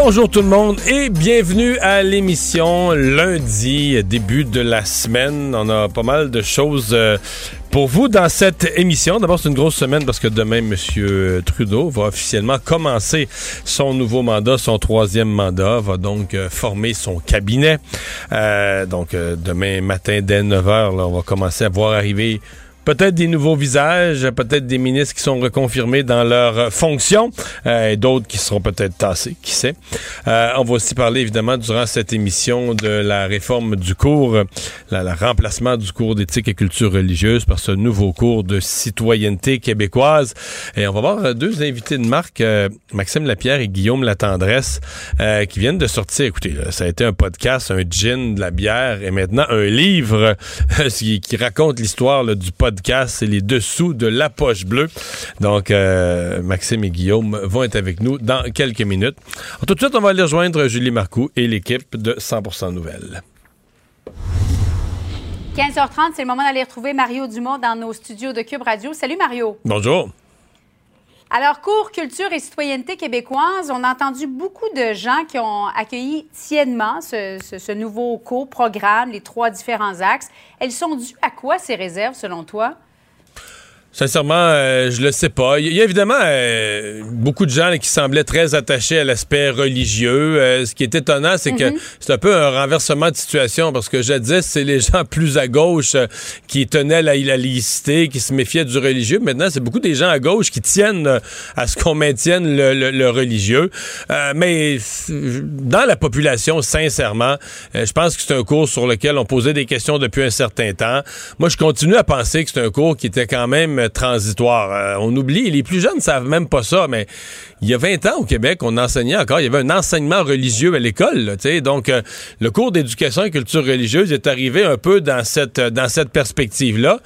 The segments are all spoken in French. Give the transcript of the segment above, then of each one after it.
Bonjour tout le monde et bienvenue à l'émission lundi, début de la semaine. On a pas mal de choses euh, pour vous dans cette émission. D'abord, c'est une grosse semaine parce que demain, M. Trudeau va officiellement commencer son nouveau mandat, son troisième mandat, va donc euh, former son cabinet. Euh, donc, demain matin, dès 9h, là, on va commencer à voir arriver peut-être des nouveaux visages, peut-être des ministres qui sont reconfirmés dans leurs fonctions euh, et d'autres qui seront peut-être tassés, qui sait. Euh, on va aussi parler évidemment durant cette émission de la réforme du cours, le remplacement du cours d'éthique et culture religieuse par ce nouveau cours de citoyenneté québécoise. Et on va voir deux invités de marque, euh, Maxime Lapierre et Guillaume Latendresse, euh, qui viennent de sortir. Écoutez, ça a été un podcast, un gin, de la bière et maintenant un livre qui, qui raconte l'histoire du podcast c'est les dessous de la poche bleue. Donc, euh, Maxime et Guillaume vont être avec nous dans quelques minutes. tout de suite, on va aller rejoindre Julie Marcoux et l'équipe de 100% Nouvelles. 15h30, c'est le moment d'aller retrouver Mario Dumont dans nos studios de Cube Radio. Salut Mario. Bonjour. Alors, cours culture et citoyenneté québécoise, on a entendu beaucoup de gens qui ont accueilli tiennement ce, ce nouveau cours, programme, les trois différents axes. Elles sont dues à quoi ces réserves, selon toi? Sincèrement, euh, je le sais pas. Il y a évidemment euh, beaucoup de gens qui semblaient très attachés à l'aspect religieux. Euh, ce qui est étonnant, c'est que mhm. c'est un peu un renversement de situation parce que jadis, c'est les gens plus à gauche qui tenaient la, la laïcité, qui se méfiaient du religieux. Maintenant, c'est beaucoup des gens à gauche qui tiennent à ce qu'on maintienne le, religieux. mais dans la population, sincèrement, je pense que c'est un cours sur lequel on posait des questions depuis un certain temps. Moi, je continue à penser que c'est un cours qui était quand même transitoire. Euh, on oublie, les plus jeunes ne savent même pas ça, mais il y a 20 ans au Québec, on enseignait encore, il y avait un enseignement religieux à l'école. Donc, euh, le cours d'éducation et culture religieuse est arrivé un peu dans cette, dans cette perspective-là.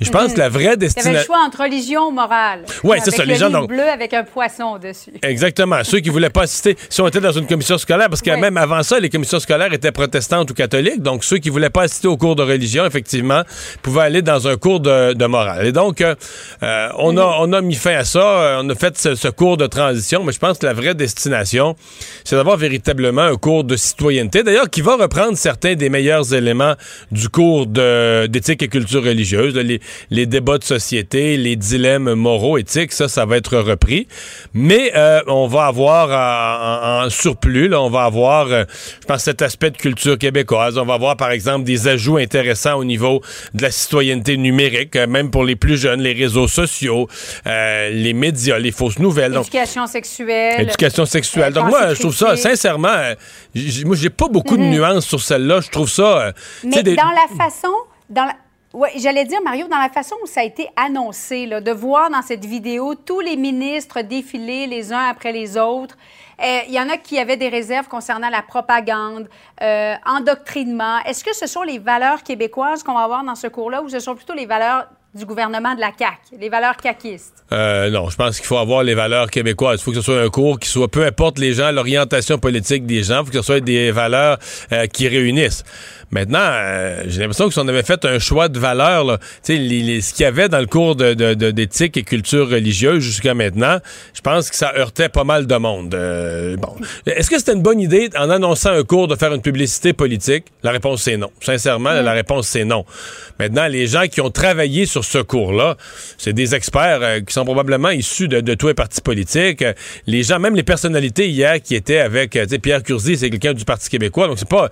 Je pense que la vraie destination... Il y avait le choix entre religion ou morale. Oui, c'est ça. Les gens, donc... bleu avec un poisson dessus. Exactement. Ceux qui voulaient pas assister, si on était dans une commission scolaire, parce que même avant ça, les commissions scolaires étaient protestantes ou catholiques, donc ceux qui voulaient pas assister au cours de religion, effectivement, pouvaient aller dans un cours de, de morale. Et donc, euh, euh, on, a, on a mis fin à ça, on a fait ce, cours de transition mais je pense que la vraie destination, c'est d'avoir véritablement un cours de citoyenneté, d'ailleurs, qui va reprendre certains des meilleurs éléments du cours d'éthique et culture religieuse, les, débats de société, les dilemmes moraux, éthiques, ça, ça va être repris. Mais euh, on va avoir en, surplus, là, on va avoir, euh, je pense, cet aspect de culture québécoise. On va avoir, par exemple, des ajouts intéressants au niveau de la citoyenneté numérique, euh, même pour les plus jeunes, les réseaux sociaux, les médias, les fausses nouvelles. L'éducation sexuelle. Éducation sexuelle. Donc moi, je trouve ça, sincèrement, euh, moi, j'ai pas beaucoup de mhm. nuances sur celle-là. Je trouve ça... Euh, Mais dans la façon... Dans Oui, j'allais dire, Mario, dans la façon où ça a été annoncé, là, de voir dans cette vidéo tous les ministres défiler les uns après les autres. Euh, il y en a qui avaient des réserves concernant la propagande, endoctrinement. Est-ce que ce sont les valeurs québécoises qu'on va avoir dans ce cours-là ou ce sont plutôt les valeurs du gouvernement de la CAQ, les valeurs caquistes? Euh, non, je pense qu'il faut avoir les valeurs québécoises. Il faut que ce soit un cours qui soit, peu importe les gens, l'orientation politique des gens, il faut que ce soit des valeurs euh, qui réunissent. Maintenant, euh, j'ai l'impression que si on avait fait un choix de là, les, ce qu'il y avait dans le cours d'éthique de, et culture religieuse jusqu'à maintenant, je pense que ça heurtait pas mal de monde. Euh, bon. Est-ce que c'était une bonne idée, en annonçant un cours, de faire une publicité politique? La réponse, c'est non. Sincèrement, la réponse, c'est non. Maintenant, les gens qui ont travaillé sur ce cours-là, c'est des experts euh, qui sont probablement issus de, tous les partis politiques. Les gens, même les personnalités hier qui étaient avec, Pierre Curzi, c'est quelqu'un du Parti québécois, donc c'est pas...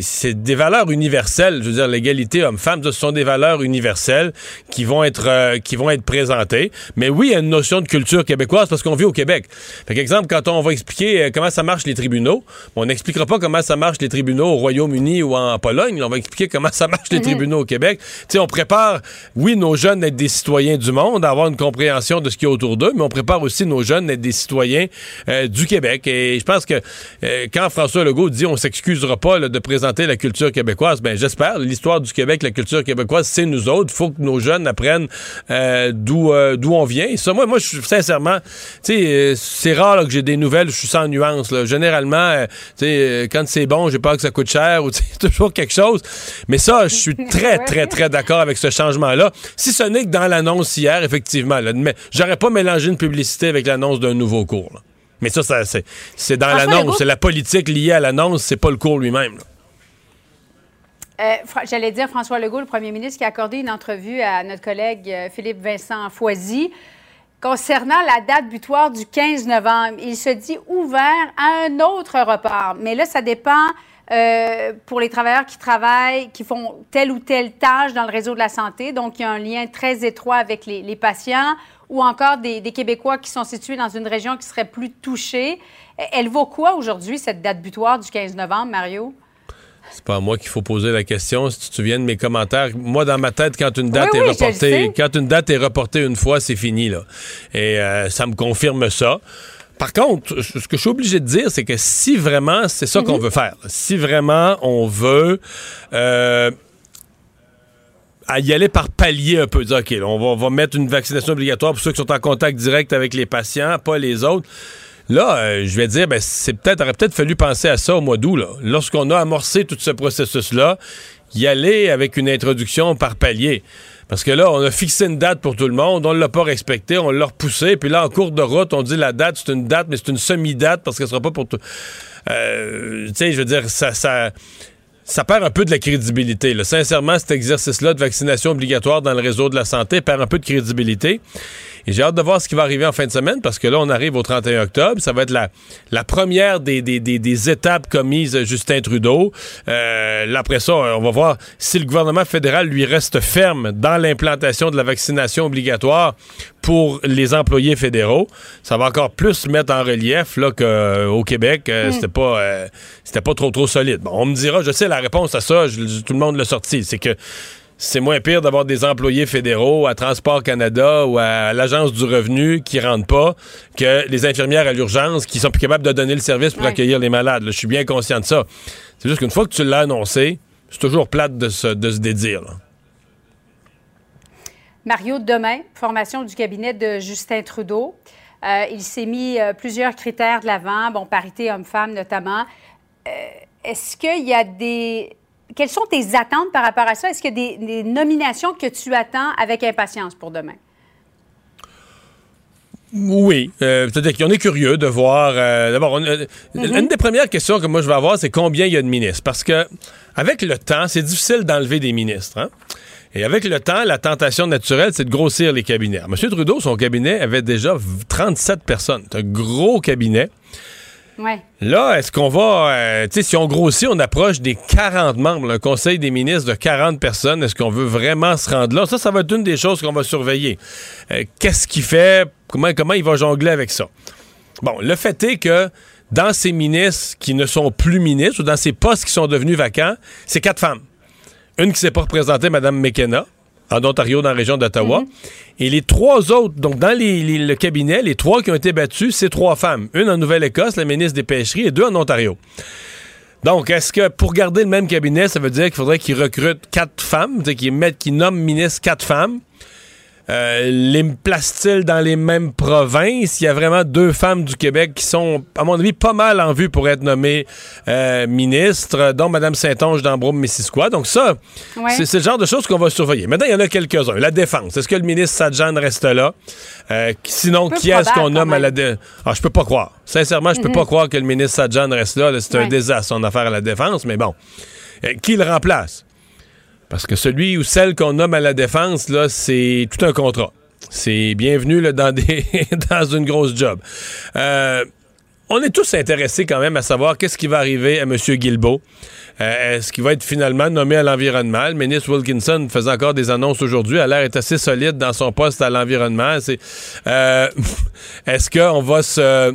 c'est des valeurs universelles. Je veux dire, l'égalité homme-femme, ce sont des valeurs universelles qui vont être euh, qui vont être présentées. Mais oui, il y a une notion de culture québécoise parce qu'on vit au Québec. Par exemple, quand on va expliquer euh, comment ça marche les tribunaux, on n'expliquera pas comment ça marche les tribunaux au Royaume-Uni ou en Pologne. On va expliquer comment ça marche les mhm. tribunaux au Québec. Tu sais, on prépare, oui, nos jeunes à être des citoyens du monde, à avoir une compréhension de ce qui est autour d'eux, mais on prépare aussi nos jeunes à être des citoyens euh, du Québec. Et je pense que quand François Legault dit on s'excusera pas de présenter la culture culture québécoise. Ben, j'espère. L'histoire du Québec, la culture québécoise, c'est nous autres. Il faut que nos jeunes apprennent euh, d'où euh, d'où on vient. ça, moi, moi, je suis sincèrement, tu sais, euh, c'est rare que j'ai des nouvelles, je suis sans nuance. Là. Généralement, tu sais, quand c'est bon, j'ai peur que ça coûte cher ou toujours quelque chose. Mais ça, je suis très, très, très d'accord avec ce changement-là. Si ce n'est que dans l'annonce hier, effectivement, j'aurais pas mélangé une publicité avec l'annonce d'un nouveau cours. Mais ça, ça c'est dans l'annonce. C'est la politique liée à l'annonce, c'est pas le cours lui-même. Euh, j'allais dire François Legault, le premier ministre, qui a accordé une entrevue à notre collègue euh, Philippe Vincent Foisy concernant la date butoir du 15 novembre. Il se dit ouvert à un autre report. Mais là, ça dépend euh, pour les travailleurs qui travaillent, qui font telle ou telle tâche dans le réseau de la santé. Donc, il y a un lien très étroit avec les, patients ou encore des, Québécois qui sont situés dans une région qui serait plus touchée. Elle vaut quoi aujourd'hui, cette date butoir du 15 novembre, Mario? C'est pas à moi qu'il faut poser la question. Si tu te souviens de mes commentaires, moi, dans ma tête, quand une date est reportée, quand une date est reportée une fois, c'est fini, là. Et euh, ça me confirme ça. Par contre, ce que je suis obligé de dire, c'est que si vraiment c'est ça qu'on mhm. veut faire, si vraiment on veut euh, y aller par palier un peu, dire, OK, on, va, mettre une vaccination obligatoire pour ceux qui sont en contact direct avec les patients, pas les autres. Là, euh, je vais dire, ben, c'est peut-être, aurait peut-être fallu penser à ça au mois d'août, Lorsqu'on a amorcé tout ce processus-là, y aller avec une introduction par palier. Parce que là, on a fixé une date pour tout le monde, on ne l'a pas respecté, on l'a repoussé, puis là, en cours de route, on dit la date, c'est une date, mais c'est une semi-date parce qu'elle sera pas pour tout. Euh, je veux dire, ça, ça, perd un peu de la crédibilité. Sincèrement, cet exercice-là de vaccination obligatoire dans le réseau de la santé perd un peu de crédibilité. Et j'ai hâte de voir ce qui va arriver en fin de semaine parce que là, on arrive au 31 octobre. Ça va être la, la première des, des, des, étapes commises Justin Trudeau. Euh, là, après ça, on va voir si le gouvernement fédéral lui reste ferme dans l'implantation de la vaccination obligatoire pour les employés fédéraux. Ça va encore plus mettre en relief là qu'au euh, Québec, euh, mm. c'était pas euh, c'était pas trop trop solide. Bon, on me dira, je sais la réponse à ça, tout le monde l'a sorti, c'est que c'est moins pire d'avoir des employés fédéraux à Transport Canada ou à l'Agence du revenu qui rentrent pas que les infirmières à l'urgence qui sont plus capables de donner le service pour accueillir les malades. je suis bien conscient de ça. C'est juste qu'une fois que tu l'as annoncé, c'est toujours plate de se, de se dédire. Mario, demain, formation du cabinet de Justin Trudeau. Euh, il s'est mis euh, plusieurs critères de l'avant, bon, parité homme-femme notamment. Euh, est-ce qu'il y a des quelles sont tes attentes par rapport à ça? Est-ce qu'il y a des, nominations que tu attends avec impatience pour demain? Oui, euh, c'est-à-dire qu'on est curieux de voir. Euh, d'abord, euh, mm-hmm. une des premières questions que moi je vais avoir, c'est combien il y a de ministres? Parce que avec le temps, c'est difficile d'enlever des ministres. Hein? Et avec le temps, la tentation naturelle, c'est de grossir les cabinets. M. Trudeau, son cabinet avait déjà 37 personnes. C'est un gros cabinet. Là, est-ce qu'on va, euh, tu sais, si on grossit, on approche des 40 membres, un conseil des ministres de 40 personnes, est-ce qu'on veut vraiment se rendre là? Ça, ça va être une des choses qu'on va surveiller. Euh, qu'est-ce qu'il fait? Comment, il va jongler avec ça? Bon, le fait est que dans ces ministres qui ne sont plus ministres ou dans ces postes qui sont devenus vacants, c'est quatre femmes. Une qui s'est pas représentée, Mme McKenna en Ontario, dans la région d'Ottawa. Mhm. Et les trois autres, donc dans le cabinet, les trois qui ont été battus, c'est trois femmes. Une en Nouvelle-Écosse, la ministre des Pêcheries, et deux en Ontario. Donc, est-ce que pour garder le même cabinet, ça veut dire qu'il faudrait qu'ils recrutent quatre femmes, qu'ils mettent, qu'ils nomment ministre quatre femmes? Euh, les place-t-il dans les mêmes provinces? Il y a vraiment deux femmes du Québec qui sont, à mon avis, pas mal en vue pour être nommées euh, ministres, dont Mme Saint-Onge d'Ambrome-Missisquoi. Donc ça, c'est le genre de choses qu'on va surveiller. Maintenant, il y en a quelques-uns. La défense. Est-ce que le ministre Sadjan reste là? Euh, sinon, qui est-ce qu'on nomme à la défense? Ah, je peux pas croire. Sincèrement, je peux pas mhm. croire que le ministre Sadjan reste là. C'est un désastre, son affaire à la défense, mais bon. qui le remplace? Parce que celui ou celle qu'on nomme à la défense, là, c'est tout un contrat. C'est bienvenu là, dans, des dans une grosse job. Euh, on est tous intéressés quand même à savoir qu'est-ce qui va arriver à M. Guilbeault. Euh, est-ce qu'il va être finalement nommé à l'environnement? Le ministre Wilkinson faisait encore des annonces aujourd'hui. A l'air est assez solide dans son poste à l'environnement. Euh, est-ce qu'on va se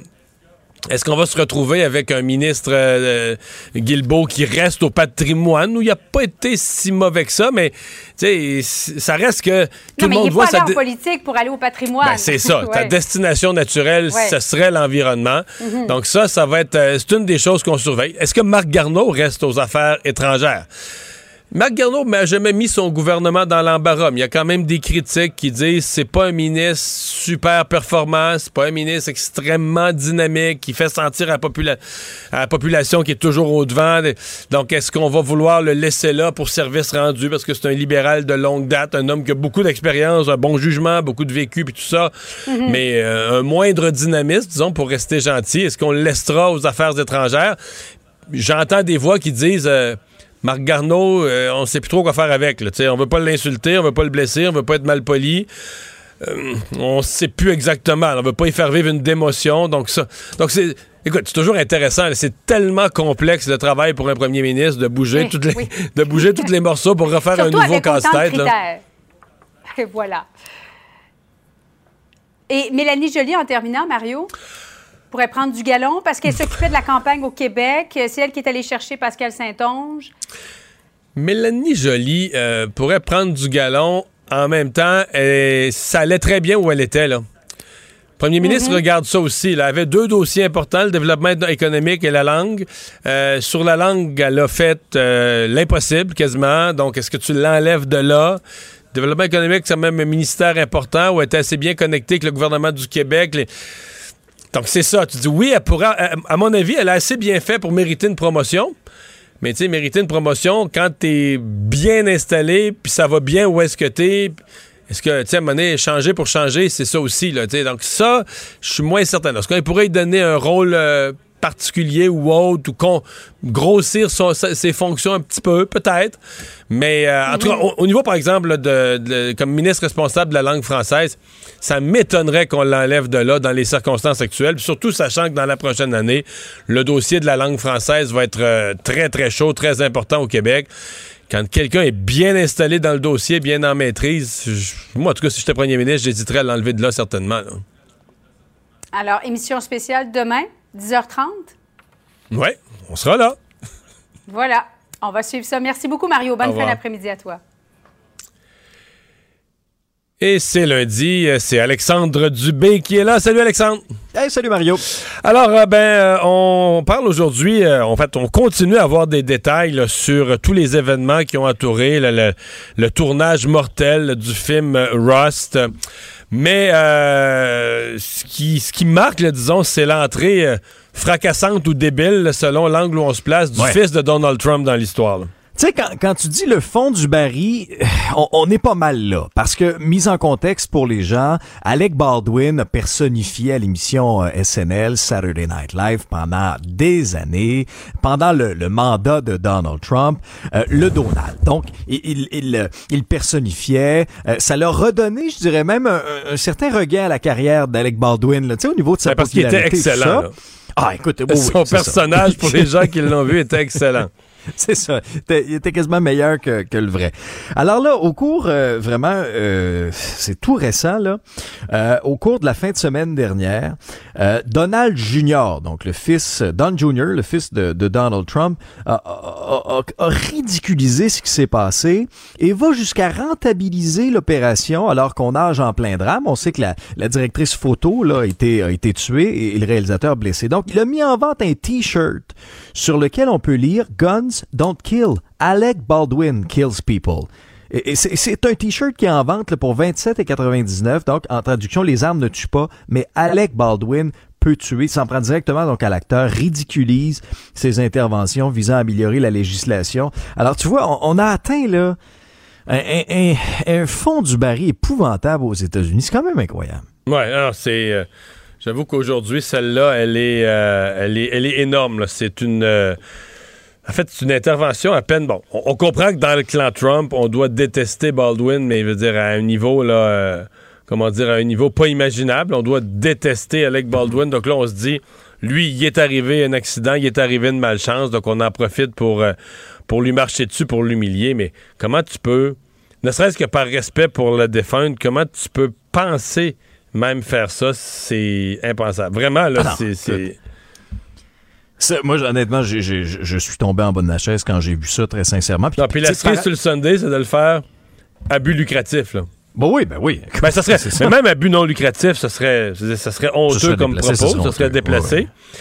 Est-ce qu'on va se retrouver avec un ministre euh, Guilbeault qui reste au patrimoine? Où il n'a pas été si mauvais que ça, mais ça reste que tout non, le monde il voit pas sa politique pour aller au patrimoine. Ben, c'est ça. Ta destination naturelle, Ouais. ce serait l'environnement. Donc ça, ça va être, euh, c'est une des choses qu'on surveille. Est-ce que Marc Garneau reste aux affaires étrangères? Marc Garneau n'a jamais mis son gouvernement dans l'embarras. Il y a quand même des critiques qui disent c'est pas un ministre super performant, c'est pas un ministre extrêmement dynamique qui fait sentir à la, popula- à la population qui est toujours au devant. Donc est-ce qu'on va vouloir le laisser là pour service rendu parce que c'est un libéral de longue date, un homme qui a beaucoup d'expérience, un bon jugement, beaucoup de vécu puis tout ça, mais euh, un moindre dynamisme, disons, pour rester gentil. Est-ce qu'on le laissera aux affaires étrangères? J'entends des voix qui disent euh, Marc Garneau, euh, on sait plus trop quoi faire avec. Là, on veut pas l'insulter, on veut pas le blesser, on veut pas être mal poli. Euh, on sait plus exactement. On veut pas y faire vivre une démotion. Donc ça, donc c'est, écoute, c'est toujours intéressant. là. C'est tellement complexe le travail pour un premier ministre de bouger Oui, toutes les, oui. de bouger tous les morceaux pour refaire Surtout un nouveau casse-tête. là. Et voilà. Et Mélanie Joly, en terminant, Mario, pourrait prendre du galon parce qu'elle s'occupait de la campagne au Québec. C'est elle qui est allée chercher Pascal Saint-Onge. Mélanie Joly euh, pourrait prendre du galon. En même temps, ça allait très bien où elle était, là. Premier ministre regarde ça aussi. Elle avait deux dossiers importants, le développement économique et la langue. Euh, sur la langue, elle a fait euh, l'impossible quasiment. Donc, est-ce que tu l'enlèves de là? Développement économique, c'est même un ministère important où elle était assez bien connectée avec le gouvernement du Québec. Les- Donc, c'est ça. Tu dis oui, elle pourra. À, à mon avis, elle a assez bien fait pour mériter une promotion. Mais tu sais, mériter une promotion quand t'es bien installé, puis ça va bien où est-ce que t'es. Est-ce que, tu sais, à un changer pour changer, c'est ça aussi, là, tu sais. Donc ça, je suis moins certain. Est-ce qu'on pourrait donner un rôle euh, particulier ou autre, ou qu'on grossir son- ses fonctions un petit peu, peut-être. Mais euh, en tout cas, au, au niveau, par exemple, là, de, de- comme ministre responsable de la langue française, ça m'étonnerait qu'on l'enlève de là dans les circonstances actuelles, puis surtout sachant que dans la prochaine année, le dossier de la langue française va être euh, très, très chaud, très important au Québec. Quand quelqu'un est bien installé dans le dossier, bien en maîtrise, je- moi, en tout cas, si j'étais premier ministre, j'hésiterais à l'enlever de là, certainement. là. Alors, émission spéciale demain, 10h30. Ouais, on sera là. Voilà. On va suivre ça. Merci beaucoup, Mario. Bonne fin d'après-midi à toi. Et c'est lundi, euh, c'est Alexandre Dubé qui est là. Salut Alexandre. Hey, salut Mario. Alors, euh, ben, euh, on parle aujourd'hui, euh, en fait, on continue à avoir des détails là, sur euh, tous les événements qui ont entouré là, le, le tournage mortel du film euh, Rust. Mais euh, ce, qui, ce qui marque, là, disons, c'est l'entrée euh, fracassante ou débile, selon l'angle où on se place, du Ouais. fils de Donald Trump dans l'histoire. Tu sais, quand, quand tu dis le fond du baril, euh, on, on est pas mal là. Parce que, mise en contexte pour les gens, Alec Baldwin a personnifié à l'émission euh, SNL Saturday Night Live pendant des années, pendant le, le mandat de Donald Trump, euh, le Donald. Donc, il, il, il, euh, personnifiait. euh, ça leur redonné, je dirais même, un, un certain regain à la carrière d'Alec Baldwin, là, tu sais, au niveau de sa Ben, parce qu'il était excellent. Ah, écoute, oui, Son ça. personnage, pour les gens qui l'ont vu, était excellent. C'est ça. Il était- quasiment meilleur que, le vrai. Alors là, au cours, euh, vraiment, euh, c'est tout récent, là, euh, au cours de la fin de semaine dernière, Donald Jr., donc le fils, Don Jr., le fils de, Donald Trump, a, ridiculisé ce qui s'est passé et va jusqu'à rentabiliser l'opération alors qu'on nage en plein drame. On sait que la, la directrice photo là, a, été, a été tuée et le réalisateur blessé. Donc, il a mis en vente un T-shirt sur lequel on peut lire Guns don't kill. Alec Baldwin kills people. C'est un t-shirt qui est en vente là, pour 27,99. Donc, en traduction, les armes ne tuent pas, mais Alec Baldwin peut tuer, s'en prend directement donc à l'acteur, ridiculise ses interventions visant à améliorer la législation. Alors, tu vois, on, on a atteint là un, fond du baril épouvantable aux États-Unis. C'est quand même incroyable. Ouais, alors c'est. euh, J'avoue qu'aujourd'hui, celle-là, elle est, euh, elle est, elle est énorme. C'est une. euh, en fait, c'est une intervention à peine. Bon, on, comprend que dans le clan Trump, on doit détester Baldwin, mais il veut dire à un niveau là, euh, comment dire, à un niveau pas imaginable. On doit détester Alec Baldwin. Donc là, on se dit, lui, il est arrivé un accident, il est arrivé une malchance, donc on en profite pour pour lui marcher dessus, pour l'humilier. Mais comment tu peux, ne serait-ce que par respect pour la défunte, comment tu peux penser même faire ça, c'est impensable. Vraiment, là, Ah c'est- moi, honnêtement, je suis tombé en bas de ma chaise quand j'ai vu ça, très sincèrement. Puis, Non, puis la sur le Sunday, c'est de le faire à but lucratif, là. Bon, oui, ben oui. Ben, ça serait, ça. mais même à but non lucratif, ça serait, ça serait honteux serait comme déplacé, propos, ça serait ça serait déplacé.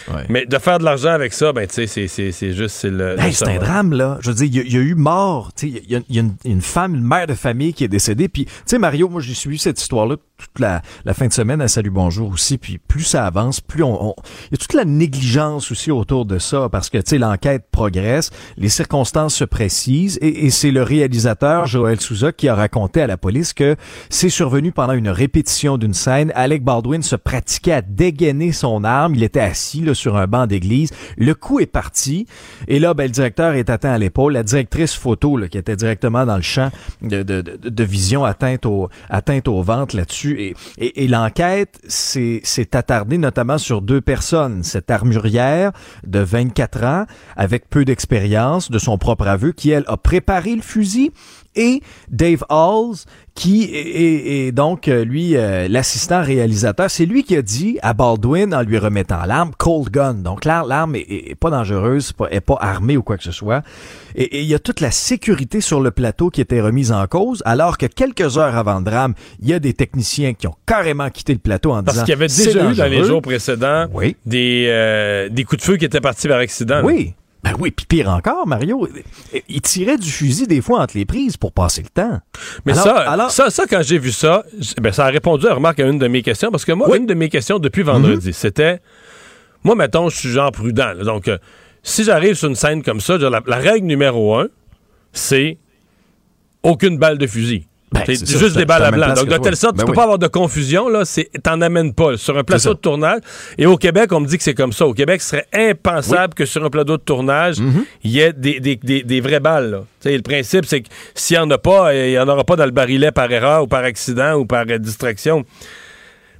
Ouais, ouais. Mais de faire de l'argent avec ça, ben, tu sais, c'est- c'est c'est juste, c'est le. Hey, un drame, là. Je veux dire, il y a- il y, a eu mort. Tu sais, Il y, a- il y a une, une femme, une mère de famille qui est décédée. Puis, tu sais, Mario, moi, j'ai suivi cette histoire-là toute la, la fin de semaine à Salut Bonjour aussi. Puis, plus ça avance, plus on, on- Il y a toute la négligence aussi autour de ça. Parce que, tu sais, l'enquête progresse, les circonstances se précisent. Et, et c'est le réalisateur, Joël Souza, qui a raconté à la police que c'est survenu pendant une répétition d'une scène. Alec Baldwin se pratiquait à dégainer son arme. Il était assis là, sur un banc d'église. Le coup est parti. Et là, ben, le directeur est atteint à l'épaule. La directrice photo, là, qui était directement dans le champ de, vision atteinte au, atteinte au ventre là-dessus. Et, et, l'enquête s'est attardée notamment sur deux personnes. Cette armurière de 24 ans, avec peu d'expérience, de son propre aveu, qui, elle, a préparé le fusil et Dave Halls, qui est, donc, euh, lui, euh, l'assistant réalisateur. C'est lui qui a dit à Baldwin, en lui remettant l'arme, cold gun. Donc, l'ar- l'arme est, pas dangereuse, est pas armée ou quoi que ce soit. Et il y a toute la sécurité sur le plateau qui était remise en cause, alors que quelques heures avant le drame, il y a des techniciens qui ont carrément quitté le plateau en Parce disant qu'il y avait déjà eu dans les jours précédents Oui. des, euh, des coups de feu qui étaient partis par accident. là. Oui. Ben oui, puis pire encore, Mario, il tirait du fusil des fois entre les prises pour passer le temps. Mais Alors- ça, alors- ça, ça, quand j'ai vu ça, ben, ça a répondu à remarque à une de mes questions. Parce que moi, Oui. Mhm. une de mes questions depuis vendredi, c'était moi, mettons, je suis genre prudent. là. donc, euh, si j'arrive sur une scène comme ça, la règle numéro un, c'est aucune balle de fusil. Ben, c'est ça, juste des balles à blanc. Donc, de telle sorte, Ben tu peux oui. pas avoir de confusion, là, c'est, t'en amènes pas. Sur un plateau de tournage, et au Québec, on me dit que c'est comme ça. Au Québec, ce serait impensable que sur un plateau de tournage, Mhm. il y ait des, des- des- des vraies balles, là. Tu sais, le principe, c'est que s'il n'y en a pas, il n'y en aura pas dans le barillet par erreur ou par accident ou par euh, distraction.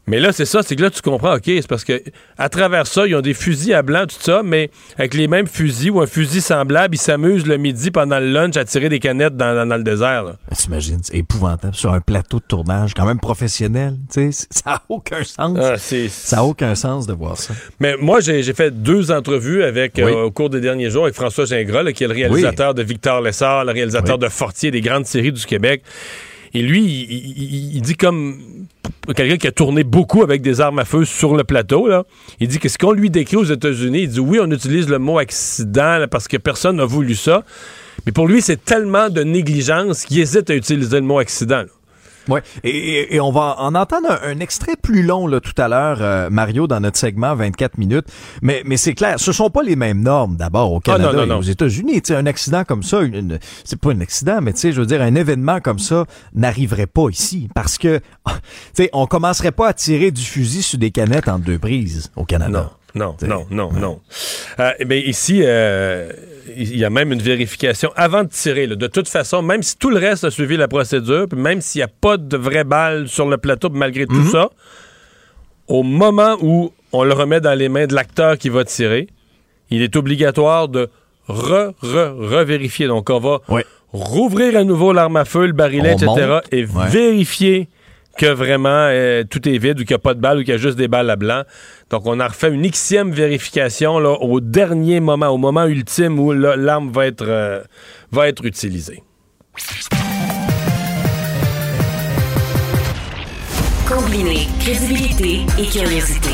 Mais là, c'est ça, c'est que là, tu comprends, OK, c'est parce que à travers ça, ils ont des fusils à blanc, tout ça, mais avec les mêmes fusils ou un fusil semblable, ils s'amusent le midi pendant le lunch à tirer des canettes dans, dans- dans le désert. Ben, T'imagines, c'est épouvantable sur un plateau de tournage quand même professionnel. Tu sais, ça a aucun sens. Ah, Ça a aucun sens de voir ça. Mais moi, j'ai fait deux entrevues avec, euh, au cours des derniers jours avec François Gingras, là, qui est le réalisateur de Victor Lessard, le réalisateur Oui. de Fortier, des grandes séries du Québec. Et lui, il, il- il- il dit comme quelqu'un qui a tourné beaucoup avec des armes à feu sur le plateau, là. il dit que ce qu'on lui décrit aux États-Unis, il dit oui, on utilise le mot accident parce que personne n'a voulu ça. Mais pour lui, c'est tellement de négligence qu'il hésite à utiliser le mot accident. Ouais. Et, et- et on va en entendre un, un extrait plus long là, tout à l'heure, euh, Mario, dans notre segment 24 minutes. Mais, mais c'est clair, ce sont pas les mêmes normes d'abord au Ah, non, Canada non, et aux États-Unis. Tu sais, un accident comme ça, une- une- c'est pas un accident, mais tu sais, je veux dire, un événement comme ça n'arriverait pas ici parce que, tu sais, on commencerait pas à tirer du fusil sur des canettes en deux prises au Canada. Non, non, T'sais, non, non, non. Euh, eh bien, ici, euh, il y a même une vérification avant de tirer. là. De toute façon, même si tout le reste a suivi la procédure, puis même s'il n'y a pas de vraies balles sur le plateau, malgré tout ça, au moment où on le remet dans les mains de l'acteur qui va tirer, il est obligatoire de re, re, revérifier. Donc, on va Ouais. rouvrir à nouveau l'arme à feu, le barillet, On etc., monte. et Ouais. vérifier que vraiment euh, tout est vide ou qu'il n'y a pas de balles ou qu'il y a juste des balles à blanc. Donc, on a refait une xième vérification là, au dernier moment, au moment ultime où l'arme va être, euh, va être utilisée. Combiner crédibilité et curiosité.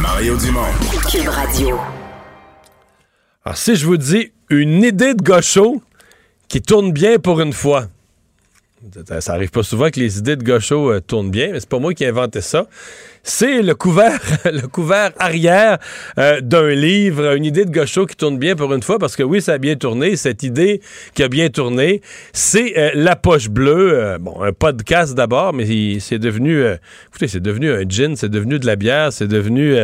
Mario Dumont. Cube Radio. Alors, si je vous dis une idée de gaucho qui tourne bien pour une fois, ça, ça arrive pas souvent que les idées de gaucho euh, tournent bien, mais c'est pas moi qui ai inventé ça. C'est le couvert, le couvert arrière euh, d'un livre, une idée de gaucho qui tourne bien pour une fois, parce que oui, ça a bien tourné. Cette idée qui a bien tourné, c'est euh, La Poche Bleue. euh, bon, un podcast d'abord, mais c'est devenu, écoutez, c'est devenu un gin, c'est devenu de la bière, c'est devenu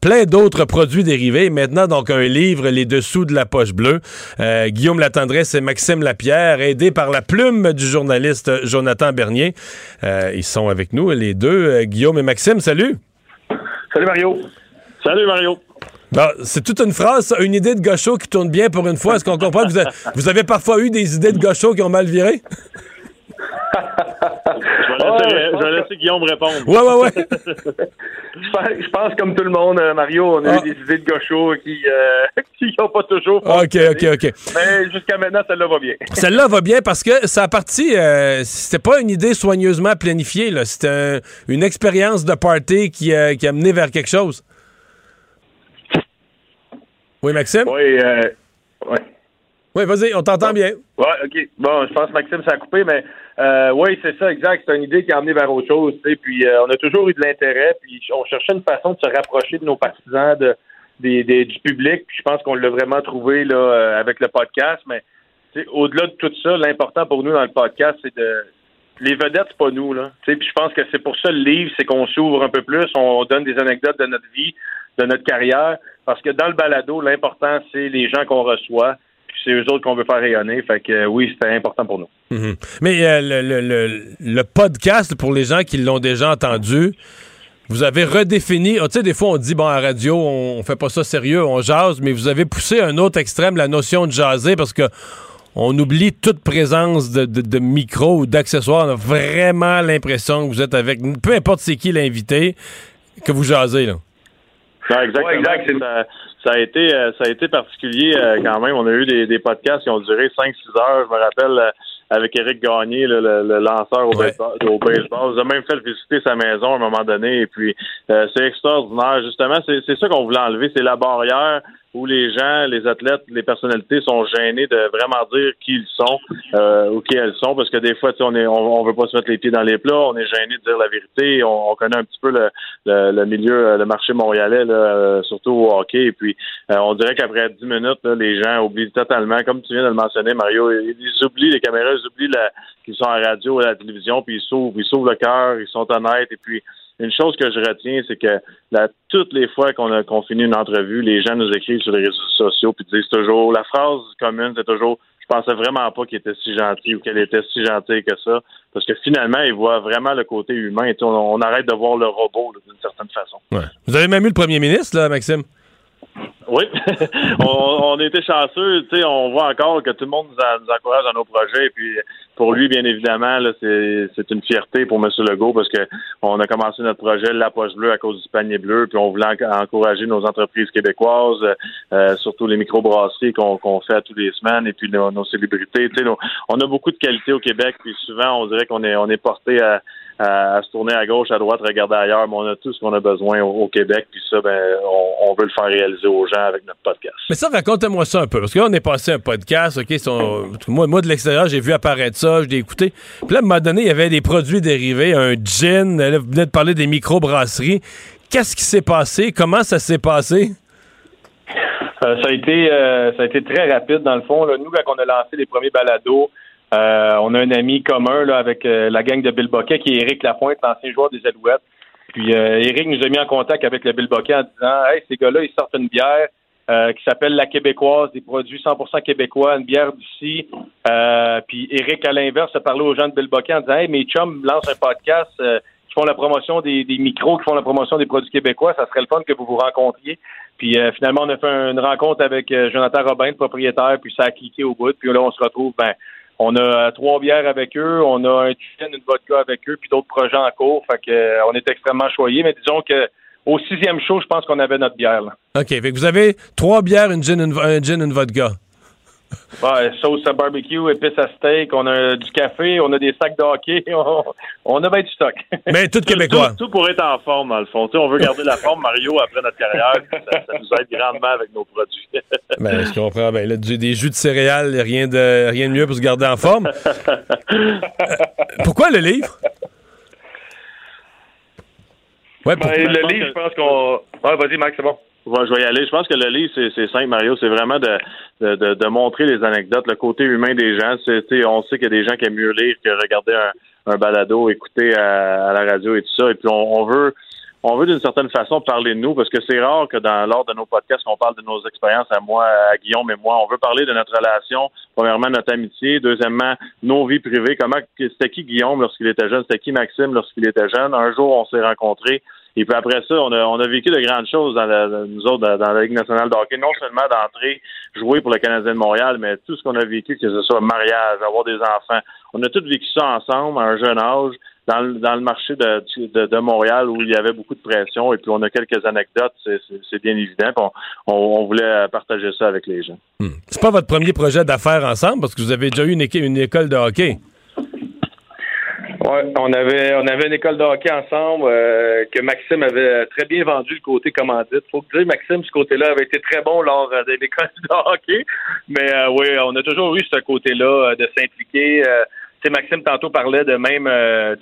plein d'autres produits dérivés. Maintenant, donc, un livre, Les Dessous de La Poche Bleue. Guillaume Latendresse et Maxime Lapierre, aidés par la plume du journaliste Jonathan Bernier. Ils sont avec nous, les deux. Guillaume et Maxime, salut! Salut Mario. Salut Mario. Bon, c'est toute une phrase, ça, une idée de gaucho qui tourne bien pour une fois. Est-ce qu'on comprend que vous avez parfois eu des idées de gaucho qui ont mal viré? Je, vais laisser, je vais laisser Guillaume répondre. Ouais, ouais, ouais. Je pense, comme tout le monde, euh, Mario, on a Ah. eu des idées de gauchos qui euh, n'ont pas toujours OK, OK, OK. Mais jusqu'à maintenant, celle-là va bien. Celle-là va bien parce que ça a parti, euh, c'était pas une idée soigneusement planifiée, là. C'était un- une expérience de party qui, euh, qui a mené vers quelque chose. Oui, Maxime? Oui, euh, ouais. Oui, vas-y, on t'entend bien. Ouais, OK. Bon, je pense que Maxime s'est coupé, mais euh, oui, c'est ça, exact. C'est une idée qui a amené vers autre chose. Puis euh, on a toujours eu de l'intérêt, puis on cherchait une façon de se rapprocher de nos partisans, de, du public. Puis je pense qu'on l'a vraiment trouvé là euh, avec le podcast. Mais au-delà de tout ça, l'important pour nous dans le podcast, c'est de les vedettes, c'est pas nous, là. Puis je pense que c'est pour ça le livre, c'est qu'on s'ouvre un peu plus, on donne des anecdotes de notre vie, de notre carrière. Parce que dans le balado, l'important, c'est les gens qu'on reçoit. C'est eux autres qu'on veut faire rayonner. Fait que euh, oui, c'était important pour nous. Mhm. Mais euh, le, le- le- le podcast, pour les gens qui l'ont déjà entendu, vous avez redéfini. ah, tu sais, des fois, on dit, bon, à la radio, on, on fait pas ça sérieux, on jase, mais vous avez poussé à un autre extrême la notion de jaser parce que on oublie toute présence de, de- de micro ou d'accessoires. On a vraiment l'impression que vous êtes avec, peu importe c'est qui l'invité, que vous jasez, là. Non, exactement. Ouais, exact. Ça, a été euh, ça a été particulier euh, quand même. On a eu des, des podcasts qui ont duré 5-6 heures. Je me rappelle euh, avec Éric Gagné, le, le- le lanceur au, Ouais. baseball, au baseball. Vous a même fait visiter sa maison à un moment donné. Et puis euh, c'est extraordinaire. Justement, c'est c'est ça qu'on voulait enlever. C'est la barrière où les gens, les athlètes, les personnalités sont gênés de vraiment dire qui ils sont euh, ou qui elles sont, parce que des fois, on est, on, veut pas se mettre les pieds dans les plats, on est gêné de dire la vérité, on, on connaît un petit peu le, le, le milieu, euh, le marché montréalais, là, euh, surtout au hockey, et puis euh, on dirait qu'après 10 minutes, là, les gens oublient totalement, comme tu viens de le mentionner, Mario, ils, oublient les caméras, ils oublient qu'ils sont à la radio à la télévision, puis ils s'ouvrent, ils s'ouvrent le cœur, ils sont honnêtes, et puis une chose que je retiens, c'est que toutes les fois qu'on a finit une entrevue, les gens nous écrivent sur les réseaux sociaux puis disent toujours la phrase commune, c'est toujours je pensais vraiment pas qu'il était si gentil ou qu'elle était si gentille que ça. Parce que finalement, ils voient vraiment le côté humain. Sais, On, arrête de voir le robot d'une certaine façon. Vous avez même eu le premier ministre, là, Maxime? Oui, on, on été chanceux. Tu sais, on voit encore que tout le monde nous, a- nous encourage dans nos projets. Puis pour lui, bien évidemment, c'est, une fierté pour M. Legault parce que on a commencé notre projet La Poche Bleue à cause du panier bleu. Puis on voulait en- encourager nos entreprises québécoises, euh, surtout les microbrasseries qu'on, qu'on fait à tous les semaines, et puis nos, nos célébrités. Tu sais, on a beaucoup de qualités au Québec. Puis souvent, on dirait qu'on est, on est porté à à, à se tourner à gauche, à droite, regarder ailleurs, mais on a tout ce qu'on a besoin au, au Québec, puis ça, ben, on, on veut le faire réaliser aux gens avec notre podcast. Mais ça, racontez-moi ça un peu. Parce que là, on est passé un podcast, OK? son- moi, moi, de l'extérieur, j'ai vu apparaître ça, je l'ai écouté. Puis là, à un moment donné, il y avait des produits dérivés, un gin. Là, vous venez de parler des microbrasseries. Qu'est-ce qui s'est passé? Comment ça s'est passé? Euh, ça a été euh, ça a été très rapide dans le fond. Là. Nous, quand on a lancé les premiers balados, euh, on a un ami commun là, avec euh, la gang de Bill Boquet qui est Éric Lapointe, l'ancien joueur des Alouettes. Puis euh, Éric nous a mis en contact avec le Bill Boquet en disant Hey, ces gars-là, ils sortent une bière euh, qui s'appelle la Québécoise, des produits 100% québécois, une bière d'ici. Euh, puis Éric, à l'inverse, a parlé aux gens de Bill Boquet en disant Hey, mes chums lancent un podcast euh, qui font la promotion des, des micros, qui font la promotion des produits québécois. Ça serait le fun que vous vous rencontriez. Puis euh, finalement, on a fait une rencontre avec euh, Jonathan Robin, le propriétaire, puis ça a cliqué au bout. Puis là, on se retrouve, ben, on a euh, trois bières avec eux, on a un gin, une vodka avec eux, puis d'autres projets en cours. Fait que euh, on est extrêmement choyés. Mais disons que au sixième show, je pense qu'on avait notre bière. Là. OK. Fait que vous avez trois bières, une gin, une, un gin, une vodka. Ouais, sauce à barbecue, épices à steak, on a du café, on a des sacs de hockey, on, on a bien du stock. Mais tout québécois. Tout, tout pour être en forme, dans le fond. Tu sais, on veut garder la forme, Mario, après notre carrière. Ça, ça nous aide grandement avec nos produits. Ben, je comprends. Ben, là, du- des jus de céréales, rien de, rien de mieux pour se garder en forme. Euh, pourquoi le livre? Ouais, pour- Ben, le livre, je pense qu'on. Ouais, vas-y, Max, c'est bon. Je vais y aller. Je pense que le livre, c'est, simple, Mario. C'est vraiment de, de, de, montrer les anecdotes, le côté humain des gens. On sait qu'il y a des gens qui aiment mieux lire que regarder un, un balado, écouter à, à la radio et tout ça. Et puis, on, on veut on veut d'une certaine façon parler de nous parce que c'est rare que dans lors de nos podcasts qu'on parle de nos expériences à moi, à Guillaume et moi. On veut parler de notre relation, premièrement notre amitié, deuxièmement nos vies privées. Comment c'était qui Guillaume lorsqu'il était jeune, c'était qui Maxime lorsqu'il était jeune? Un jour on s'est rencontrés Et puis après ça, on a, on a vécu de grandes choses dans la, nous autres dans, la Ligue nationale de hockey. Non seulement d'entrer, jouer pour le Canadien de Montréal, mais tout ce qu'on a vécu, que ce soit mariage, avoir des enfants. On a tous vécu ça ensemble à un jeune âge dans le, dans le marché de, de, de, Montréal où il y avait beaucoup de pression et puis on a quelques anecdotes, c'est bien évident. On, on, voulait partager ça avec les gens. Hmm. C'est pas votre premier projet d'affaires ensemble parce que vous avez déjà eu une, une école de hockey? Oui, on avait on avait une école de hockey ensemble euh, que Maxime avait très bien vendu le côté commandite. Faut dire Maxime, ce côté-là avait été très bon lors euh, de l'école de hockey. Mais euh, oui, on a toujours eu ce côté-là de s'impliquer. sais, Maxime tantôt parlait de même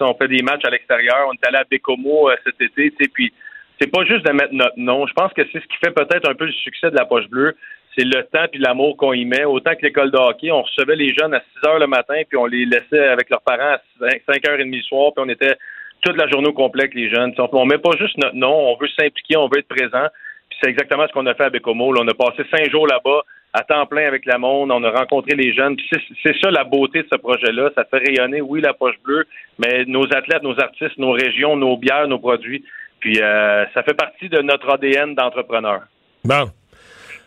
on fait des matchs à l'extérieur. On est allé à Bécomo cet été, puis c'est pas juste de mettre notre nom. Je pense que c'est ce qui fait peut-être un peu le succès de la poche bleue c'est le temps puis l'amour qu'on y met. Autant que l'école de hockey, on recevait les jeunes à 6 heures le matin, puis on les laissait avec leurs parents à 5 heures et le soir, puis on était toute la journée au complet avec les jeunes. On met pas juste notre nom, on veut s'impliquer, on veut être présent. Puis c'est exactement ce qu'on a fait à Bécomo. on a passé cinq jours là-bas à temps plein avec la monde, on a rencontré les jeunes. C'est ça la beauté de ce projet-là. Ça fait rayonner, oui, la poche bleue, mais nos athlètes, nos artistes, nos régions, nos bières, nos produits. Puis euh, ça fait partie de notre ADN d'entrepreneur.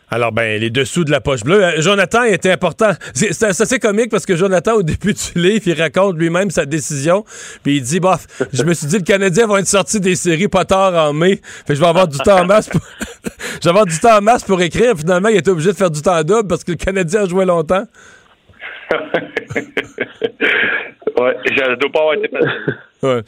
Alors, ben, les dessous de la poche bleue. Euh, Jonathan était important. C'est assez comique parce que Jonathan, au début du livre, il raconte lui-même sa décision. Puis il dit, bof, je me suis dit, le Canadien va être sorti des séries pas tard en mai. Fait je vais avoir du temps en masse pour... je vais avoir du temps en masse pour écrire. Finalement, il était obligé de faire du temps double parce que le Canadien a joué longtemps. ouais, je dois pas avoir été euh,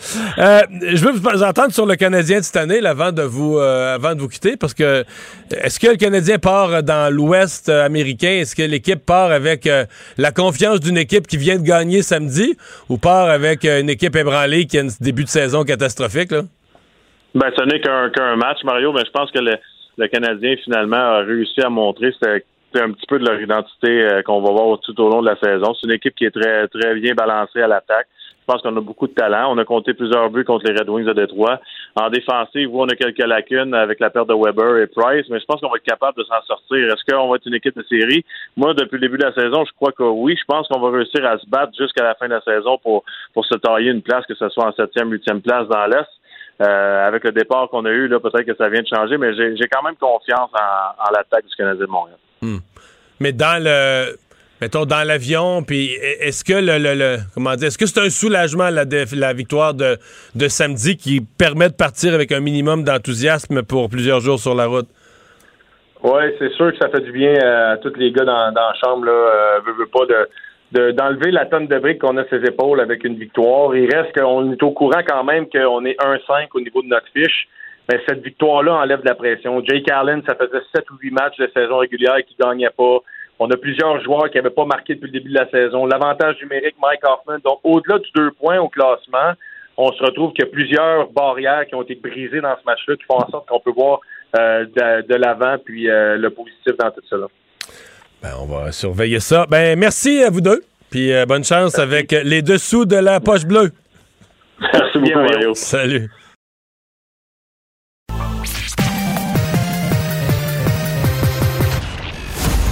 je veux vous entendre sur le Canadien de cette année avant de vous euh, avant de vous quitter parce que est-ce que le Canadien part dans l'Ouest américain? Est-ce que l'équipe part avec euh, la confiance d'une équipe qui vient de gagner samedi ou part avec une équipe ébranlée qui a un début de saison catastrophique là? Ben, ce n'est qu'un match, Mario, mais je pense que le, Canadien finalement a réussi à montrer c'est un petit peu de leur identité qu'on va voir tout au long de la saison. C'est une équipe qui est très très bien balancée à l'attaque. Je pense qu'on a beaucoup de talent. On a compté plusieurs buts contre les Red Wings de Détroit. En défensive, on a quelques lacunes avec la perte de Weber et Price, mais je pense qu'on va être capable de s'en sortir. Est-ce qu'on va être une équipe de série? Moi, depuis le début de la saison, je crois que oui. Je pense qu'on va réussir à se battre jusqu'à la fin de la saison pour, pour se tailler une place, que ce soit en septième, huitième place dans l'Est. Euh, avec le départ qu'on a eu, là, peut-être que ça vient de changer, mais j'ai quand même confiance en, l'attaque du Canadien de Montréal. Hmm. Mais dans le mettons, dans l'avion, puis est-ce que le, comment dire, est-ce que c'est un soulagement la, la victoire de, de samedi qui permet de partir avec un minimum d'enthousiasme pour plusieurs jours sur la route? Oui, c'est sûr que ça fait du bien à tous les gars dans, dans la chambre, là, euh, veut, pas de, d'enlever la tonne de briques qu'on a ses épaules avec une victoire. Il reste qu'on est au courant quand même qu'on est 1-5 au niveau de notre fiche. Mais cette victoire-là enlève de la pression. Jake Allen, ça faisait 7 ou 8 matchs de saison régulière qu'il gagnait pas. On a plusieurs joueurs qui n'avaient pas marqué depuis le début de la saison. L'avantage numérique, Mike Hoffman. Donc, au-delà du deux points au classement, on se retrouve qu'il y a plusieurs barrières qui ont été brisées dans ce match-là qui font en sorte qu'on peut voir euh, de, l'avant puis euh, le positif dans tout cela. Ben, on va surveiller ça. Ben, merci à vous deux. Puis euh, bonne chance avec les dessous de la poche bleue. Merci bien, Mario. Salut.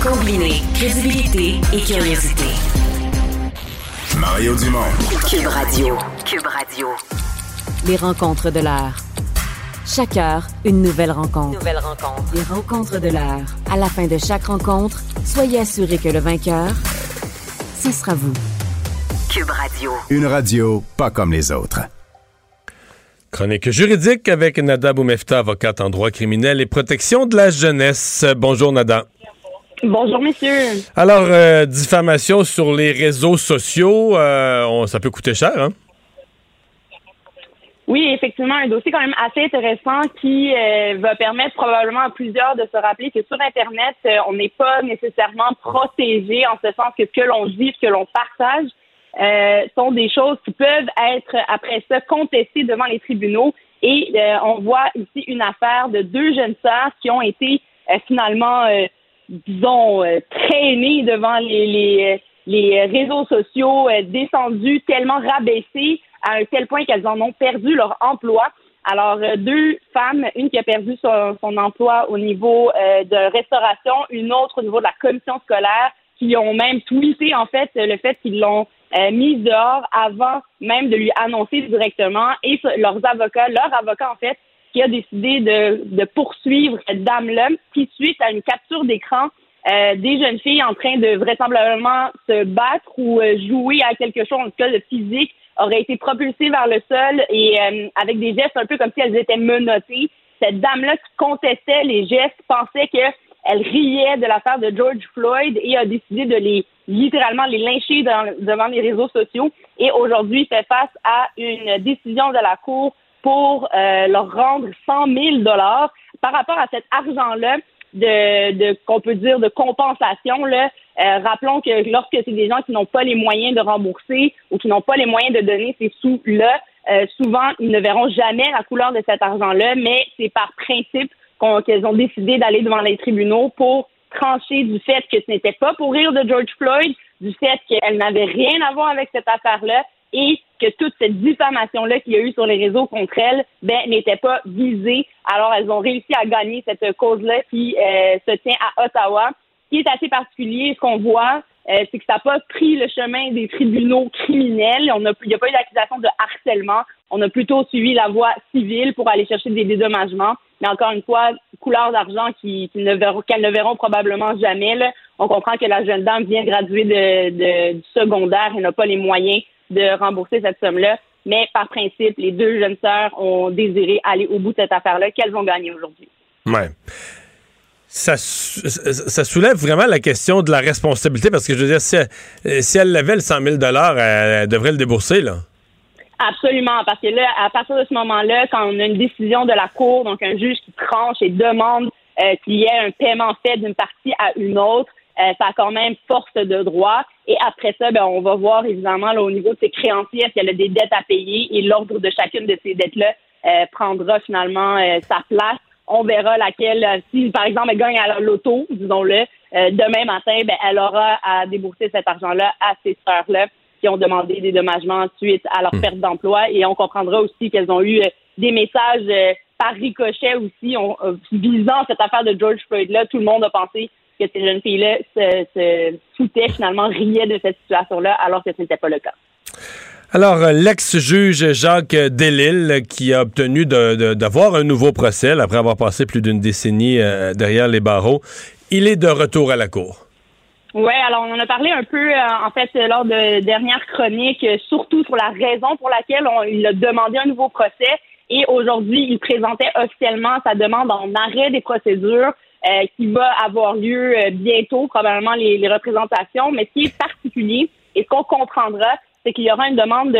Combiner crédibilité et curiosité. Mario Dumont. Cube Radio. Cube Radio. Les rencontres de l'heure. Chaque heure, une nouvelle rencontre. Nouvelle rencontre. Les rencontres de l'heure. À la fin de chaque rencontre, soyez assurés que le vainqueur, ce sera vous. Cube Radio. Une radio pas comme les autres. Chronique juridique avec Nada Boumefta, avocate en droit criminel et protection de la jeunesse. Bonjour Nada. Bonjour, messieurs. Alors, euh, diffamation sur les réseaux sociaux, euh, ça peut coûter cher, hein? Oui, effectivement, un dossier quand même assez intéressant qui euh, va permettre probablement à plusieurs de se rappeler que sur Internet, on n'est pas nécessairement protégé en ce sens que ce que l'on dit, ce que l'on partage, sont des choses qui peuvent être après ça contestées devant les tribunaux. Et on voit ici une affaire de deux jeunes sœurs qui ont été finalement disons, euh, traînées devant les, les, les réseaux sociaux, euh, descendues, tellement rabaissées à un tel point qu'elles en ont perdu leur emploi. Alors, euh, deux femmes, une qui a perdu son, son emploi au niveau de restauration, une autre au niveau de la commission scolaire, qui ont même tweeté, en fait, le fait qu'ils l'ont mise dehors avant même de lui annoncer directement. Et leurs avocats, leur avocat, en fait, qui a décidé de, de poursuivre dame-là, qui suite à une capture d'écran euh, des jeunes filles en train de vraisemblablement se battre ou euh, jouer à quelque chose, en tout cas le physique, aurait été propulsée vers le sol et euh, avec des gestes un peu comme si elles étaient menottées. Cette dame-là qui contestait les gestes pensait qu'elle riait de l'affaire de George Floyd et a décidé de les littéralement les lyncher devant les réseaux sociaux et aujourd'hui fait face à une décision de la Cour pour leur rendre 100 000 dollars par rapport à cet argent-là de, de qu'on peut dire de compensation là. Euh, rappelons que lorsque c'est des gens qui n'ont pas les moyens de rembourser ou qui n'ont pas les moyens de donner ces sous-là, euh, souvent ils ne verront jamais la couleur de cet argent-là, mais c'est par principe qu'elles ont décidé d'aller devant les tribunaux pour trancher du fait que ce n'était pas pour rire de George Floyd, du fait qu'elle n'avait rien à voir avec cette affaire-là et que toute cette diffamation-là qu'il y a eu sur les réseaux contre elle, ben, n'était pas visée. Alors, elles ont réussi à gagner cette cause-là qui euh, se tient à Ottawa. Ce qui est assez particulier, ce qu'on voit, euh, c'est que ça n'a pas pris le chemin des tribunaux criminels. On il n'y a pas eu d'accusation de harcèlement. On a plutôt suivi la voie civile pour aller chercher des dédommagements. Mais encore une fois, couleur d'argent qui, ne verront, qu'elles ne verront probablement jamais. On comprend que la jeune dame vient graduer de, de, du secondaire et n'a pas les moyens de rembourser cette somme-là. Mais par principe, les deux jeunes sœurs ont désiré aller au bout de cette affaire-là qu'elles vont gagner aujourd'hui. Ouais. Ça, ça, soulève vraiment la question de la responsabilité parce que je veux dire, si elle, si elle le 100 000 elle, devrait le débourser, là. Absolument, parce que là, à partir de ce moment-là, quand on a une décision de la Cour, donc un juge qui tranche et demande euh, qu'il y ait un paiement fait d'une partie à une autre, euh, ça a quand même force de droit. Et après ça, ben, on va voir évidemment au niveau de ses créanciers, est-ce qu'elle a des dettes à payer et l'ordre de chacune de ces dettes-là euh, prendra finalement euh, sa place. On verra laquelle, si par exemple elle gagne à la loto, disons-le, demain matin, ben, elle aura à débourser cet argent-là à ces sœurs-là qui ont demandé des dommagements suite à leur hmm. perte d'emploi. Et on comprendra aussi qu'elles ont eu des messages par ricochet aussi visant cette affaire de George Floyd-là. Tout le monde a pensé que ces jeunes filles-là se, se foutaient, finalement, riaient de cette situation-là, alors que ce n'était pas le cas. Alors, euh, l'ex-juge Jacques Delille, qui a obtenu d'avoir un nouveau procès après avoir passé plus d'une décennie euh, derrière les barreaux, il est de retour à la cour. Oui, alors on en a parlé un peu, euh, en fait, lors de dernières chroniques, surtout sur la raison pour laquelle il a demandé un nouveau procès. Et aujourd'hui, il présentait officiellement sa demande en arrêt des procédures euh, qui va avoir lieu euh, bientôt, probablement les, représentations. Mais ce qui est particulier et ce qu'on comprendra, c'est qu'il y aura une demande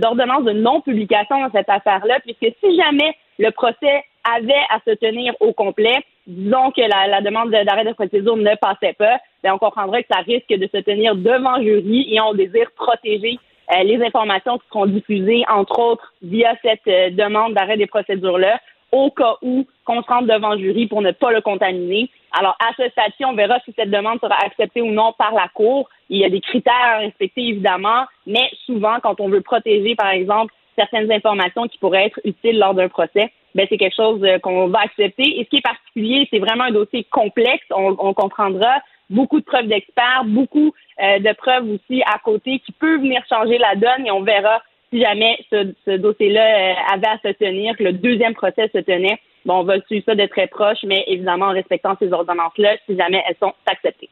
d'ordonnance de, non-publication dans cette affaire-là, puisque si jamais le procès avait à se tenir au complet, disons que la, demande d'arrêt de procédure ne passait pas, bien, on comprendra que ça risque de se tenir devant jury et on désire protéger euh, les informations qui seront diffusées, entre autres, via cette demande d'arrêt des procédures-là, au cas où qu'on se rende devant le jury pour ne pas le contaminer. Alors, à ce stade on verra si cette demande sera acceptée ou non par la Cour. Il y a des critères à respecter, évidemment, mais souvent, quand on veut protéger, par exemple, certaines informations qui pourraient être utiles lors d'un procès, ben, c'est quelque chose euh, qu'on va accepter. Et ce qui est particulier, c'est vraiment un dossier complexe. On, on comprendra beaucoup de preuves d'experts, beaucoup euh, de preuves aussi à côté qui peuvent venir changer la donne et on verra si jamais ce, dossier-là euh, avait à se tenir, que le deuxième procès se tenait, bon, on va suivre ça de très proche, mais évidemment en respectant ces ordonnances-là, si jamais elles sont acceptées.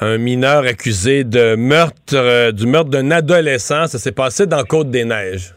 Un mineur accusé de meurtre, euh, du meurtre d'un adolescent, ça s'est passé dans Côte-des-Neiges.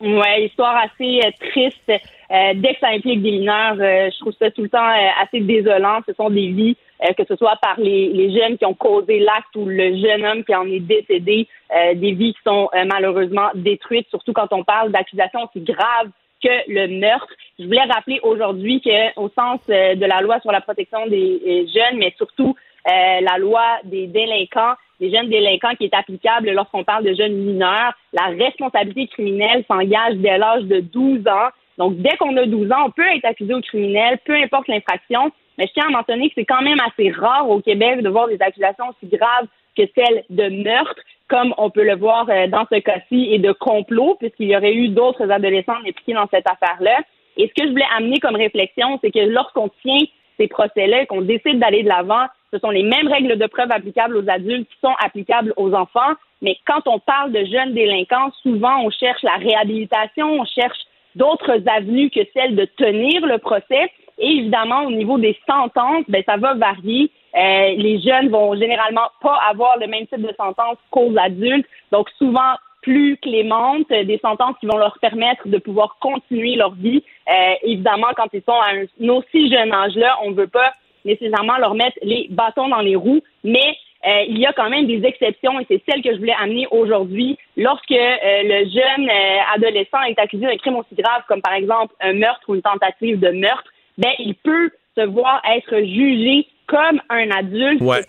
Oui, histoire assez euh, triste. dès que ça implique des mineurs, je trouve ça tout le temps assez désolant. Ce sont des vies euh, que ce soit par les, les, jeunes qui ont causé l'acte ou le jeune homme qui en est décédé, euh, des vies qui sont euh, malheureusement détruites, surtout quand on parle d'accusations aussi graves que le meurtre. Je voulais rappeler aujourd'hui qu'au sens de la loi sur la protection des jeunes, mais surtout la loi des délinquants, des jeunes délinquants qui est applicable lorsqu'on parle de jeunes mineurs, la responsabilité criminelle s'engage dès l'âge de 12 ans. Donc, dès qu'on a 12 ans, on peut être accusé au criminel, peu importe l'infraction, mais je tiens à mentionner que c'est quand même assez rare au Québec de voir des accusations aussi graves que celles de meurtre, comme on peut le voir euh, dans ce cas-ci, et de complot, puisqu'il y aurait eu d'autres adolescents impliqués dans cette affaire-là. Et ce que je voulais amener comme réflexion, c'est que lorsqu'on tient ces procès-là, qu'on décide d'aller de l'avant, ce sont les mêmes règles de preuve applicables aux adultes qui sont applicables aux enfants. Mais quand on parle de jeunes délinquants, souvent on cherche la réhabilitation, on cherche d'autres avenues que celle de tenir le procès. Et évidemment, au niveau des sentences, ben, ça va varier. Euh, les jeunes vont généralement pas avoir le même type de sentence qu'aux adultes. Donc, souvent, plus clémentes, des sentences qui vont leur permettre de pouvoir continuer leur vie. Euh, évidemment, quand ils sont à un, aussi jeune âge-là, on ne veut pas nécessairement leur mettre les bâtons dans les roues, mais euh, il y a quand même des exceptions et c'est celle que je voulais amener aujourd'hui. Lorsque euh, le jeune adolescent est accusé d'un crime aussi grave comme par exemple un meurtre ou une tentative de meurtre, ben il peut se voir être jugé comme un adulte. Ouais,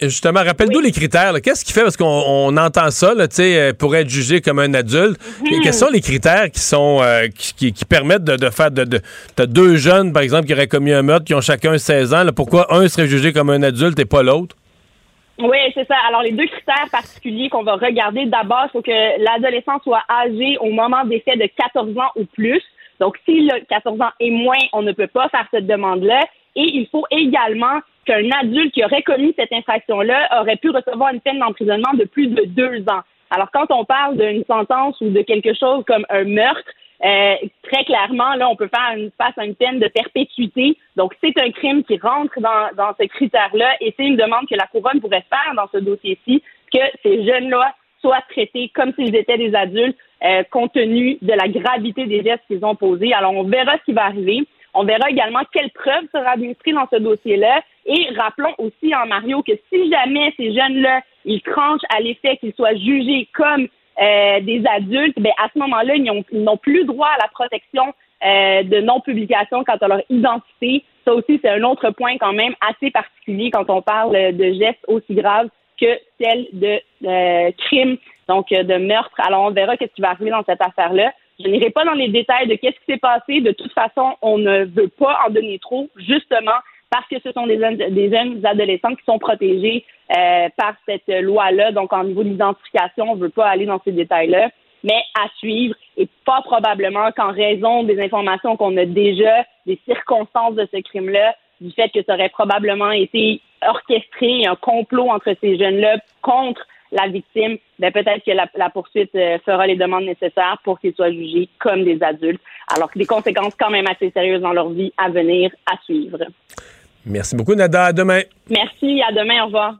justement, rappelle-nous les critères. Qu'est-ce qui fait, parce qu'on entend ça, là, euh, pour être jugé comme un adulte, mhm. quels sont les critères qui sont euh, qui, permettent de, faire de, de deux jeunes, par exemple, qui auraient commis un meurtre, qui ont chacun 16 ans, pourquoi un serait jugé comme un adulte et pas l'autre? Oui, c'est ça. Alors, les deux critères particuliers qu'on va regarder, d'abord, il faut que l'adolescent soit âgé au moment des faits de 14 ans ou plus. Donc, s'il a 14 ans et moins, on ne peut pas faire cette demande-là. Et il faut également qu'un adulte qui aurait commis cette infraction-là aurait pu recevoir une peine d'emprisonnement de plus de deux ans. Alors, quand on parle d'une sentence ou de quelque chose comme un meurtre, euh, très clairement, là, on peut faire une, face à une peine de perpétuité. Donc, c'est un crime qui rentre dans, dans ce critère-là et c'est une demande que la couronne pourrait faire dans ce dossier-ci, que ces jeunes-là soient traités comme s'ils étaient des adultes, euh, compte tenu de la gravité des gestes qu'ils ont posés. Alors, on verra ce qui va arriver. On verra également quelle preuve sera administrée dans ce dossier-là. Et rappelons aussi en Mario que si jamais ces jeunes-là, ils tranchent à l'effet qu'ils soient jugés comme euh, des adultes, ben à ce moment-là, ils n'ont plus droit à la protection euh, de non-publication quant à leur identité. Ça aussi, c'est un autre point quand même assez particulier quand on parle de gestes aussi graves que celle de euh, crime, donc de meurtre. Alors, on verra qu'est-ce qui va arriver dans cette affaire-là. Je n'irai pas dans les détails de qu'est-ce qui s'est passé. De toute façon, on ne veut pas en donner trop, justement parce que ce sont des jeunes, des jeunes adolescents qui sont protégés euh, par cette loi-là. Donc, en niveau d'identification, on ne veut pas aller dans ces détails-là. Mais à suivre, et pas probablement qu'en raison des informations qu'on a déjà, des circonstances de ce crime-là, du fait que ça aurait probablement été orchestré, un complot entre ces jeunes-là contre la victime, ben peut-être que la, poursuite euh, fera les demandes nécessaires pour qu'ils soient jugés comme des adultes, alors que des conséquences quand même assez sérieuses dans leur vie à venir à suivre. Merci beaucoup, Nada. À demain. Merci. À demain. Au revoir.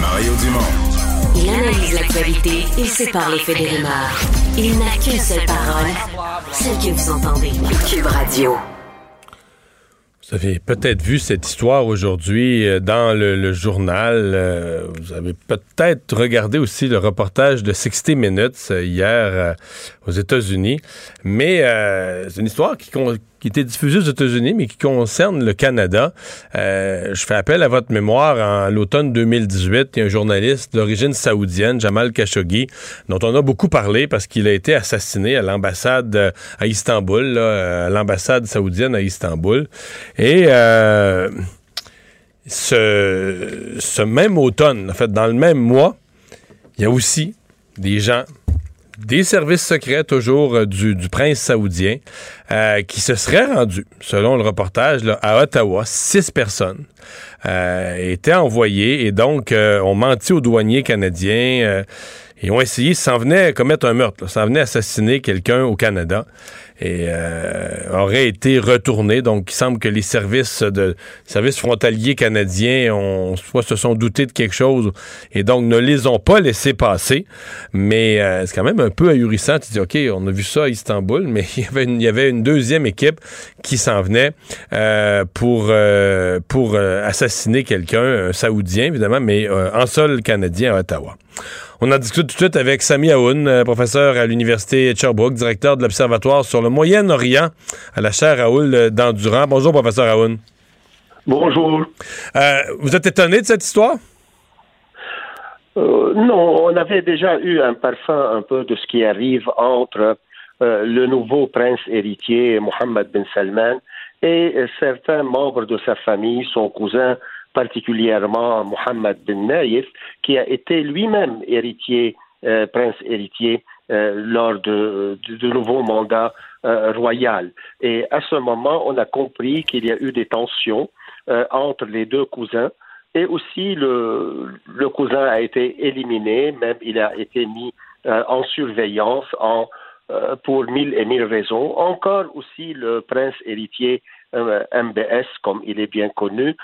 Mario Dumont. Il analyse l'actualité et sépare les faits des rumeurs. Il n'a qu'une seule parole, celle que vous entendez. Cube Radio. Vous avez peut-être vu cette histoire aujourd'hui euh, dans le, journal. Euh, vous avez peut-être regardé aussi le reportage de 60 Minutes euh, hier aux États-Unis. Mais c'est une histoire qui, qui était diffusé aux États-Unis, mais qui concerne le Canada. Euh, je fais appel à votre mémoire. En l'automne 2018, il y a un journaliste d'origine saoudienne, Jamal Khashoggi, dont on a beaucoup parlé parce qu'il a été assassiné à l'ambassade euh, à Istanbul, euh, à l'ambassade saoudienne à Istanbul. Et ce même automne, en fait, dans le même mois, il y a aussi des gens des services secrets toujours euh, du, prince saoudien euh, qui se seraient rendus, selon le reportage, à Ottawa. Six personnes euh, étaient envoyées et donc ont menti aux douaniers canadiens et ont essayé, s'en venaient commettre un meurtre, s'en venaient assassiner quelqu'un au Canada et euh, aurait été retourné. Donc, il semble que les services de services frontaliers canadiens ont soit se sont doutés de quelque chose et donc ne les ont pas laissés passer. Mais euh, c'est quand même un peu ahurissant. Tu dis, OK, on a vu ça à Istanbul, mais il y avait une, y avait une deuxième équipe qui s'en venait euh, pour, euh, pour assassiner quelqu'un, un Saoudien évidemment, mais en sol canadien à Ottawa. On en discute tout de suite avec Sami Aoun, euh, professeur à l'Université de Sherbrooke, directeur de l'Observatoire sur le Moyen-Orient à la chaire Raoul d'Endurant. Bonjour, professeur Aoun. Bonjour. Euh, vous êtes étonné de cette histoire? Euh, non, on avait déjà eu un parfum un peu de ce qui arrive entre le nouveau prince héritier Mohammed bin Salman et certains membres de sa famille, son cousin particulièrement Mohammed bin Naïf, qui a été lui-même héritier, euh, prince héritier, euh, lors de, de, nouveaux mandats euh, royal. Et à ce moment, on a compris qu'il y a eu des tensions entre les deux cousins. Et aussi, le, cousin a été éliminé, même il a été mis en surveillance, pour mille et mille raisons. Encore aussi le prince héritier MBS, comme il est bien connu,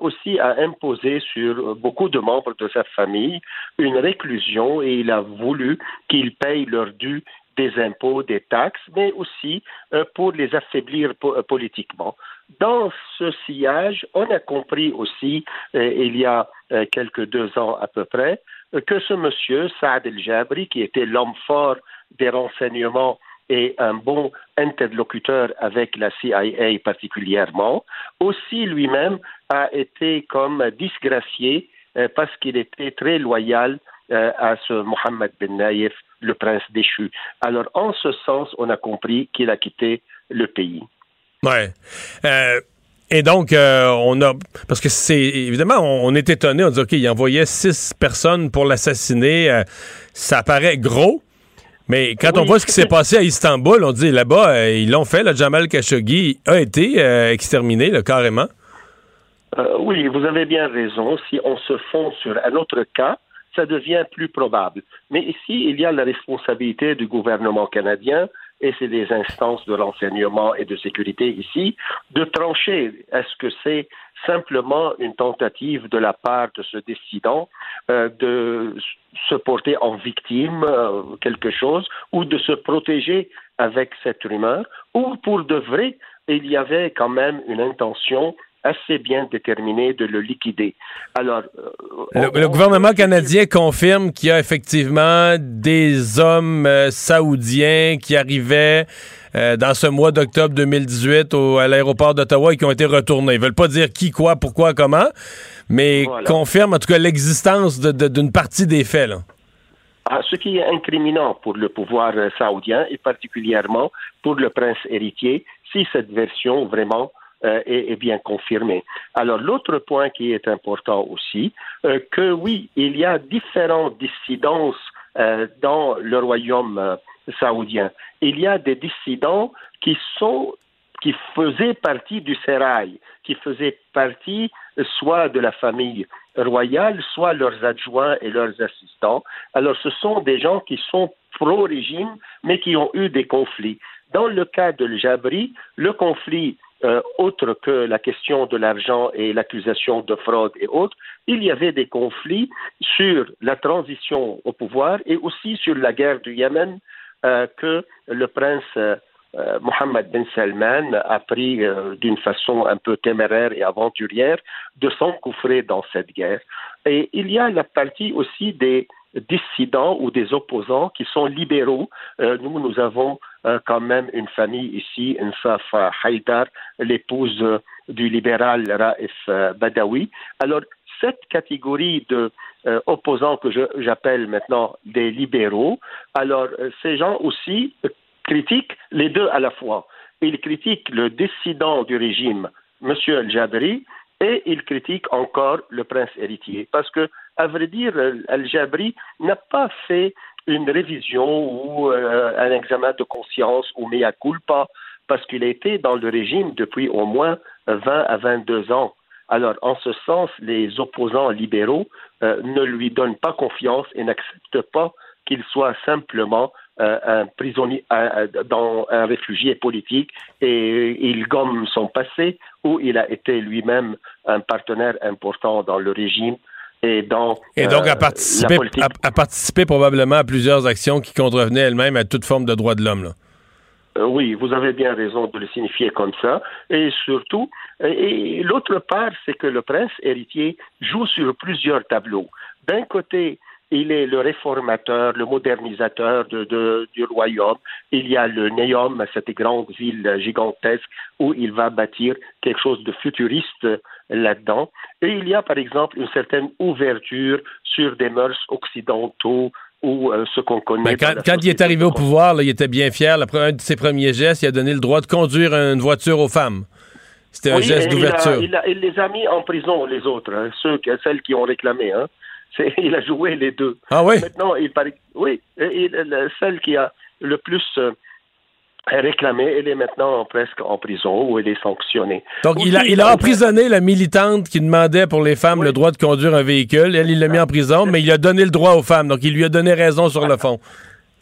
aussi a imposé sur beaucoup de membres de sa famille une réclusion et il a voulu qu'ils payent leur dû des impôts, des taxes, mais aussi euh, pour les affaiblir euh, politiquement. Dans ce sillage, on a compris aussi, euh, il y a quelques deux ans à peu près, que ce monsieur, Saad El-Jabri, qui était l'homme fort des renseignements et un bon interlocuteur avec la CIA particulièrement, aussi lui-même a été comme disgracié parce qu'il était très loyal à ce Mohammed Ben Naïf le prince déchu. Alors, en ce sens, on a compris qu'il a quitté le pays. Ouais. Euh, et donc, euh, on a. Parce que c'est. Évidemment, on, est étonné. On dit, OK, il envoyait six personnes pour l'assassiner. Euh, ça paraît gros. Mais quand on voit ce qui s'est passé à Istanbul, on dit là-bas, ils l'ont fait. Le Jamal Khashoggi a été exterminé, carrément. oui, vous avez bien raison. Si on se fonde sur un autre cas, ça devient plus probable. Mais ici, il y a la responsabilité du gouvernement canadien et c'est des instances de renseignement et de sécurité ici, de trancher. Est-ce que c'est simplement une tentative de la part de ce décidant euh, de se porter en victime euh, quelque chose ou de se protéger avec cette rumeur ou pour de vrai il y avait quand même une intention assez bien déterminé de le liquider. Alors, euh, le, gouvernement canadien confirme qu'il y a effectivement des hommes euh, saoudiens qui arrivaient euh, dans ce mois d'octobre 2018 au, à l'aéroport d'Ottawa et qui ont été retournés. Ils veulent pas dire qui, quoi, pourquoi, comment, mais confirme en tout cas l'existence d'une partie des faits. Ah, ce qui est incriminant pour le pouvoir saoudien et particulièrement pour le prince héritier, si cette version vraiment euh, est, bien confirmé. Alors l'autre point qui est important aussi, euh, que oui, il y a différentes dissidences euh, dans le royaume saoudien. Il y a des dissidents qui sont qui faisaient partie du sérail, qui faisaient partie soit de la famille royale, soit leurs adjoints et leurs assistants. Alors ce sont des gens qui sont pro-régime, mais qui ont eu des conflits. Dans le cas de Jabri, le conflit euh, autre que la question de l'argent et l'accusation de fraude et autres, il y avait des conflits sur la transition au pouvoir et aussi sur la guerre du Yémen euh, que le prince euh, Mohammed Ben Salman a pris d'une façon un peu téméraire et aventurière de s'engouffrer dans cette guerre. Et il y a la partie aussi des dissidents ou des opposants qui sont libéraux. nous, nous avons euh, quand même une famille ici, Insaf Haïdar, l'épouse du libéral Raif euh, Badawi. Alors, cette catégorie de euh, opposants que j'appelle maintenant des libéraux, alors ces gens aussi critiquent les deux à la fois. Ils critiquent le dissident du régime, M. El-Jabri, et ils critiquent encore le prince héritier. Parce que, à vrai dire, El-Jabri n'a pas fait une révision ou euh, un examen de conscience ou mea culpa parce qu'il a été dans le régime depuis au moins 20 à 22 ans. Alors, en ce sens, les opposants libéraux euh, ne lui donnent pas confiance et n'acceptent pas qu'il soit simplement euh, un prisonnier, dans un réfugié politique et il gomme son passé où il a été lui-même un partenaire important dans le régime et donc, et donc à, euh, participer, probablement à plusieurs actions qui contrevenaient elles-mêmes à toute forme de droit de l'homme. Euh, oui, vous avez bien raison de le signifier comme ça. Et surtout, et, l'autre part, c'est que le prince héritier joue sur plusieurs tableaux. D'un côté, il est le réformateur, le modernisateur de, du royaume. Il y a le Neom, cette grande ville gigantesque où il va bâtir quelque chose de futuriste là-dedans. Et il y a, par exemple, une certaine ouverture sur des mœurs occidentaux ou euh, ce qu'on connaît. Ben, quand, il est arrivé au pouvoir, il était bien fier. un de ses premiers gestes, il a donné le droit de conduire une voiture aux femmes. C'était un geste d'ouverture. Il, les a mis en prison, les autres, hein, ceux, celles qui ont réclamé. Hein. il a joué les deux. Ah oui? Maintenant, il paraît. Oui, celle qui a le plus. Euh, réclamée. Elle est maintenant presque en prison où elle est sanctionnée. Donc, il a, il a emprisonné la militante qui demandait pour les femmes le droit de conduire un véhicule. Elle, il l'a mis en prison, mais il a donné le droit aux femmes. Donc, il lui a donné raison sur le fond.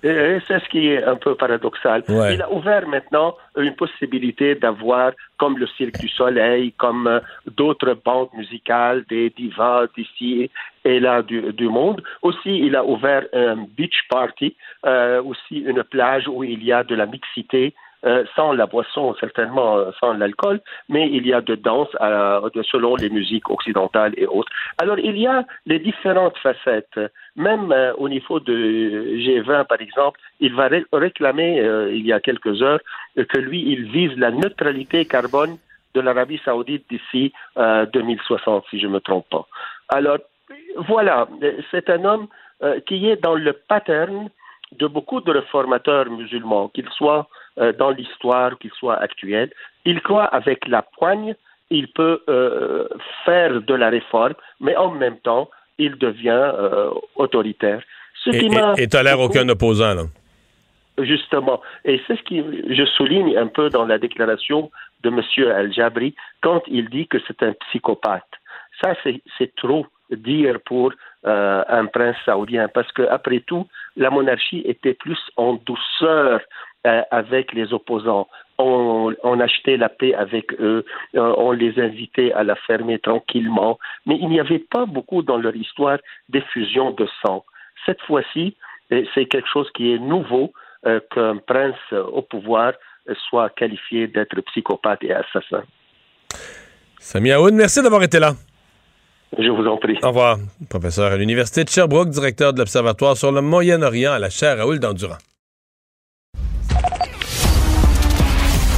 C'est ce qui est un peu paradoxal. Il a ouvert maintenant une possibilité d'avoir, comme le Cirque du Soleil, comme euh, d'autres bandes musicales, des divas d'ici et là du, monde. Aussi, il a ouvert un beach party, euh, aussi une plage où il y a de la mixité euh, sans la boisson, certainement euh, sans l'alcool, mais il y a de danse euh, selon les musiques occidentales et autres. Alors, il y a les différentes facettes. Même au niveau de G20, par exemple, il va réclamer, il y a quelques heures, que lui, il vise la neutralité carbone de l'Arabie saoudite d'ici 2060, si je ne me trompe pas. Alors, voilà, c'est un homme qui est dans le pattern de beaucoup de réformateurs musulmans, qu'ils soient euh, dans l'histoire, qu'il soit actuel. Il croit avec la poigne, il peut euh, faire de la réforme, mais en même temps, il devient euh, autoritaire. Ce et, qui tolère aucun opposant, là. Justement. Et c'est ce que je souligne un peu dans la déclaration de M. Al-Jabri quand il dit que c'est un psychopathe. Ça, c'est trop dire pour un prince saoudien, parce que après tout, la monarchie était plus en douceur avec les opposants. On, achetait la paix avec eux, euh, on les invitait à la fermer tranquillement, mais il n'y avait pas beaucoup dans leur histoire d'effusion de sang. Cette fois-ci, euh, c'est quelque chose qui est nouveau qu'un prince au pouvoir soit qualifié d'être psychopathe et assassin. Sami Aoun, merci d'avoir été là. Je vous en prie. Au revoir. Professeur à l'Université de Sherbrooke, directeur de l'Observatoire sur le Moyen-Orient à la chaire Raoul d'Endurant.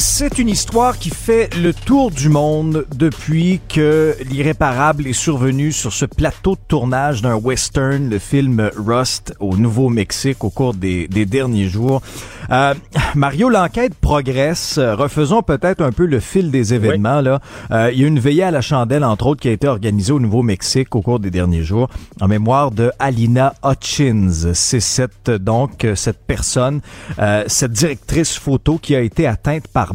C'est une histoire qui fait le tour du monde depuis que l'irréparable est survenu sur ce plateau de tournage d'un western, le film Rust au Nouveau-Mexique au cours des, derniers jours. Euh, Mario, l'enquête progresse. Refaisons peut-être un peu le fil des événements. Là, euh, il y a une veillée à la chandelle, entre autres, qui a été organisée au Nouveau-Mexique au cours des derniers jours en mémoire de Alina Hutchins. C'est cette donc cette personne, euh, cette directrice photo qui a été atteinte par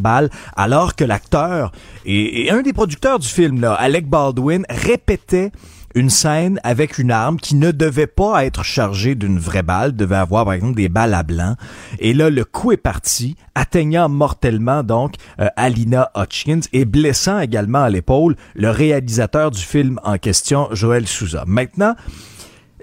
alors que l'acteur et, un des producteurs du film, là, Alec Baldwin, répétait une scène avec une arme qui ne devait pas être chargée d'une vraie balle, devait avoir par exemple des balles à blanc. Et là, le coup est parti, atteignant mortellement donc euh, Alina Hutchins et blessant également à l'épaule le réalisateur du film en question, Joël Souza. Maintenant,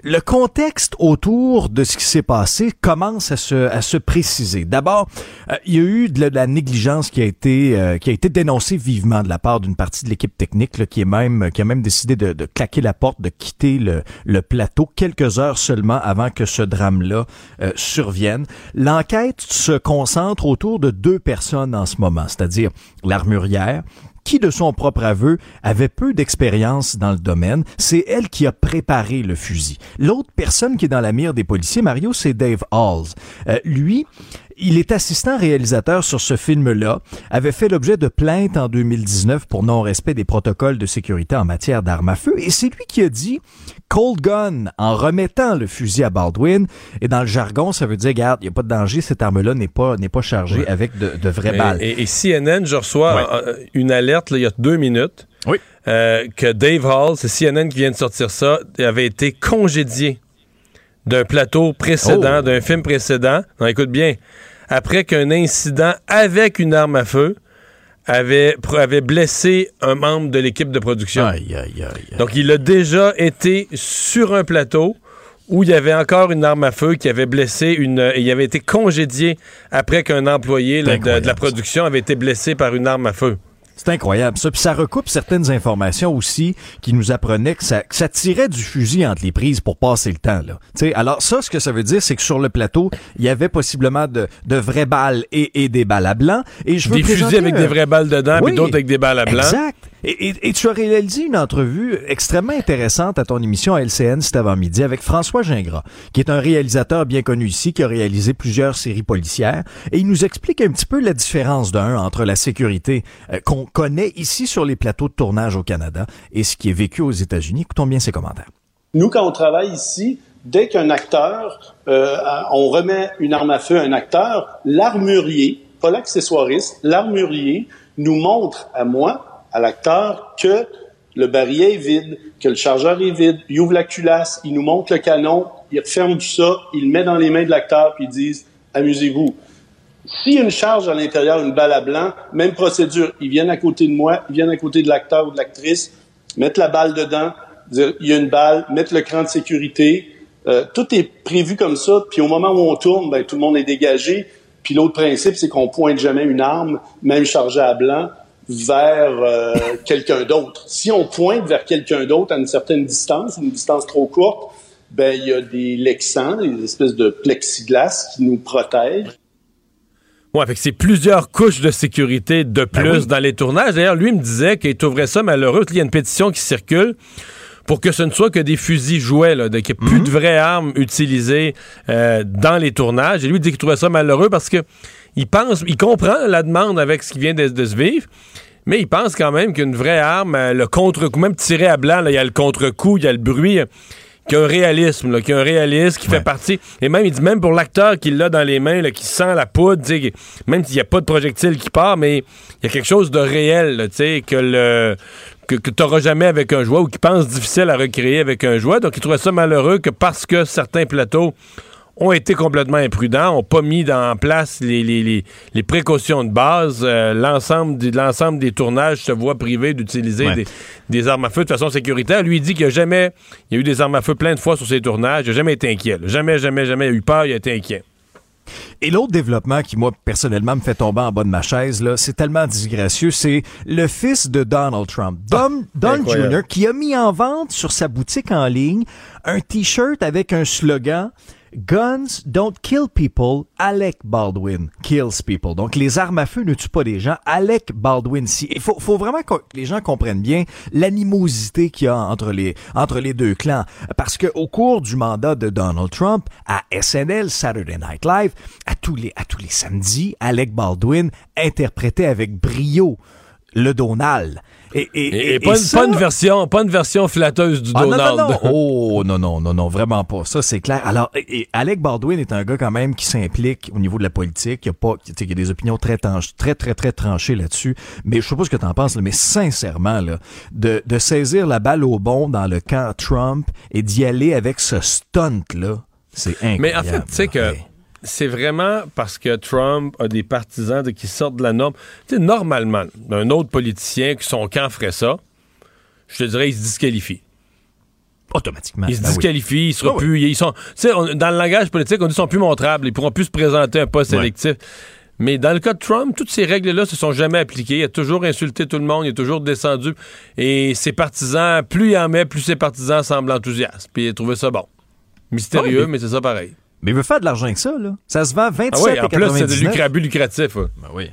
le contexte autour de ce qui s'est passé commence à se, à se préciser. D'abord, euh, il y a eu de la, négligence qui a été euh, qui a été dénoncée vivement de la part d'une partie de l'équipe technique là, qui est même qui a même décidé de, de claquer la porte, de quitter le, le, plateau quelques heures seulement avant que ce drame-là euh, survienne. L'enquête se concentre autour de deux personnes en ce moment, c'est-à-dire l'armurière qui, de son propre aveu, avait peu d'expérience dans le domaine. C'est elle qui a préparé le fusil. L'autre personne qui est dans la mire des policiers, Mario, c'est Dave Halls. Euh, lui, il est assistant réalisateur sur ce film-là, avait fait l'objet de plaintes en 2019 pour non-respect des protocoles de sécurité en matière d'armes à feu, et c'est lui qui a dit Cold Gun en remettant le fusil à Baldwin, et dans le jargon, ça veut dire, regarde, il n'y a pas de danger, cette arme-là n'est pas, n'est pas chargée avec de, de vraies balles. Et, CNN, je reçois une alerte il y a deux minutes. Oui. Euh, que Dave Hall, c'est CNN qui vient de sortir ça, avait été congédié d'un plateau précédent, oh. d'un film précédent. Non, écoute bien après qu'un incident avec une arme à feu avait, avait blessé un membre de l'équipe de production. Donc, il a déjà été sur un plateau où il y avait encore une arme à feu qui avait blessé une. il avait été congédié après qu'un employé de, la production avait été blessé par une arme à feu. C'est incroyable ça. Puis ça recoupe certaines informations aussi qui nous apprenaient que ça, ça tirait du fusil entre les prises pour passer le temps. Là. sais, alors ça, ce que ça veut dire, c'est que sur le plateau, il y avait possiblement de, de vraies balles et, et des balles à blanc. Et je veux des fusils avec des vraies balles dedans, puis d'autres avec des balles à blanc. Exact. Et, tu as réalisé une entrevue extrêmement intéressante à ton émission à LCN cet avant-midi avec François Gingras, qui est un réalisateur bien connu ici, qui a réalisé plusieurs séries policières. Et il nous explique un petit peu la différence d'un entre la sécurité euh, qu'on connaît ici sur les plateaux de tournage au Canada et ce qui est vécu aux États-Unis. Écoutons bien ses commentaires. Nous, quand on travaille ici, dès qu'un acteur, euh, on remet une arme à feu à un acteur, l'armurier, pas l'accessoiriste, l'armurier nous montre à moi à l'acteur que le barillet est vide, que le chargeur est vide, il ouvre la culasse, il nous montre le canon, il referme tout ça, il le met dans les mains de l'acteur, puis ils disent amusez-vous. S'il y a une charge à l'intérieur, une balle à blanc, même procédure. Ils viennent à côté de moi, ils viennent à côté de l'acteur ou de l'actrice, mettre la balle dedans, dire il y a une balle, mettre le cran de sécurité. Euh, tout est prévu comme ça. Puis au moment où on tourne, ben, tout le monde est dégagé. Puis l'autre principe, c'est qu'on pointe jamais une arme, même chargée à blanc vers euh, quelqu'un d'autre. Si on pointe vers quelqu'un d'autre à une certaine distance, une distance trop courte, ben il y a des lexans, des espèces de plexiglas qui nous protègent. Ouais, fait que c'est plusieurs couches de sécurité de ben plus dans les tournages. D'ailleurs, lui me disait qu'il trouverait ça malheureux. Il y a une pétition qui circule pour que ce ne soit que des fusils jouets, qu'il n'y ait plus mhm. de vraies armes utilisées euh, dans les tournages. Et lui dit qu'il trouvait ça malheureux parce que il pense, il comprend la demande avec ce qui vient de, se vivre, mais il pense quand même qu'une vraie arme, euh, le contre-coup, même tiré à blanc, il y a le contre-coup, il y a le bruit, euh, qui a un réalisme, qui a un réalisme, qui fait partie. Et même, il dit, même pour l'acteur qui l'a dans les mains, qui sent la poudre, même s'il n'y a pas de projectile qui part, mais il y a quelque chose de réel, tu sais, que le que, tu n'auras jamais avec un jouet ou qui pense difficile à recréer avec un jouet. Donc, il trouvait ça malheureux que parce que certains plateaux ont été complètement imprudents, n'ont pas mis en place les, les, précautions de base. Euh, l'ensemble, l'ensemble des tournages se voit privé d'utiliser des, armes à feu de façon sécuritaire. Lui, il dit qu'il a jamais, il y a eu des armes à feu plein de fois sur ses tournages. Il n'a jamais été inquiet. Jamais, jamais, jamais eu peur. Il a été inquiet. Et l'autre développement qui, moi, personnellement, me fait tomber en bas de ma chaise, là, c'est tellement disgracieux, c'est le fils de Donald Trump, Don, Don Jr., qui a mis en vente sur sa boutique en ligne un T-shirt avec un slogan Guns don't kill people, Alec Baldwin kills people. Donc les armes à feu ne tuent pas des gens, Alec Baldwin si. Il faut, faut vraiment que les gens comprennent bien l'animosité qu'il y a entre les entre les deux clans parce que au cours du mandat de Donald Trump à SNL Saturday Night Live, à tous les à tous les samedis, Alec Baldwin interprétait avec brio le Donald. Et, pas, une, version, pas une version flatteuse du ah, Donald. Non, non, oh non, non, non, non, vraiment pas. Ça, c'est clair. Alors, et, Alec Baldwin est un gars quand même qui s'implique au niveau de la politique. Il y a pas, il y a des opinions très, très, très, très tranchées là-dessus. Mais je sais pas ce que t'en penses, mais sincèrement, là, de, de saisir la balle au bon dans le camp Trump et d'y aller avec ce stunt-là, c'est incroyable. Mais en fait, tu sais que c'est vraiment parce que Trump a des partisans qui sortent de la norme. Tu sais, normalement, d'un autre politicien qui son camp ferait ça, je te dirais, il se disqualifie. Automatiquement. Il se ben disqualifie, il sera ah plus. Ils sont, dans le langage politique, on dit qu'ils sont plus montrables, ils pourront plus se présenter un poste électif. Mais dans le cas de Trump, toutes ces règles-là se sont jamais appliquées. Il a toujours insulté tout le monde, il a toujours descendu. Et ses partisans, plus il en met, plus ses partisans semblent enthousiastes. Puis il a trouvé ça bon. Mystérieux, mais c'est ça pareil. Mais il veut faire de l'argent avec ça, là. Ça se vend 27 ah oui, en plus, c'est de lucratif. Ben oui.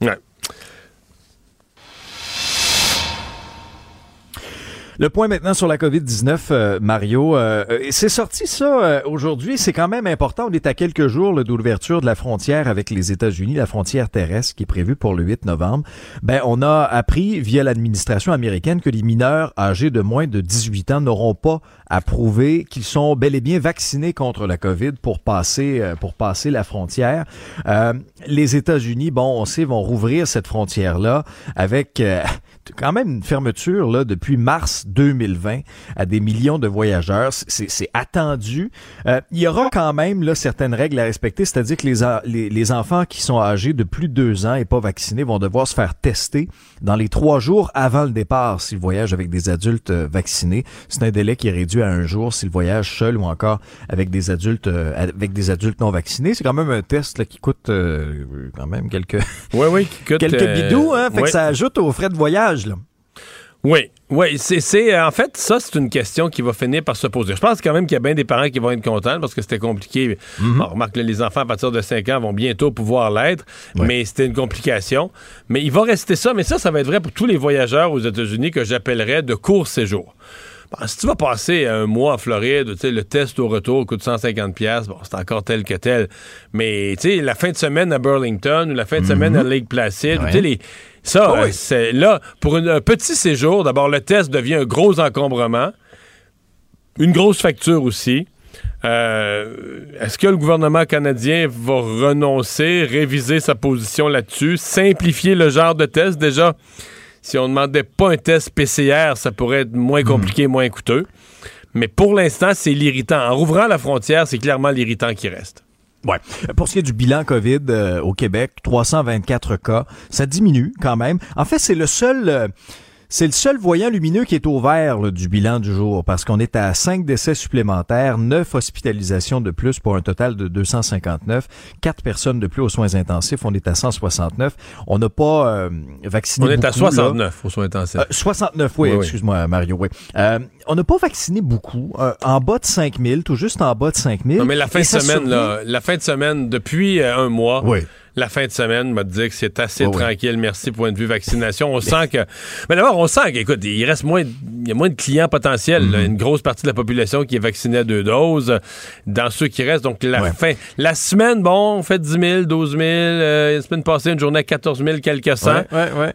Ouais. Le point maintenant sur la COVID-19, euh, Mario. Euh, euh, c'est sorti ça aujourd'hui. C'est quand même important. On est à quelques jours de l'ouverture de la frontière avec les États-Unis, la frontière terrestre qui est prévue pour le 8 novembre. Ben, on a appris via l'administration américaine que les mineurs âgés de moins de 18 ans n'auront pas à prouver qu'ils sont bel et bien vaccinés contre la COVID pour passer pour passer la frontière. les États-Unis, bon, on sait, vont rouvrir cette frontière-là avec quand même une fermeture là depuis mars 2020 à des millions de voyageurs. C'est attendu. Euh, il y aura quand même là certaines règles à respecter, c'est-à-dire que les, les, enfants qui sont âgés de plus de deux ans et pas vaccinés vont devoir se faire tester dans les trois jours avant le départ s'ils voyagent avec des adultes euh, vaccinés. C'est un délai qui est réduit à un jour s'ils voyagent seuls ou encore avec des adultes euh, avec des adultes non vaccinés. C'est quand même un test là, qui coûte quand même quelques oui, quelques bidous, hein, fait que ça ajoute aux frais de voyage Oui, oui, c'est en fait ça c'est une question qui va finir par se poser. Je pense quand même qu'il y a bien des parents qui vont être contents parce que c'était compliqué. Mhm. on remarque que les enfants à partir de 5 ans vont bientôt pouvoir l'être, mais c'était une complication. Mais il va rester ça, mais ça ça va être vrai pour tous les voyageurs aux États-Unis que j'appellerais de court séjour. si tu vas passer un mois en Floride, le test au retour coûte 150 pièces, bon, c'est encore tel que tel. Mais tu sais la fin de semaine à Burlington ou la fin de semaine mhm. à Lake Placid, tu sais les ça, ah euh, c'est là, pour un petit séjour, d'abord, le test devient un gros encombrement, une grosse facture aussi. Euh, est-ce que le gouvernement canadien va renoncer, réviser sa position là-dessus, simplifier le genre de test? Déjà, si on ne demandait pas un test PCR, ça pourrait être moins hmm. compliqué, moins coûteux. Mais pour l'instant, c'est l'irritant. En rouvrant la frontière, c'est clairement l'irritant qui reste. Ouais. Pour ce qui est du bilan COVID euh, au Québec, 324 cas, ça diminue quand même. En fait, c'est le seul euh, c'est le seul voyant lumineux qui est au vert du bilan du jour parce qu'on est à 5 décès supplémentaires, 9 hospitalisations de plus pour un total de 259, 4 personnes de plus aux soins intensifs, on est à 169. On n'a pas euh, vacciné On est à 69 aux soins intensifs. 69, oui, excuse-moi Mario, oui. on n'a pas vacciné beaucoup, en bas de 5000, tout juste en bas de 5000. Non mais la fin de semaine là, la fin de semaine depuis un mois. Oui la fin de semaine m'a dit que c'est assez tranquille. Merci, point de vue vaccination. On sent que. Mais d'abord, on sent qu'écoute, il reste moins. Il y a moins de clients potentiels. Mm-hmm. Une grosse partie de la population qui est vaccinée à deux doses. Dans ceux qui restent, donc la fin. La semaine, bon, on fait 10 000, 12 000. Euh, la semaine passée, une journée à 14 000, quelques cents.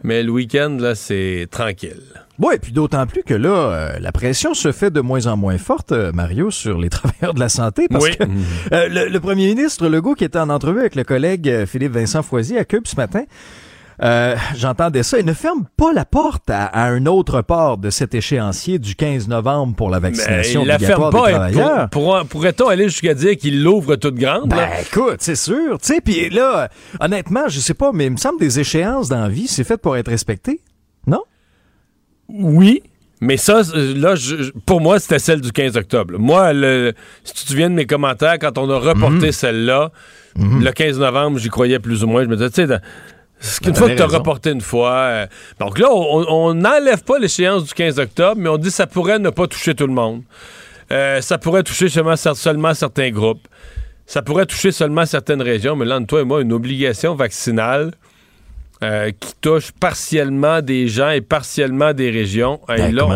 Mais le week-end, là, c'est tranquille. Oui, et puis d'autant plus que là, euh, la pression se fait de moins en moins forte, euh, Mario, sur les travailleurs de la santé, parce que euh, le, premier ministre Legault, qui était en entrevue avec le collègue Philippe Vincent Foisy à Cube ce matin, j'entendais ça. Il ne ferme pas la porte à, un autre port de cet échéancier du 15 novembre pour la vaccination Mais il la ferme pas, des travailleurs. Pour, pourrait-on aller jusqu'à dire qu'il l'ouvre toute grande? Ben, écoute, c'est sûr. Puis là, honnêtement, je sais pas, mais il me semble des échéances dans la vie, c'est fait pour être respecté. Non? Oui, mais ça, là, pour moi, c'était celle du 15 octobre. Moi, si tu te souviens de mes commentaires, quand on a reporté mhm. celle-là, mhm. le 15 novembre, j'y croyais plus ou moins. Je me disais, tu sais, une fois que tu as reporté une fois. Euh, donc là, on n'enlève pas l'échéance du 15 octobre, mais on dit que ça pourrait ne pas toucher tout le monde. Euh, ça pourrait toucher seulement, seulement certains groupes. Ça pourrait toucher seulement certaines régions. Mais là, entre toi et moi, une obligation vaccinale euh, qui touche partiellement des gens et partiellement des régions. et ben, là,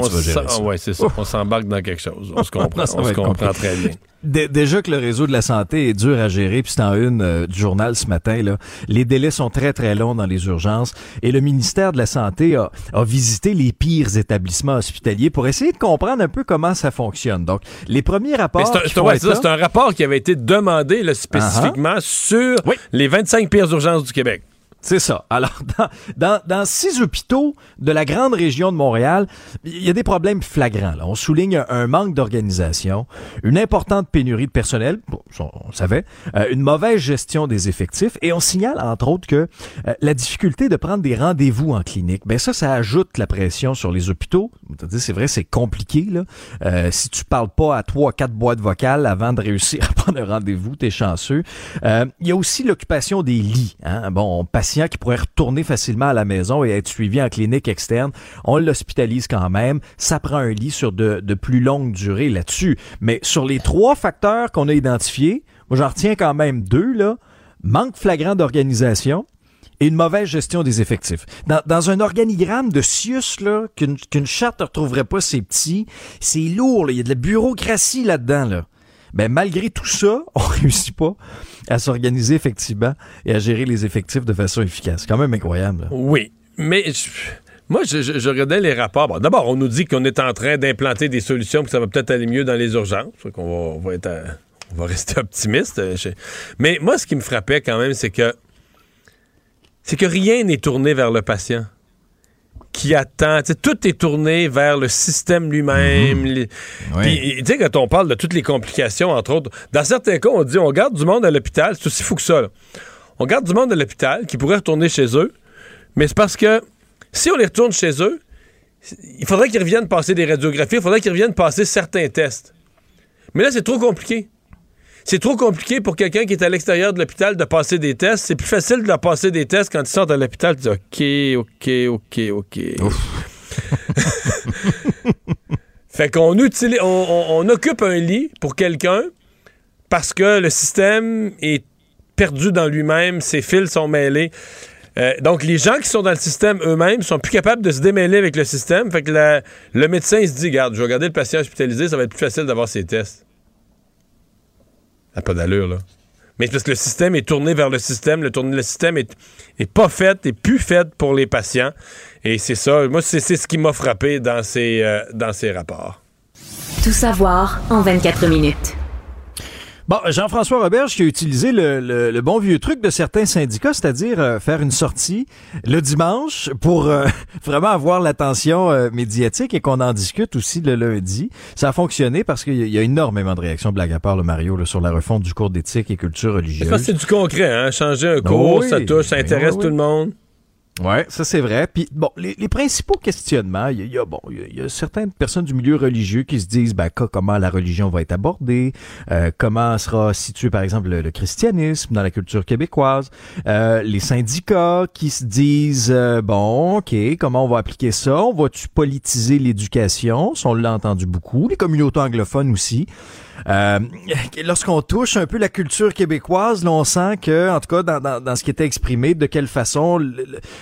on s'embarque dans quelque chose. On se comprend, on se comprend très bien. déjà que le réseau de la santé est dur à gérer, puis c'est en une euh, du journal ce matin, là, les délais sont très très longs dans les urgences et le ministère de la Santé a, a visité les pires établissements hospitaliers pour essayer de comprendre un peu comment ça fonctionne. Donc, les premiers rapports... C'est un, rapport qui avait été demandé là, spécifiquement sur les 25 pires urgences du Québec. C'est ça. Alors, dans, dans, six hôpitaux de la grande région de Montréal, il y a des problèmes flagrants. Là. On souligne un, manque d'organisation, une importante pénurie de personnel, on, savait, euh, une mauvaise gestion des effectifs, et on signale, entre autres, que euh, la difficulté de prendre des rendez-vous en clinique, ben ça, ça ajoute la pression sur les hôpitaux. C'est vrai, c'est compliqué. Là. Euh, si tu parles pas à trois, quatre boîtes vocales avant de réussir à prendre un rendez-vous, t'es chanceux. Il y a aussi l'occupation des lits. Hein. Bon, on passe qui pourrait retourner facilement à la maison et être suivi en clinique externe, on l'hospitalise quand même. Ça prend un lit sur de, plus longue durée là-dessus. Mais sur les trois facteurs qu'on a identifiés, moi j'en retiens quand même deux, là. Manque flagrant d'organisation, et une mauvaise gestion des effectifs. Dans, un organigramme de Sius, là, qu'une charte ne retrouverait pas, c'est petit, c'est lourd, il y a de la bureaucratie là-dedans. Là ben malgré tout ça, on réussit pas à s'organiser effectivement et à gérer les effectifs de façon efficace. C'est quand même incroyable. Oui, mais moi, je, regardais les rapports. D'abord, on nous dit qu'on est en train d'implanter des solutions, que ça va peut-être aller mieux dans les urgences. qu'on va, on va rester optimiste. Euh, mais moi, ce qui me frappait quand même, c'est que c'est que rien n'est tourné vers le patient qui attend. tout est tourné vers le système lui-même. Puis, tu sais, quand on parle de toutes les complications, entre autres, dans certains cas, on dit on garde du monde à l'hôpital, c'est aussi fou que ça. On garde du monde à l'hôpital qui pourrait retourner chez eux, mais c'est parce que si on les retourne chez eux, il faudrait qu'ils reviennent passer des radiographies, il faudrait qu'ils reviennent passer certains tests. Mais là, c'est trop compliqué c'est trop compliqué pour quelqu'un qui est à l'extérieur de l'hôpital de passer des tests. C'est plus facile de leur passer des tests quand ils sortent de l'hôpital. Tu dis OK, OK, OK, OK. fait qu'on utilise, on, occupe un lit pour quelqu'un parce que le système est perdu dans lui-même, ses fils sont mêlés. Euh, donc, les gens qui sont dans le système eux-mêmes sont plus capables de se démêler avec le système. Fait que le médecin, il se dit, garde, je vais regarder le patient hospitalisé, ça va être plus facile d'avoir ses tests. N'a pas d'allure, là. Mais parce que le système est tourné vers le système, le, le système est, pas fait, est plus fait pour les patients. Et c'est ça, moi, c'est ce qui m'a frappé dans ces, euh, dans ces rapports. Tout savoir en 24 minutes. Bon, Jean-François Roberge qui a utilisé le, bon vieux truc de certains syndicats, c'est-à-dire euh, faire une sortie le dimanche pour euh, vraiment avoir l'attention euh, médiatique et qu'on en discute aussi le lundi. Ça a fonctionné parce qu'il y, a énormément de réactions, blague à part, le Mario, sur la refonte du cours d'éthique et culture religieuse. C'est du concret, hein? Changer un cours, ça touche, ça intéresse tout le monde. Ouais, ça c'est vrai. Puis bon, les, principaux questionnements, il y, a bon, il y, a certaines personnes du milieu religieux qui se disent ben comment la religion va être abordée, euh, comment sera situé par exemple le, christianisme dans la culture québécoise, euh, les syndicats qui se disent euh, bon, ok, comment on va appliquer ça, on va-tu politiser l'éducation, on l'a entendu beaucoup, les communautés anglophones aussi. Euh, lorsqu'on touche un peu la culture québécoise, là, on sent que, en tout cas, dans, dans, dans ce qui était exprimé, de quelle façon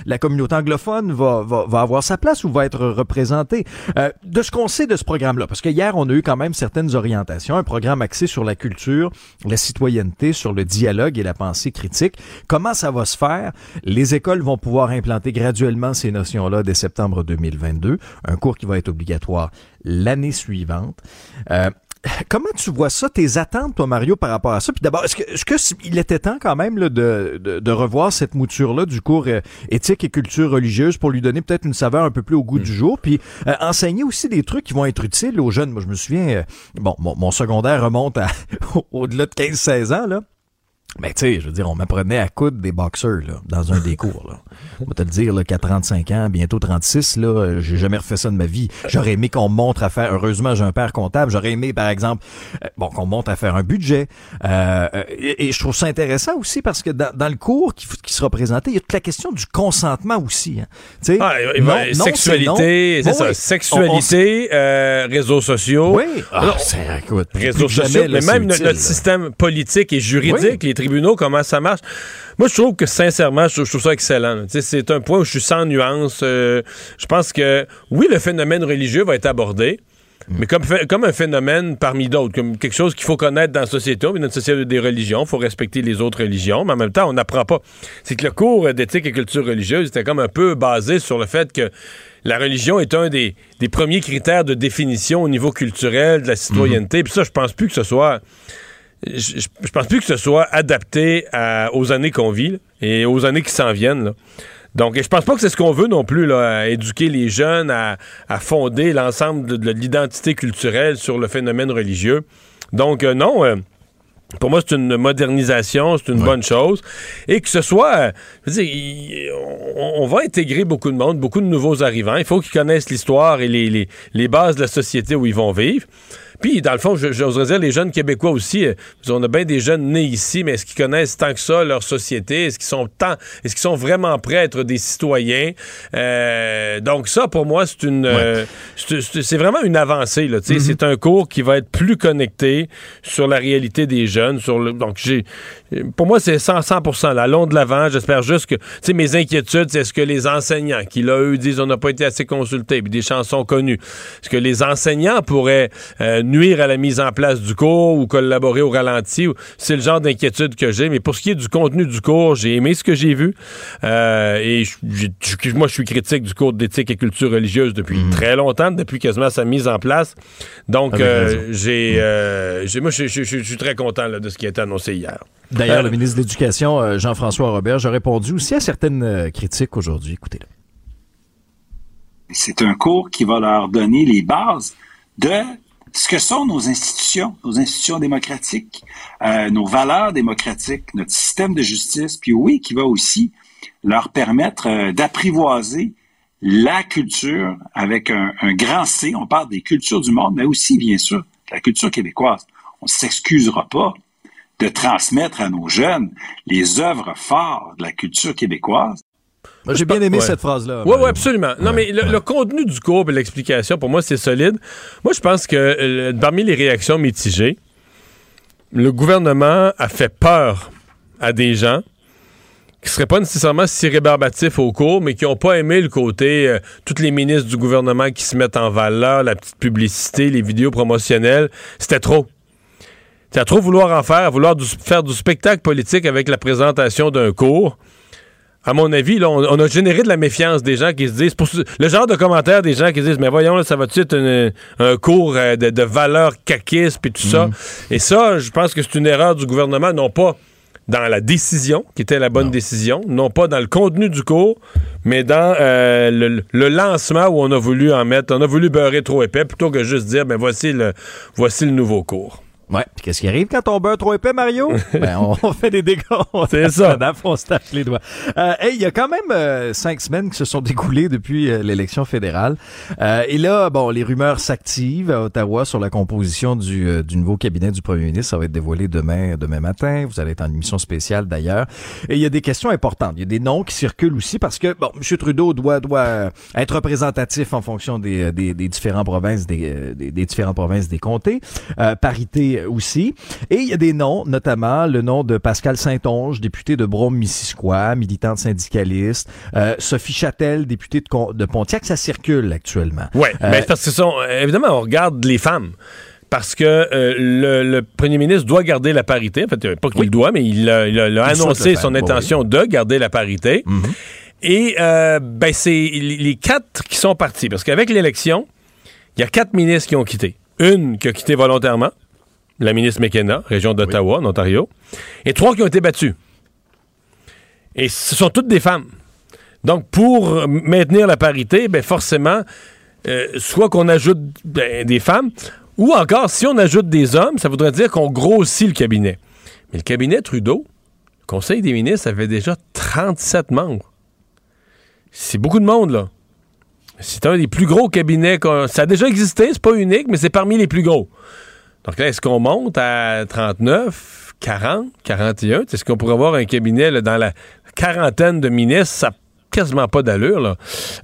la communauté anglophone va, va, va, avoir sa place ou va être représentée. Euh, de ce qu'on sait de ce programme-là, parce que hier, on a eu quand même certaines orientations, un programme axé sur la culture, la citoyenneté, sur le dialogue et la pensée critique. Comment ça va se faire? Les écoles vont pouvoir implanter graduellement ces notions-là dès septembre 2022, un cours qui va être obligatoire l'année suivante. Euh, Comment tu vois ça, tes attentes, toi, Mario, par rapport à ça? Puis d'abord, est-ce que, est-ce que il était temps quand même là, de, de, revoir cette mouture-là du cours euh, éthique et culture religieuse pour lui donner peut-être une saveur un peu plus au goût du mm. jour, puis euh, enseigner aussi des trucs qui vont être utiles aux jeunes. Moi, je me souviens, euh, bon, mon, mon, secondaire remonte à au-delà de 15-16 ans, là. Mais tu sais, je veux dire, on m'apprenait à coudre des boxeurs là, dans un des cours. Là. On va te le dire là, qu'à 35 ans, bientôt 36, là, j'ai jamais refait ça de ma vie. J'aurais aimé qu'on montre à faire. Heureusement, j'ai un père comptable. J'aurais aimé, par exemple, euh, bon, qu'on montre à faire un budget. Euh, et, je trouve ça intéressant aussi parce que dans, dans le cours qui, qui, sera présenté, il y a toute la question du consentement aussi. Hein. Tu sais, ah, sexualité, c'est ça. Sexualité, Euh, réseaux sociaux. Oui. Ah, écoute, réseaux sociaux, mais même notre, système politique et juridique, les tribunaux, comment ça marche. Moi, je trouve que sincèrement, je trouve, ça excellent. C'est un point où je suis sans nuance. Euh, je pense que oui, le phénomène religieux va être abordé. Mm. Mais comme, comme un phénomène parmi d'autres, comme quelque chose qu'il faut connaître dans la société, mais dans une société des religions, il faut respecter les autres religions, mais en même temps, on n'apprend pas. C'est que le cours d'éthique et culture religieuse était comme un peu basé sur le fait que la religion est un des, premiers critères de définition au niveau culturel de la citoyenneté. Mm-hmm. Puis ça, je pense plus que ce soit je, pense plus que ce soit adapté aux années qu'on vit et aux années qui s'en viennent. Donc, je pense pas que c'est ce qu'on veut non plus, là, éduquer les jeunes à, fonder l'ensemble de, l'identité culturelle sur le phénomène religieux. Donc, euh, non. Euh, pour moi, c'est une modernisation, c'est une bonne chose. Et que ce soit, je veux dire, on, va intégrer beaucoup de monde, beaucoup de nouveaux arrivants. Il faut qu'ils connaissent l'histoire et les, les, bases de la société où ils vont vivre. Puis, dans le fond, j'oserais dire, les jeunes Québécois aussi, euh, on a bien des jeunes nés ici, mais est-ce qu'ils connaissent tant que ça leur société? Est-ce qu'ils sont tant, est-ce qu'ils sont vraiment prêts à être des citoyens? Euh, donc, ça, pour moi, c'est une, euh, c'est vraiment une avancée, là. Mm-hmm. C'est un cours qui va être plus connecté sur la réalité des jeunes, sur le, donc j'ai, pour moi, c'est 100, 100 là, long de l'avant. J'espère juste que, tu sais, mes inquiétudes, c'est ce que les enseignants, qui là, eux, disent on n'a pas été assez consultés, puis des chansons connues, est-ce que les enseignants pourraient nuire à la mise en place du cours ou collaborer au ralenti. C'est le genre d'inquiétude que j'ai. Mais pour ce qui est du contenu du cours, j'ai aimé ce que j'ai vu. Euh, et moi, je suis critique du cours d'éthique et culture religieuse depuis mhm. très longtemps, depuis quasiment sa mise en place. Donc, euh, mhm. euh, j'ai, moi, je, suis très content de ce qui a été annoncé hier. D'ailleurs, le ministre de l'Éducation, Jean-François Robert, a répondu aussi à certaines critiques aujourd'hui. Écoutez-le. C'est un cours qui va leur donner les bases de ce que sont nos institutions, nos institutions démocratiques, euh, nos valeurs démocratiques, notre système de justice, puis oui, qui va aussi leur permettre euh, d'apprivoiser la culture avec un, grand C. On parle des cultures du monde, mais aussi, bien sûr, la culture québécoise. On ne s'excusera pas de transmettre à nos jeunes les œuvres fortes de la culture québécoise J'ai bien aimé cette phrase-là. Oui, oui, absolument. Non, mais le, contenu du cours et l'explication, pour moi, c'est solide. Moi, je pense que euh, parmi les réactions mitigées, le gouvernement a fait peur à des gens qui seraient pas nécessairement si rébarbatifs au cours, mais qui n'ont pas aimé le côté euh, toutes les ministres du gouvernement qui se mettent en valeur, la petite publicité, les vidéos promotionnelles. C'était trop. C'est à trop vouloir en faire, à vouloir faire du spectacle politique avec la présentation d'un cours. À mon avis, là, on, a généré de la méfiance des gens qui se disent, le genre de commentaires des gens qui se disent, mais voyons, là, ça va-tu être un cours euh, de, de valeur caquiste et tout ça. Mm. Et ça, je pense que c'est une erreur du gouvernement, non pas dans la décision, qui était la bonne décision, non pas dans le contenu du cours, mais dans euh, le, lancement où on a voulu en mettre, on a voulu beurrer trop épais plutôt que juste dire, ben voici le, voici le nouveau cours. Ouais. Puis qu'est-ce qui arrive quand on beurre trop épais, Mario? ben, on fait des dégâts. C'est ça. on se tape les doigts. Euh, il y a quand même euh, cinq semaines qui se sont découlées depuis euh, l'élection fédérale. Euh, et là, bon, les rumeurs s'activent à Ottawa sur la composition du, euh, du nouveau cabinet du premier ministre. Ça va être dévoilé demain, demain matin. Vous allez être en émission spéciale d'ailleurs. Et il y a des questions importantes. Il y a des noms qui circulent aussi parce que, bon, M. Trudeau doit, doit être représentatif en fonction des, des, des différentes provinces, des, des, des différentes provinces des comtés. parité aussi. Et il y a des noms, notamment le nom de Pascal Saint-Onge, député de Brome-Missisquoi, militante syndicaliste, euh, Sophie Châtel, députée de, Pontiac, ça circule actuellement. Oui, euh, mais parce que sont, évidemment, on regarde les femmes parce que euh, le, premier ministre doit garder la parité. En fait, pas qu'il doit, mais il a, annoncé son intention de garder la parité. Mhm. Et ben, c'est les quatre qui sont partis. Parce qu'avec l'élection, il y a quatre ministres qui ont quitté. Une qui a quitté volontairement, la ministre McKenna, région d'Ottawa, en Ontario, et trois qui ont été battus. Et ce sont toutes des femmes. Donc, pour maintenir la parité, ben forcément, euh, soit qu'on ajoute ben, des femmes, ou encore, si on ajoute des hommes, ça voudrait dire qu'on grossit le cabinet. Mais le cabinet Trudeau, le Conseil des ministres, avait déjà 37 membres. C'est beaucoup de monde, là. C'est un des plus gros cabinets. Ça a déjà existé, c'est pas unique, mais c'est parmi les plus gros. Donc là, est-ce qu'on monte à 39, 40, 41? Est-ce qu'on pourrait avoir un cabinet dans la quarantaine de ministres? Ça quasiment pas d'allure. Là.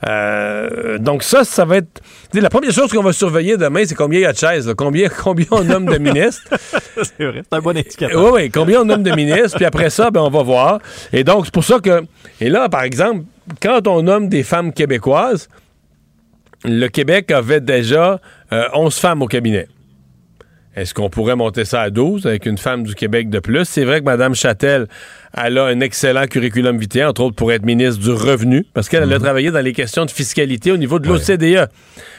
Euh, donc ça, ça va être... La première chose qu'on va surveiller demain, c'est combien il y a de chaises. Combien, combien on nomme de ministres? c'est vrai, c'est un bon indicateur. Oui, oui, combien on nomme de ministres. puis après ça, ben, on va voir. Et donc, c'est pour ça que... Et là, par exemple, quand on nomme des femmes québécoises, le Québec avait déjà 11 euh, femmes au cabinet. Est-ce qu'on pourrait monter ça à 12 avec une femme du Québec de plus? C'est vrai que Mme Châtel, elle a un excellent curriculum vitae, entre autres pour être ministre du Revenu, parce qu'elle a mhm. travaillé dans les questions de fiscalité au niveau de l'OCDE.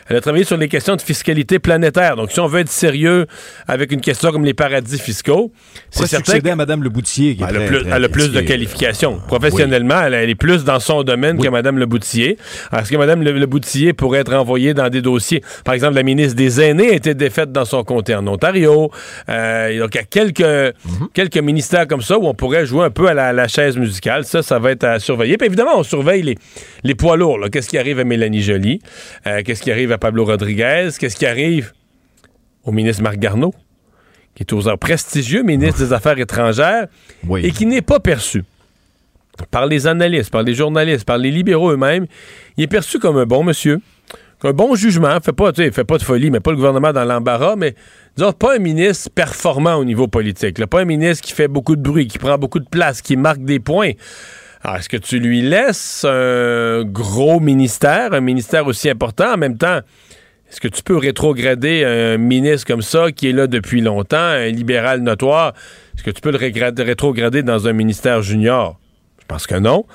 Elle a travaillé sur les questions de fiscalité planétaire. Donc, si on veut être sérieux avec une question comme les paradis fiscaux, c'est certain. Que... à Mme Leboutier. Qui elle, a plus, elle a plus de qualifications. Professionnellement, elle, est plus dans son domaine que Mme Leboutier. Est-ce que Mme Leboutier pourrait être envoyée dans des dossiers? Par exemple, la ministre des Aînés a été défaite dans son comté en Ontario. Euh, donc, il y a quelques, mhm. quelques ministères comme ça où on pourrait jouer un peu à la, chaise musicale. Ça, ça va être à surveiller. Puis évidemment, on surveille les, les poids lourds. Qu'est-ce qui arrive à Mélanie Joly? Euh, qu'est-ce qui arrive à Pablo Rodriguez? Qu'est-ce qui arrive au ministre Marc Garneau? qui est toujours prestigieux ministre des Affaires étrangères et qui n'est pas perçu par les analystes, par les journalistes, par les libéraux eux-mêmes. Il est perçu comme un bon monsieur, un bon jugement. Fait pas, fait pas de folie, mais pas le gouvernement dans l'embarras, mais disons, pas un ministre performant au niveau politique. pas un ministre qui fait beaucoup de bruit, qui prend beaucoup de place, qui marque des points. Alors, est-ce que tu lui laisses un gros ministère, un ministère aussi important? En même temps? Est-ce que tu peux rétrograder un ministre comme ça qui est là depuis longtemps, un libéral notoire? Est-ce que tu peux le rétrograder dans un ministère junior? Je pense que non.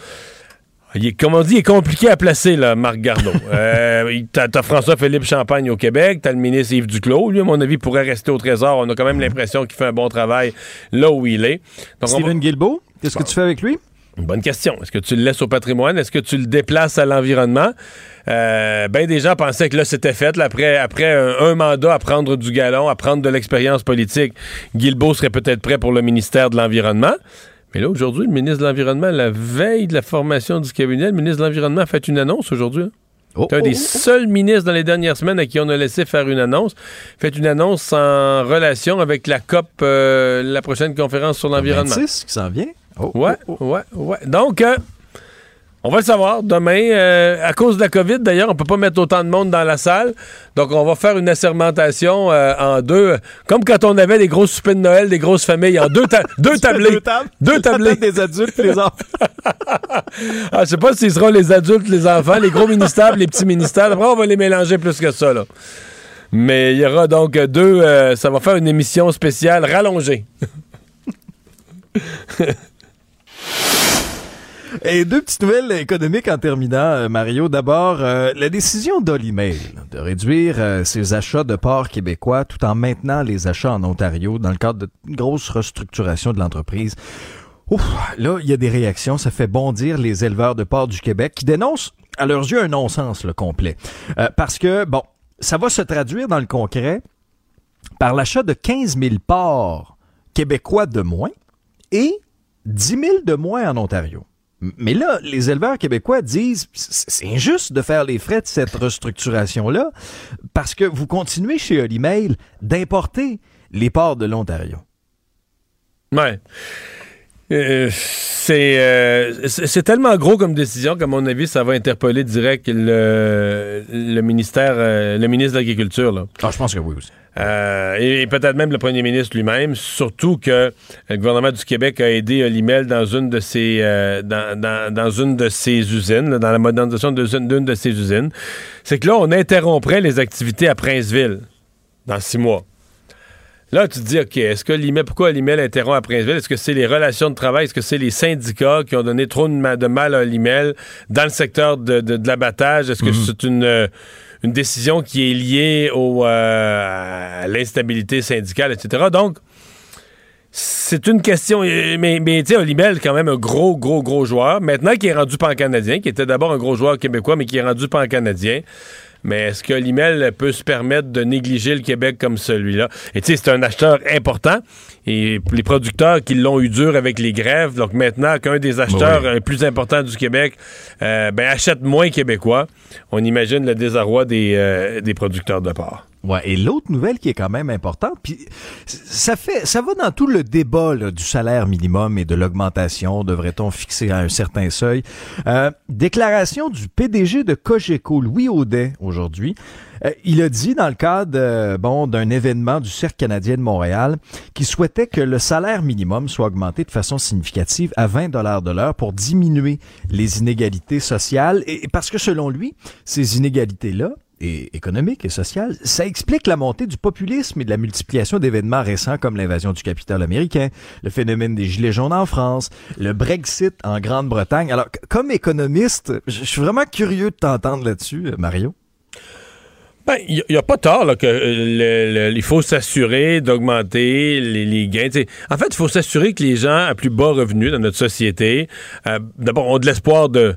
Il est, comme on dit, il est compliqué à placer, là, Marc Garneau. euh, t'as, François-Philippe Champagne au Québec, t'as le ministre Yves Duclos. Lui, à mon avis, pourrait rester au Trésor. On a quand même l'impression qu'il fait un bon travail là où il est. Donc, Stephen Guilbeault, qu'est-ce que tu fais avec lui? Une bonne question. Est-ce que tu le laisses au patrimoine? Est-ce que tu le déplaces à l'environnement? Euh, ben des gens pensaient que là, c'était fait. après après un, mandat à prendre du galon, à prendre de l'expérience politique, Guilbeault serait peut-être prêt pour le ministère de l'Environnement. Mais là, aujourd'hui, le ministre de l'Environnement, la veille de la formation du cabinet, le ministre de l'Environnement a fait une annonce aujourd'hui. Hein. Oh, un des oh, oh, seuls ministres dans les dernières semaines à qui on a laissé faire une annonce. Fait une annonce en relation avec la COP, euh, la prochaine conférence sur l'environnement. qui s'en vient? Ouais, ouais, ouais. Donc, euh, On va le savoir demain. Euh, à cause de la COVID, d'ailleurs, on peut pas mettre autant de monde dans la salle. Donc, on va faire une assermentation euh, en deux. Comme quand on avait des grosses soupers de Noël, des grosses familles, en deux, deux tablés. deux tables. Deux tablés. des adultes les enfants. ah, je sais pas s'ils seront les adultes, les enfants, les gros ministères, les petits ministères. Après, on va les mélanger plus que ça, là. Mais il y aura donc deux. Euh, ça va faire une émission spéciale rallongée. Et deux petites nouvelles économiques en terminant, euh, Mario. D'abord, euh, la décision d'Olimail de réduire euh, ses achats de porcs québécois tout en maintenant les achats en Ontario dans le cadre d'une grosse restructuration de l'entreprise. Là, il y a des réactions. Ça fait bondir les éleveurs de porcs du Québec qui dénoncent, à leurs yeux, un non-sens le complet. parce que, bon, ça va se traduire dans le concret par l'achat de 15 000 porcs québécois de moins et 10 000 de moins en Ontario. Mais là, les éleveurs québécois disent c'est injuste de faire les frais de cette restructuration-là parce que vous continuez chez Olimail d'importer les ports de l'Ontario. Ouais. Euh, euh, c'est tellement gros comme décision qu'à mon avis, ça va interpeller direct le, le ministère, euh, le ministre de l'Agriculture. Ah, je pense que oui aussi. Euh, et, peut-être même le premier ministre lui-même, surtout que le gouvernement du Québec a aidé Olimel dans une de ses euh, dans, une de ses usines, dans la modernisation d'une de ses usines. C'est que là, on interromprait les activités à Princeville dans six mois. Là, tu te dis, OK, est-ce que l'IMEL, pourquoi l'IMEL interrompt à Princeville? Est-ce que c'est les relations de travail? Est-ce que c'est les syndicats qui ont donné trop de, mal à l'IMEL dans le secteur de, l'abattage? Est-ce que mhm. c'est une, une décision qui est liée au, euh, à l'instabilité syndicale, etc. Donc, c'est une question. Mais, mais tu sais, Olimel, quand même un gros, gros, gros joueur. Maintenant, qui est rendu pan-canadien, qui était d'abord un gros joueur québécois, mais qui est rendu pan-canadien. Mais est-ce que l'IMEL peut se permettre de négliger le Québec comme celui-là? Et tu sais, c'est un acheteur important. Et les producteurs qui l'ont eu dur avec les grèves, donc maintenant qu'un des acheteurs les plus importants du Québec euh, ben, achète moins québécois, on imagine le désarroi des, euh, des producteurs de porc. Ouais, et l'autre nouvelle qui est quand même importante, puis ça fait, ça va dans tout le débat du salaire minimum et de l'augmentation, devrait-on fixer un certain seuil. Euh, déclaration du PDG de Cogeco, Louis Audet, aujourd'hui. Euh, il a dit dans le cadre euh, bon d'un événement du Cercle canadien de Montréal qu'il souhaitait que le salaire minimum soit augmenté de façon significative à 20 dollars de l'heure pour diminuer les inégalités sociales et parce que selon lui, ces inégalités là et économique et social, ça explique la montée du populisme et de la multiplication d'événements récents comme l'invasion du capital américain, le phénomène des gilets jaunes en France, le Brexit en Grande-Bretagne. Alors, comme économiste, je suis vraiment curieux de t'entendre là-dessus, euh, Mario. Ben, il n'y a, pas tort là, que euh, il faut s'assurer d'augmenter les, gains. en fait, il faut s'assurer que les gens à plus bas revenus dans notre société, euh, d'abord, ont de l'espoir de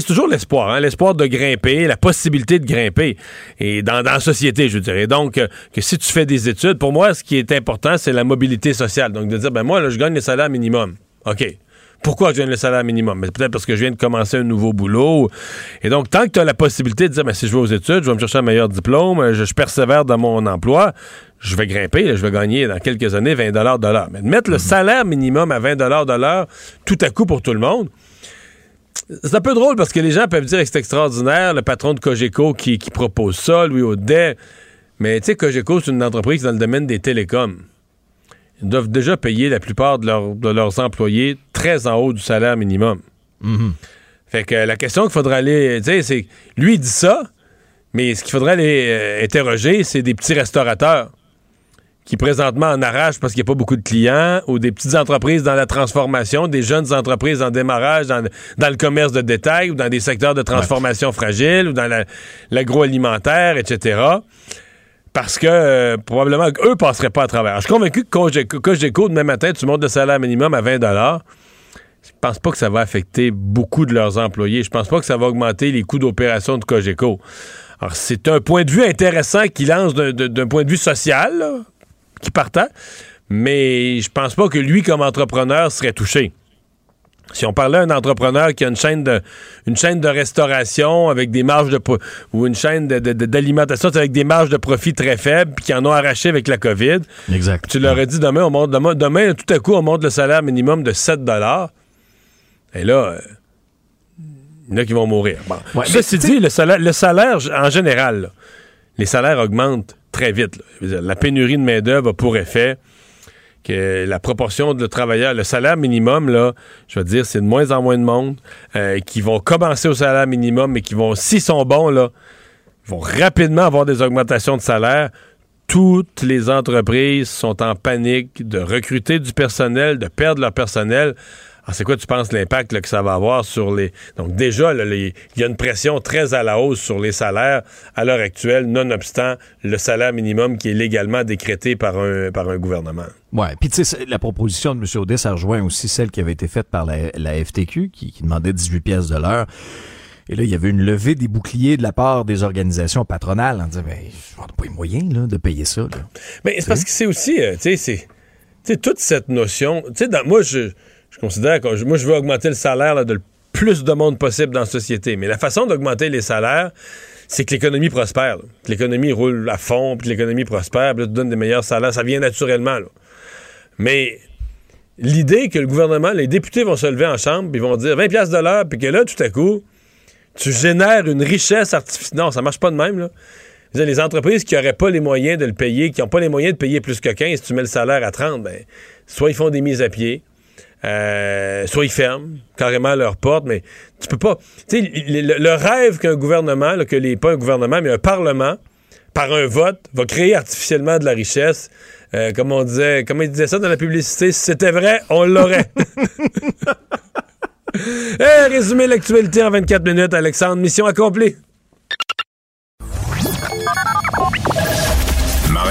c'est toujours l'espoir, hein, l'espoir de grimper, la possibilité de grimper. Et dans, la société, je dirais. Donc, euh, que si tu fais des études, pour moi, ce qui est important, c'est la mobilité sociale. Donc, de dire, ben moi, là, je gagne le salaire minimum. OK. Pourquoi je gagne le salaire minimum? Mais peut-être parce que je viens de commencer un nouveau boulot. Et donc, tant que tu as la possibilité de dire, ben, si je vais aux études, je vais me chercher un meilleur diplôme, je, persévère dans mon emploi, je vais grimper, je vais gagner dans quelques années 20 de l'heure. Mais de mettre le salaire minimum à 20 de l'heure tout à coup pour tout le monde, c'est un peu drôle parce que les gens peuvent dire que c'est extraordinaire, le patron de Cogeco qui, propose ça, Louis Audet. Mais tu sais, Cogeco, c'est une entreprise dans le domaine des télécoms. Ils doivent déjà payer la plupart de, leurs employés très en haut du salaire minimum. Mm-hmm. Fait que la question qu'il faudra aller. Tu sais, c'est. Lui, il dit ça, mais ce qu'il faudrait aller euh, interroger, c'est des petits restaurateurs qui présentement en arrachent parce qu'il n'y a pas beaucoup de clients, ou des petites entreprises dans la transformation, des jeunes entreprises en démarrage dans, le commerce de détail, ou dans des secteurs de transformation fragile, ou dans l'agroalimentaire, etc. Parce que euh, probablement qu'eux ne passeraient pas à travers. je suis convaincu que Cogeco, demain matin, tu montes le salaire minimum à 20 je pense pas que ça va affecter beaucoup de leurs employés. Je pense pas que ça va augmenter les coûts d'opération de Cogeco. Alors, c'est un point de vue intéressant qu'il lance d'un point de vue social, là, qui partait, mais je pense pas que lui, comme entrepreneur, serait touché. Si on parlait d'un entrepreneur qui a une chaîne de une chaîne de restauration avec des marges de ou une chaîne d'alimentation avec des marges de profit très faibles puis qui en ont arraché avec la COVID. Exact. Tu leur as dit demain on monte demain, tout à coup on monte le salaire minimum de 7 dollars. Et là Il y en a qui vont mourir. Bon. Ceci dit, le salaire, le salaire, en général, les salaires augmentent très vite. La pénurie de main-d'œuvre a pour effet que la proportion de travailleurs, le salaire minimum, là, je veux dire, c'est de moins en moins de monde euh, qui vont commencer au salaire minimum, mais qui vont, s'ils sont bons, là, vont rapidement avoir des augmentations de salaire. Toutes les entreprises sont en panique de recruter du personnel, de perdre leur personnel. Alors, c'est quoi, tu penses, l'impact que ça va avoir sur les. Donc, déjà, il y a une pression très à la hausse sur les salaires à l'heure actuelle, nonobstant le salaire minimum qui est légalement décrété par un, par un gouvernement. Oui, puis tu sais, la proposition de M. Audet, ça rejoint aussi celle qui avait été faite par la, FTQ, qui, demandait 18 pièces de l'heure. Et là, il y avait une levée des boucliers de la part des organisations patronales en disant, ben, on n'a pas les moyens là, de payer ça. Mais c'est parce que c'est aussi, euh, tu sais, c'est toute cette notion. Tu sais, moi, je je considère que moi, je veux augmenter le salaire de le plus de monde possible dans la société. Mais la façon d'augmenter les salaires, c'est que l'économie prospère. Que l'économie roule à fond, puis que l'économie prospère, puis là, tu donnes des meilleurs salaires. Ça vient naturellement. Mais l'idée que le gouvernement, les députés vont se lever en chambre, puis vont dire 20 pièces de l'heure, puis que là, tout à coup, tu génères une richesse artificielle. Non, ça marche pas de même. Là. Les entreprises qui n'auraient pas les moyens de le payer, qui n'ont pas les moyens de payer plus que 15, si tu mets le salaire à 30, ben, soit ils font des mises à pied, euh, soit ils ferment carrément leurs portes, mais tu peux pas. Tu sais, le, rêve qu'un gouvernement, que les, pas un gouvernement, mais un parlement, par un vote, va créer artificiellement de la richesse. Euh, comme on disait, comme il disait ça dans la publicité, si c'était vrai, on l'aurait. hey, résumer l'actualité en 24 minutes, Alexandre. Mission accomplie.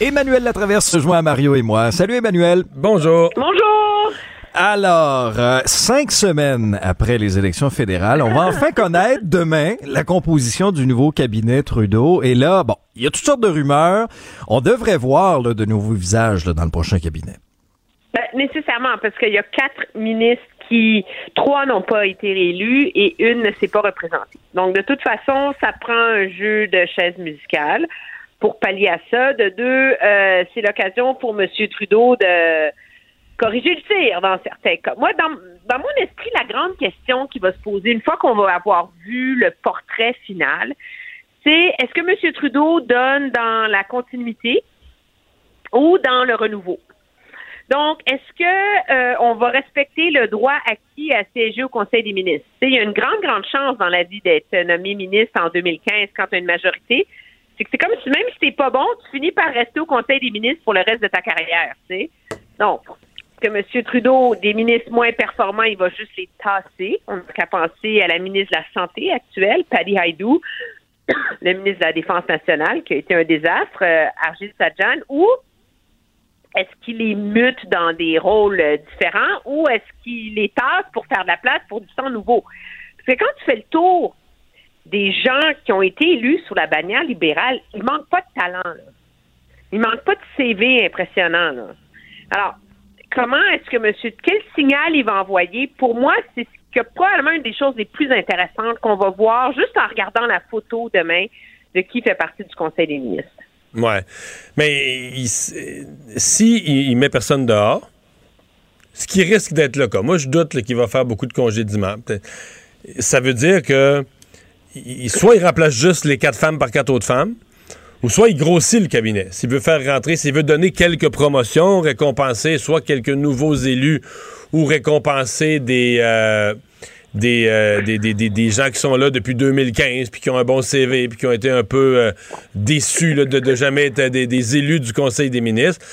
Emmanuel Latraverse se joint à Mario et moi. Salut Emmanuel. Bonjour. Bonjour. Alors, euh, cinq semaines après les élections fédérales, on va enfin connaître demain la composition du nouveau cabinet Trudeau. Et là, bon, il y a toutes sortes de rumeurs. On devrait voir de nouveaux visages dans le prochain cabinet. Ben, nécessairement, parce qu'il y a quatre ministres qui, trois n'ont pas été réélus et une ne s'est pas représentée. Donc, de toute façon, ça prend un jeu de chaises musicales pour pallier à ça. De deux, euh, c'est l'occasion pour M. Trudeau de corriger le tir dans certains cas. Moi, dans, dans mon esprit, la grande question qui va se poser une fois qu'on va avoir vu le portrait final, c'est est-ce que M. Trudeau donne dans la continuité ou dans le renouveau? Donc, est-ce que euh, on va respecter le droit acquis à siéger au Conseil des ministres? il y a une grande, grande chance dans la vie d'être nommé ministre en 2015 quand tu as une majorité c'est que c'est comme si même si t'es pas bon, tu finis par rester au Conseil des ministres pour le reste de ta carrière, tu sais. Donc, que M. Trudeau, des ministres moins performants, il va juste les tasser. On n'a qu'à penser à la ministre de la Santé actuelle, Paddy Haidou, le ministre de la Défense nationale, qui a été un désastre, euh, Arjit Sajjan, ou est-ce qu'il les mute dans des rôles euh, différents ou est-ce qu'il les tasse pour faire de la place pour du sang nouveau? Parce que quand tu fais le tour des gens qui ont été élus sous la bannière libérale, il manque pas de talent. Là. Il manque pas de CV impressionnant. Là. Alors, comment est-ce que monsieur, quel signal il va envoyer? Pour moi, c'est que probablement une des choses les plus intéressantes qu'on va voir juste en regardant la photo demain de qui fait partie du Conseil des ministres. Ouais. Mais si il, met personne dehors, ce qui risque d'être le cas, moi je doute qu'il va faire beaucoup de congédiements. Ça veut dire que soit il remplace juste les quatre femmes par quatre autres femmes, ou soit il grossit le cabinet. S'il veut faire rentrer, s'il veut donner quelques promotions, récompenser soit quelques nouveaux élus ou récompenser des, euh, euh, des, des, des, des, gens qui sont là depuis 2015 puis qui ont un bon CV puis qui ont été un peu euh, déçus de, de, jamais être des, élus du Conseil des ministres.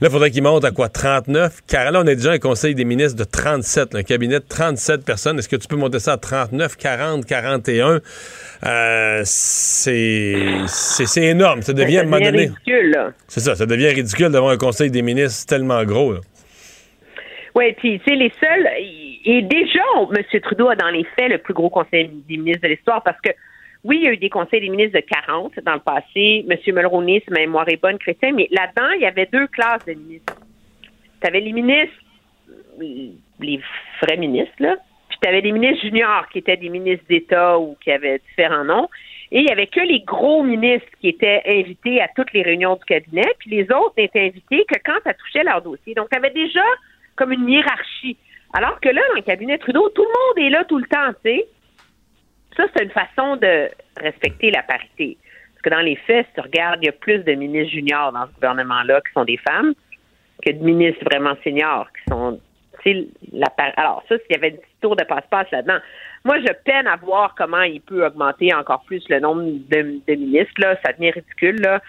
Là, il faudrait qu'il monte à quoi? 39? Car là, on a déjà un conseil des ministres de 37, un cabinet de 37 personnes. Est-ce que tu peux monter ça à 39, 40, 41? Euh, c'est, c'est, énorme. Ça devient, à un moment donné. ridicule, C'est ça, ça devient ridicule d'avoir un conseil des ministres tellement gros, Oui, puis, c'est les seuls. Et déjà, M. Trudeau a dans les faits le plus gros conseil des ministres de l'histoire parce que Oui, il y a eu des conseils des ministres de 40 dans le passé. M. Mulroney, si ma mémoire est bonne, chrétien, mais là-dedans, il y avait deux classes de ministres. Tu avais les ministres, les vrais ministres, là, puis tu avais des ministres juniors qui étaient des ministres d'État ou qui avaient différents noms. Et il n'y avait que les gros ministres qui étaient invités à toutes les réunions du cabinet, puis les autres n'étaient invités que quand ça touchait leur dossier. Donc, tu avais déjà comme une hiérarchie. Alors que là, dans le cabinet Trudeau, tout le monde est là tout le temps, tu sais. Ça, c'est une façon de respecter la parité. Parce que dans les faits, si tu regardes, il y a plus de ministres juniors dans ce gouvernement-là qui sont des femmes que de ministres vraiment seniors qui sont la alors ça, s'il y avait un petit tour de passe-passe là-dedans. Moi, je peine à voir comment il peut augmenter encore plus le nombre de, ministres. Là. Ça devient ridicule. Là.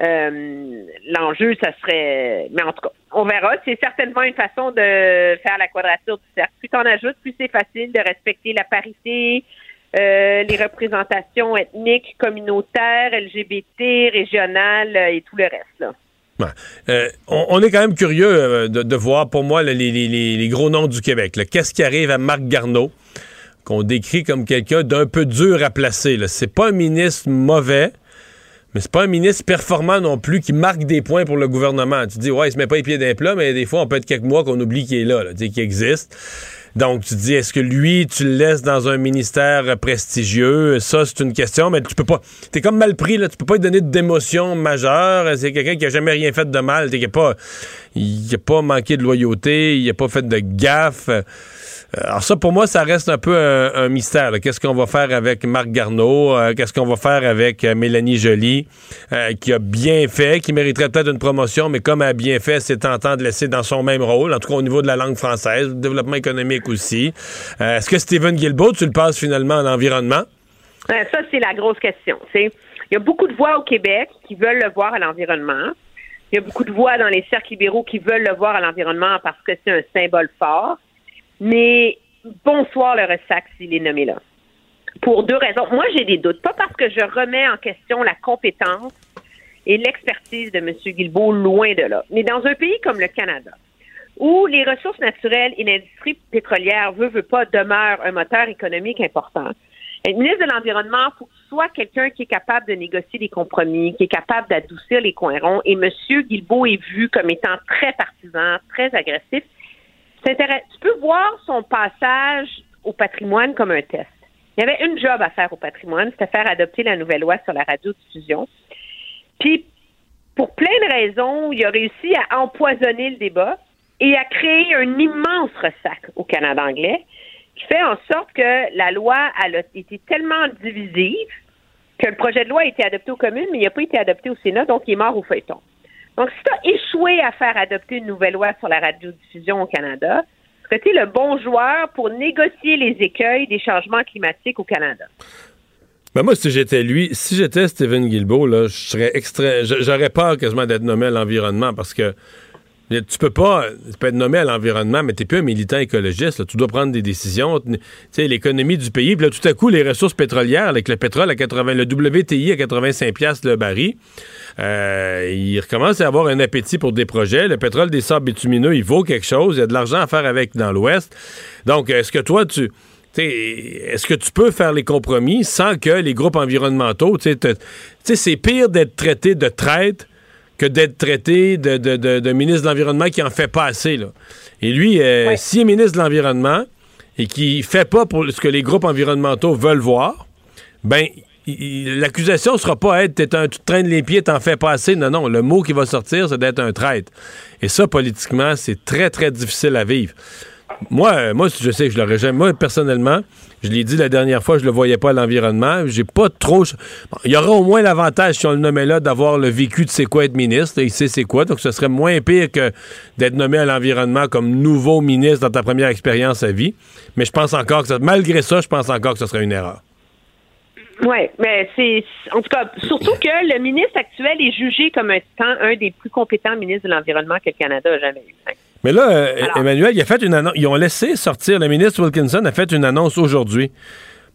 Euh, l'enjeu, ça serait. Mais en tout cas, on verra. C'est certainement une façon de faire la quadrature du cercle. Plus t'en ajoutes, plus c'est facile de respecter la parité, euh, les représentations ethniques, communautaires, LGBT, régionales euh, et tout le reste. Là. on, est quand même curieux de, voir, pour moi, les, gros noms du Québec. Qu'est-ce qui arrive à Marc Garneau, qu'on décrit comme quelqu'un d'un peu dur à placer. C'est pas un ministre mauvais, mais c'est pas un ministre performant non plus qui marque des points pour le gouvernement. Tu dis, ouais, il se met pas les pieds d'un plat, mais des fois, on peut être quelques mois qu'on oublie qu'il est là, qu'il existe. Donc, tu dis, est-ce que lui, tu le laisses dans un ministère prestigieux? Ça, c'est une question, mais tu peux pas. T'es comme mal pris, là. Tu peux pas lui donner d'émotion majeure. C'est quelqu'un qui a jamais rien fait de mal. T'es pas. Il a pas manqué de loyauté. Il a pas fait de gaffe. Euh, alors ça, pour moi, ça reste un peu un, mystère. Qu'est-ce qu'on va faire avec Marc Garneau? Euh, qu'est-ce qu'on va faire avec euh, Mélanie Joly, qui a bien fait, qui mériterait peut-être une promotion, mais comme elle a bien fait, c'est tentant de laisser dans son même rôle, en tout cas au niveau de la langue française, du développement économique aussi. Est-ce que Stephen Guilbeault, tu le passes finalement en environnement? ça, c'est la grosse question. Il y a beaucoup de voix au Québec qui veulent le voir à l'environnement. Il y a beaucoup de voix dans les cercles libéraux qui veulent le voir à l'environnement parce que c'est un symbole fort. Mais bonsoir le ressac s'il est nommé là. Pour deux raisons. Moi, j'ai des doutes. Pas parce que je remets en question la compétence et l'expertise de M. Guilbeault, loin de là. Mais dans un pays comme le Canada, où les ressources naturelles et l'industrie pétrolière, veut, veut pas, demeurent un moteur économique important, le ministre de l'Environnement, soit quelqu'un qui est capable de négocier des compromis, qui est capable d'adoucir les coins ronds. Et M. Guilbeault est vu comme étant très partisan, très agressif. Tu peux voir son passage au patrimoine comme un test. Il y avait une job à faire au patrimoine, c'était faire adopter la nouvelle loi sur la radiodiffusion. Puis, pour plein de raisons, il a réussi à empoisonner le débat et à créer un immense ressac au Canada anglais qui fait en sorte que la loi a été tellement divisive que le projet de loi a été adopté aux communes, mais il n'a pas été adopté au Sénat, donc il est mort au feuilleton. Donc, si tu as échoué à faire adopter une nouvelle loi sur la radiodiffusion au Canada, es le bon joueur pour négocier les écueils des changements climatiques au Canada? Ben moi, si j'étais lui, si j'étais Stephen Guilbeault, là, je serais extrait, j'aurais peur quasiment d'être nommé à l'environnement parce que tu peux pas, tu peux être nommé à l'environnement, mais tu n'es plus un militant écologiste. Tu dois prendre des décisions. Tu sais, l'économie du pays. Puis là, tout à coup, les ressources pétrolières, avec le pétrole à 80, le WTI à 85 pièces le baril, euh, il recommence à avoir un appétit pour des projets. Le pétrole des sables bitumineux, il vaut quelque chose. Il y a de l'argent à faire avec dans l'Ouest. Donc, est-ce que toi, tu est-ce que tu peux faire les compromis sans que les groupes environnementaux, tu sais, c'est pire d'être traité de traite que d'être traité de, ministre de l'Environnement qui en fait pas assez. Là. Et lui, euh, s'il est ministre de l'Environnement et qui fait pas pour ce que les groupes environnementaux veulent voir, ben l'accusation sera pas être t'es un, tu traînes les pieds, t'en fais pas assez. Non, non, le mot qui va sortir, c'est d'être un traître. Et ça, politiquement, c'est très, très difficile à vivre. Moi, euh, moi, je sais que je l'aurais jamais. Moi, personnellement, je l'ai dit la dernière fois, je le voyais pas à l'environnement. J'ai pas trop. il y aura au moins l'avantage, si on le nommait là, d'avoir le vécu de c'est quoi être ministre. Il sait c'est quoi. Donc, ce serait moins pire que d'être nommé à l'environnement comme nouveau ministre dans ta première expérience à vie. Mais je pense encore que ça, malgré ça, je pense encore que ce serait une erreur. Oui, mais c'est en tout cas surtout que le ministre actuel est jugé comme un, un des plus compétents ministres de l'environnement que le Canada a jamais eu. Mais là, euh, Emmanuel, il a fait une annonce. Ils ont laissé sortir, le ministre Wilkinson a fait une annonce aujourd'hui.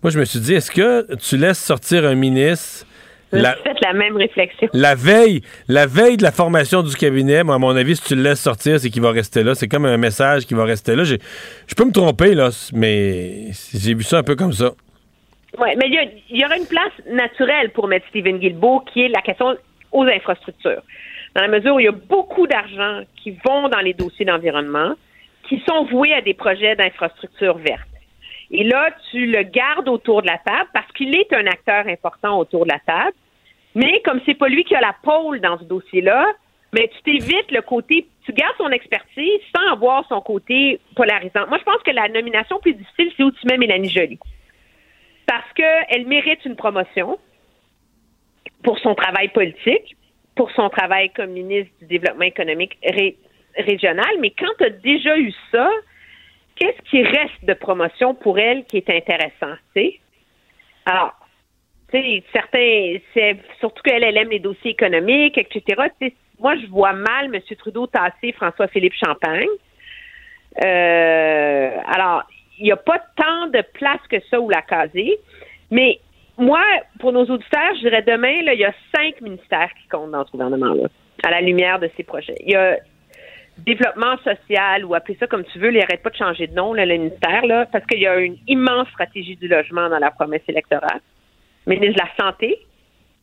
Moi, je me suis dit, est-ce que tu laisses sortir un ministre la, fait la même réflexion. La veille, la veille de la formation du cabinet, moi, à mon avis, si tu le laisses sortir, c'est qu'il va rester là. C'est comme un message qui va rester là. Je peux me tromper, là, mais j'ai vu ça un peu comme ça. Oui, mais il y, aura une place naturelle pour mettre Stephen Guilbeault, qui est la question aux infrastructures. Dans la mesure où il y a beaucoup d'argent qui vont dans les dossiers d'environnement, qui sont voués à des projets d'infrastructures vertes. Et là, tu le gardes autour de la table parce qu'il est un acteur important autour de la table. Mais comme c'est pas lui qui a la pôle dans ce dossier-là, mais tu t'évites le côté, tu gardes son expertise sans avoir son côté polarisant. Moi, je pense que la nomination plus difficile, c'est où tu mets Mélanie Joly. Parce qu'elle mérite une promotion pour son travail politique, pour son travail comme ministre du Développement économique régional. Mais quand tu as déjà eu ça, qu'est-ce qui reste de promotion pour elle qui est intéressant, tu sais? Alors, tu sais, certains, c'est surtout qu'elle, elle aime les dossiers économiques, etc. moi, je vois mal M. Trudeau tasser François-Philippe Champagne. Euh, alors, il n'y a pas tant de place que ça où la caser. Mais moi, pour nos auditeurs, je dirais demain, il y a cinq ministères qui comptent dans ce gouvernement-là, à la lumière de ces projets. Il y a développement social ou appelez ça comme tu veux, il n'arrête pas de changer de nom, le ministère, parce qu'il y a une immense stratégie du logement dans la promesse électorale. Ministre de la Santé,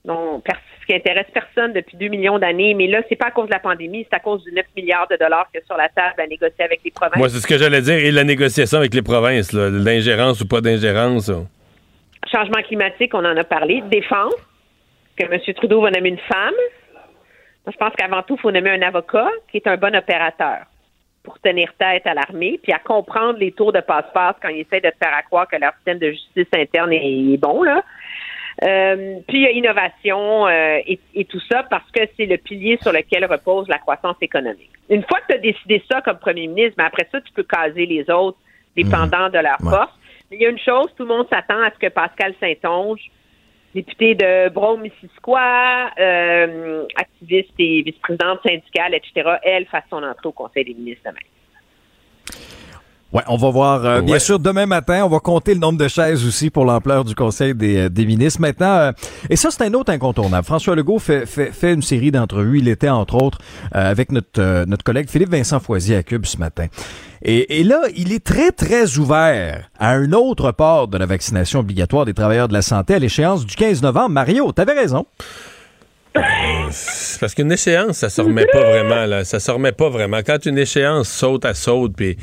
ce qui intéresse personne depuis deux millions d'années, mais là, c'est pas à cause de la pandémie, c'est à cause du 9 milliards de dollars qu'il y a sur la table à négocier avec les provinces. Moi, c'est ce que j'allais dire, et la négociation avec les provinces, l'ingérence ou pas d'ingérence. Changement climatique, on en a parlé. Défense, que M. Trudeau va nommer une femme je pense qu'avant tout, il faut nommer un avocat qui est un bon opérateur pour tenir tête à l'armée, puis à comprendre les tours de passe-passe quand ils essaient de faire à croire que leur système de justice interne est, bon, là. Euh, puis il y a innovation euh, et, tout ça parce que c'est le pilier sur lequel repose la croissance économique. Une fois que tu as décidé ça comme premier ministre, mais ben, après ça, tu peux caser les autres dépendant mmh. de leur force. Il y a une chose, tout le monde s'attend à ce que Pascal Saint-Onge députée de Brome-Missisquoi, euh, activiste et vice-présidente syndicale, etc., elle fasse son entrée au Conseil des ministres demain. Ouais, on va voir. Euh, bien sûr, demain matin, on va compter le nombre de chaises aussi pour l'ampleur du Conseil des, euh, des ministres. Maintenant, euh, et ça, c'est un autre incontournable. François Legault fait, fait, fait une série d'entrevues. Il était, entre autres, avec notre, notre collègue Philippe Vincent Foisier à Cube ce matin. Et, et, là, il est très, très ouvert à un autre port de la vaccination obligatoire des travailleurs de la santé à l'échéance du 15 novembre. Mario, t'avais raison. Parce qu'une échéance, ça se remet pas vraiment. Là. Ça se remet pas vraiment. Quand une échéance saute à saute, puis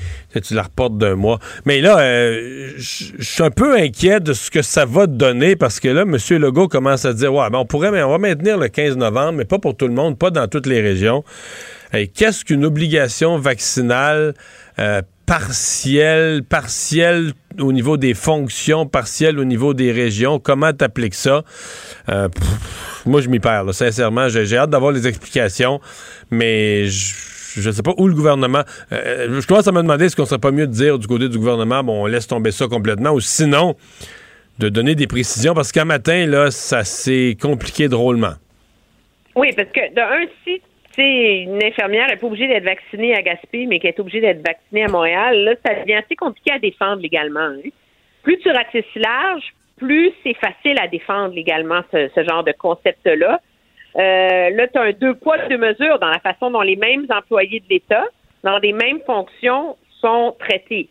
tu la reportes d'un mois. Mais là, euh, je suis un peu inquiet de ce que ça va donner parce que là, M. Legault commence à dire Ouais, ben on pourrait mais on va maintenir le 15 novembre, mais pas pour tout le monde, pas dans toutes les régions. Qu'est-ce qu'une obligation vaccinale euh, partielle, partielle au niveau des fonctions, partielle au niveau des régions? Comment t'appliques ça? Euh, moi, je m'y perds, sincèrement. J'ai hâte d'avoir les explications, mais je ne sais pas où le gouvernement. Euh, je commence à me demander est-ce qu'on serait pas mieux de dire du côté du gouvernement, bon, on laisse tomber ça complètement, ou sinon, de donner des précisions, parce qu'un matin, là, ça s'est compliqué drôlement. Oui, parce que d'un, si une infirmière n'est pas obligée d'être vaccinée à Gaspé, mais qu'elle est obligée d'être vaccinée à Montréal, là, ça devient assez compliqué à défendre légalement. Hein. Plus tu ratisses large, plus c'est facile à défendre légalement ce, genre de concept-là. Euh, là, tu as un deux poids, deux mesures dans la façon dont les mêmes employés de l'État, dans les mêmes fonctions, sont traités.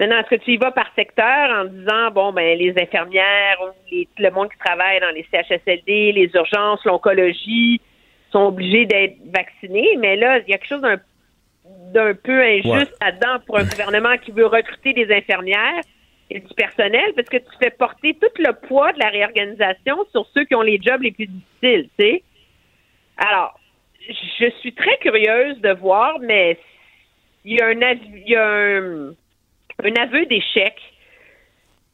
Maintenant, est-ce que tu y vas par secteur en disant, bon, ben, les infirmières, le monde qui travaille dans les CHSLD, les urgences, l'oncologie, sont obligés d'être vaccinés, mais là, il y a quelque chose d'un peu injuste là-dedans pour un gouvernement qui veut recruter des infirmières et du personnel parce que tu fais porter tout le poids de la réorganisation sur ceux qui ont les jobs les plus difficiles, tu sais. Alors, je suis très curieuse de voir, mais il y a un, il y a un, aveu d'échec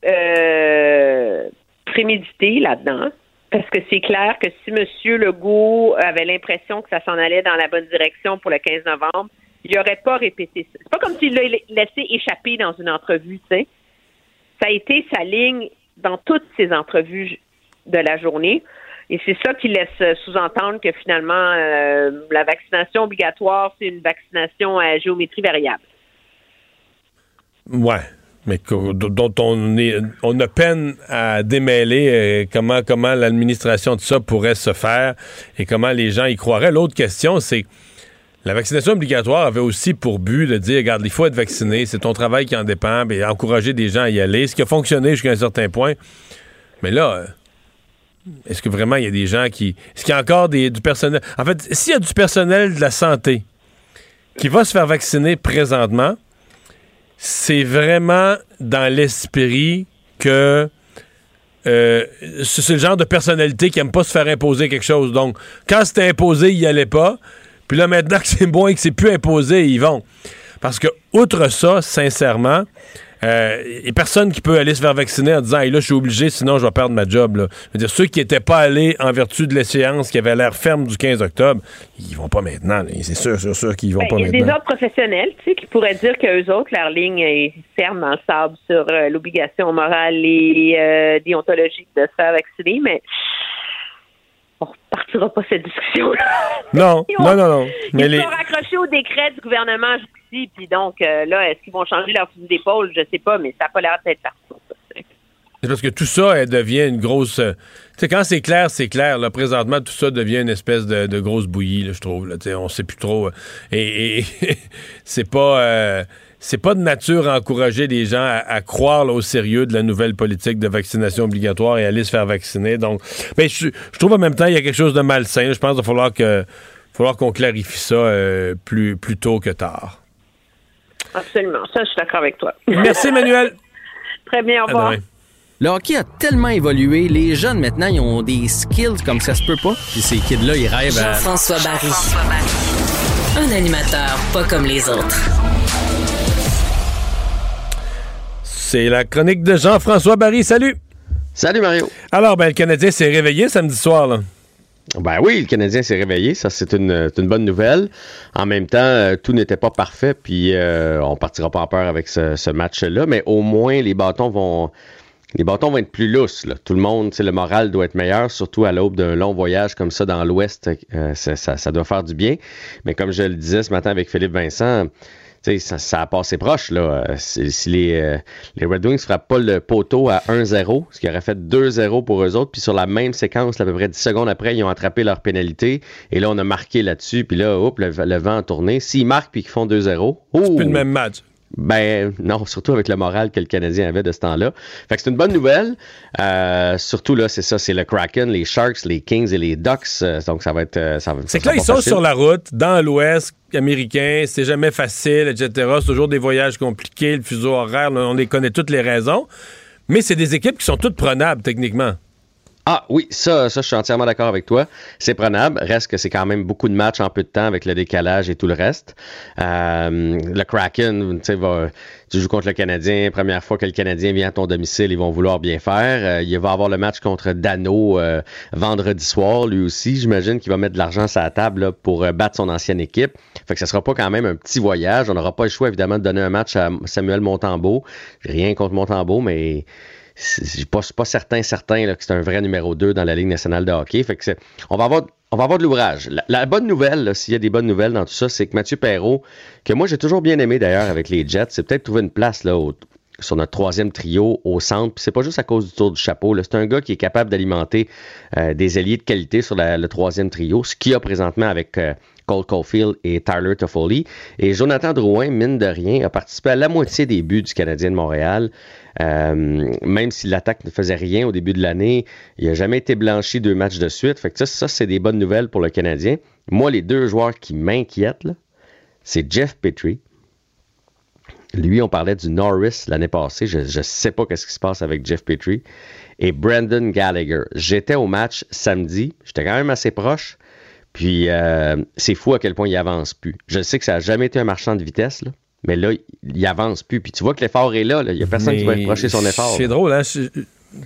euh, prémédité là-dedans. Parce que c'est clair que si M. Legault avait l'impression que ça s'en allait dans la bonne direction pour le 15 novembre, il n'aurait pas répété ça. C'est pas comme s'il l'a laissé échapper dans une entrevue, tu sais. Ça a été sa ligne dans toutes ses entrevues de la journée. Et c'est ça qui laisse sous-entendre que finalement, euh, la vaccination obligatoire, c'est une vaccination à géométrie variable. Ouais, mais dont on, est, on a peine à démêler euh, comment, comment l'administration de ça pourrait se faire et comment les gens y croiraient. L'autre question, c'est la vaccination obligatoire avait aussi pour but de dire, regarde, il faut être vacciné, c'est ton travail qui en dépend, et encourager des gens à y aller, ce qui a fonctionné jusqu'à un certain point. Mais là, euh, est-ce que vraiment il y a des gens qui. Est-ce qu'il y a encore du personnel? En fait, s'il y a du personnel de la santé qui va se faire vacciner présentement, c'est vraiment dans l'esprit que euh, c'est le genre de personnalité qui aime pas se faire imposer quelque chose. Donc, quand c'était imposé, il y allait pas. Puis là, maintenant que c'est bon et que c'est plus imposé, ils vont. Parce que, outre ça, sincèrement, euh, a personne qui peut aller se faire vacciner en disant hey, là, je suis obligé, sinon je vais perdre ma job. Là. Je veux dire, ceux qui n'étaient pas allés en vertu de l'échéance qui avait l'air ferme du 15 octobre, ils vont pas maintenant. C'est sûr, sûr, sûr qu'ils vont ben, pas maintenant. Il y a des autres professionnels tu sais, qui pourraient dire qu'eux autres, leur ligne est ferme le sable sur euh, l'obligation morale et euh, déontologique de se faire vacciner, mais on repartira pas cette discussion-là. Non, non, non, non. Mais ils sont raccrochés au décret du gouvernement puis donc, euh, là, est-ce qu'ils vont changer leur fusil d'épaule? Je sais pas, mais ça n'a pas l'air d'être. C'est parce que tout ça devient une grosse. Euh, tu sais, quand c'est clair, c'est clair. Là, présentement, tout ça devient une espèce de, grosse bouillie, je trouve. Là, on sait plus trop. Euh, et, c'est pas. c'est pas de nature à encourager les gens à, croire au sérieux de la nouvelle politique de vaccination obligatoire et aller se faire vacciner. Donc, mais je, trouve en même temps il y a quelque chose de malsain. Je pense qu'il va falloir que falloir qu'on clarifie ça plus, plus tôt que tard. Absolument. Ça, je suis d'accord avec toi. Merci, Emmanuel. Très bien, au revoir. Le hockey a tellement évolué, les jeunes maintenant, ils ont des skills comme ça se peut pas. Puis ces kids-là, ils rêvent à. Jean-François Barry. Un animateur pas comme les autres. C'est la chronique de Jean-François Barry. Salut! Salut Mario. Alors, ben, le Canadien s'est réveillé samedi soir, là. Ben oui, le Canadien s'est réveillé, ça c'est une, bonne nouvelle. En même temps, euh, tout n'était pas parfait, puis euh, on partira pas en peur avec ce, match-là, mais au moins les bâtons vont les bâtons vont être plus lousses. Tout le monde, le moral doit être meilleur, surtout à l'aube d'un long voyage comme ça dans l'Ouest. Euh, ça, ça, doit faire du bien. Mais comme je le disais ce matin avec Philippe Vincent, ça, ça, a passé proche. Là. Euh, si, les, euh, les, Red Wings ne frappent pas le poteau à 1-0, ce qui aurait fait 2-0 pour eux autres, puis sur la même séquence, à peu près 10 secondes après, ils ont attrapé leur pénalité. Et là, on a marqué là-dessus, puis là, hop, le, vent a tourné. S'ils marquent puis qu'ils font 2-0, c'est plus le même match. Ben non, surtout avec le moral que le Canadien avait de ce temps-là. Fait que c'est une bonne nouvelle. Euh, surtout là, c'est ça, c'est le Kraken, les Sharks, les Kings et les Ducks. Euh, donc ça va être. Euh, ça, c'est que là, ils sont sur la route, dans l'Ouest américain, c'est jamais facile, etc. C'est toujours des voyages compliqués, le fuseau horaire, on les connaît toutes les raisons. Mais c'est des équipes qui sont toutes prenables techniquement. Ah oui, ça, ça, je suis entièrement d'accord avec toi. C'est prenable. Reste que c'est quand même beaucoup de matchs en peu de temps avec le décalage et tout le reste. Euh, le Kraken, va, tu joues contre le Canadien. Première fois que le Canadien vient à ton domicile, ils vont vouloir bien faire. Euh, il va avoir le match contre Dano euh, vendredi soir, lui aussi. J'imagine qu'il va mettre de l'argent sur la table pour battre son ancienne équipe. Fait que ça sera pas quand même un petit voyage. On n'aura pas le choix, évidemment, de donner un match à Samuel Montembeau. Rien contre Montembeau, mais je suis pas, certain, certain là, que c'est un vrai numéro 2 dans la Ligue nationale de hockey. Fait on va avoir on va avoir de l'ouvrage. La, bonne nouvelle, s'il y a des bonnes nouvelles dans tout ça, c'est que Mathieu Perrault, que moi j'ai toujours bien aimé d'ailleurs avec les Jets, c'est peut-être trouver une place là, sur notre troisième trio au centre. c'est pas juste à cause du tour du chapeau. C'est un gars qui est capable d'alimenter euh, des alliés de qualité sur le troisième trio, ce qu'il a présentement avec euh, Cole Caulfield et Tyler Toffoli. Et Jonathan Drouin, mine de rien, a participé à la moitié des buts du Canadien de Montréal. Euh, même si l'attaque ne faisait rien au début de l'année, il n'a jamais été blanchi deux matchs de suite. Fait que ça, ça c'est des bonnes nouvelles pour le Canadien. Moi, les deux joueurs qui m'inquiètent, c'est Jeff Petrie. Lui, on parlait du Norris l'année passée. Je ne sais pas qu'est-ce qui se passe avec Jeff Petrie. Et Brandon Gallagher. J'étais au match samedi. J'étais quand même assez proche. Puis euh, c'est fou à quel point il avance plus. Je sais que ça n'a jamais été un marchand de vitesse, là, mais là, il avance plus. Puis tu vois que l'effort est là. Il n'y a personne qui va reprocher son effort. C'est drôle, hein? tu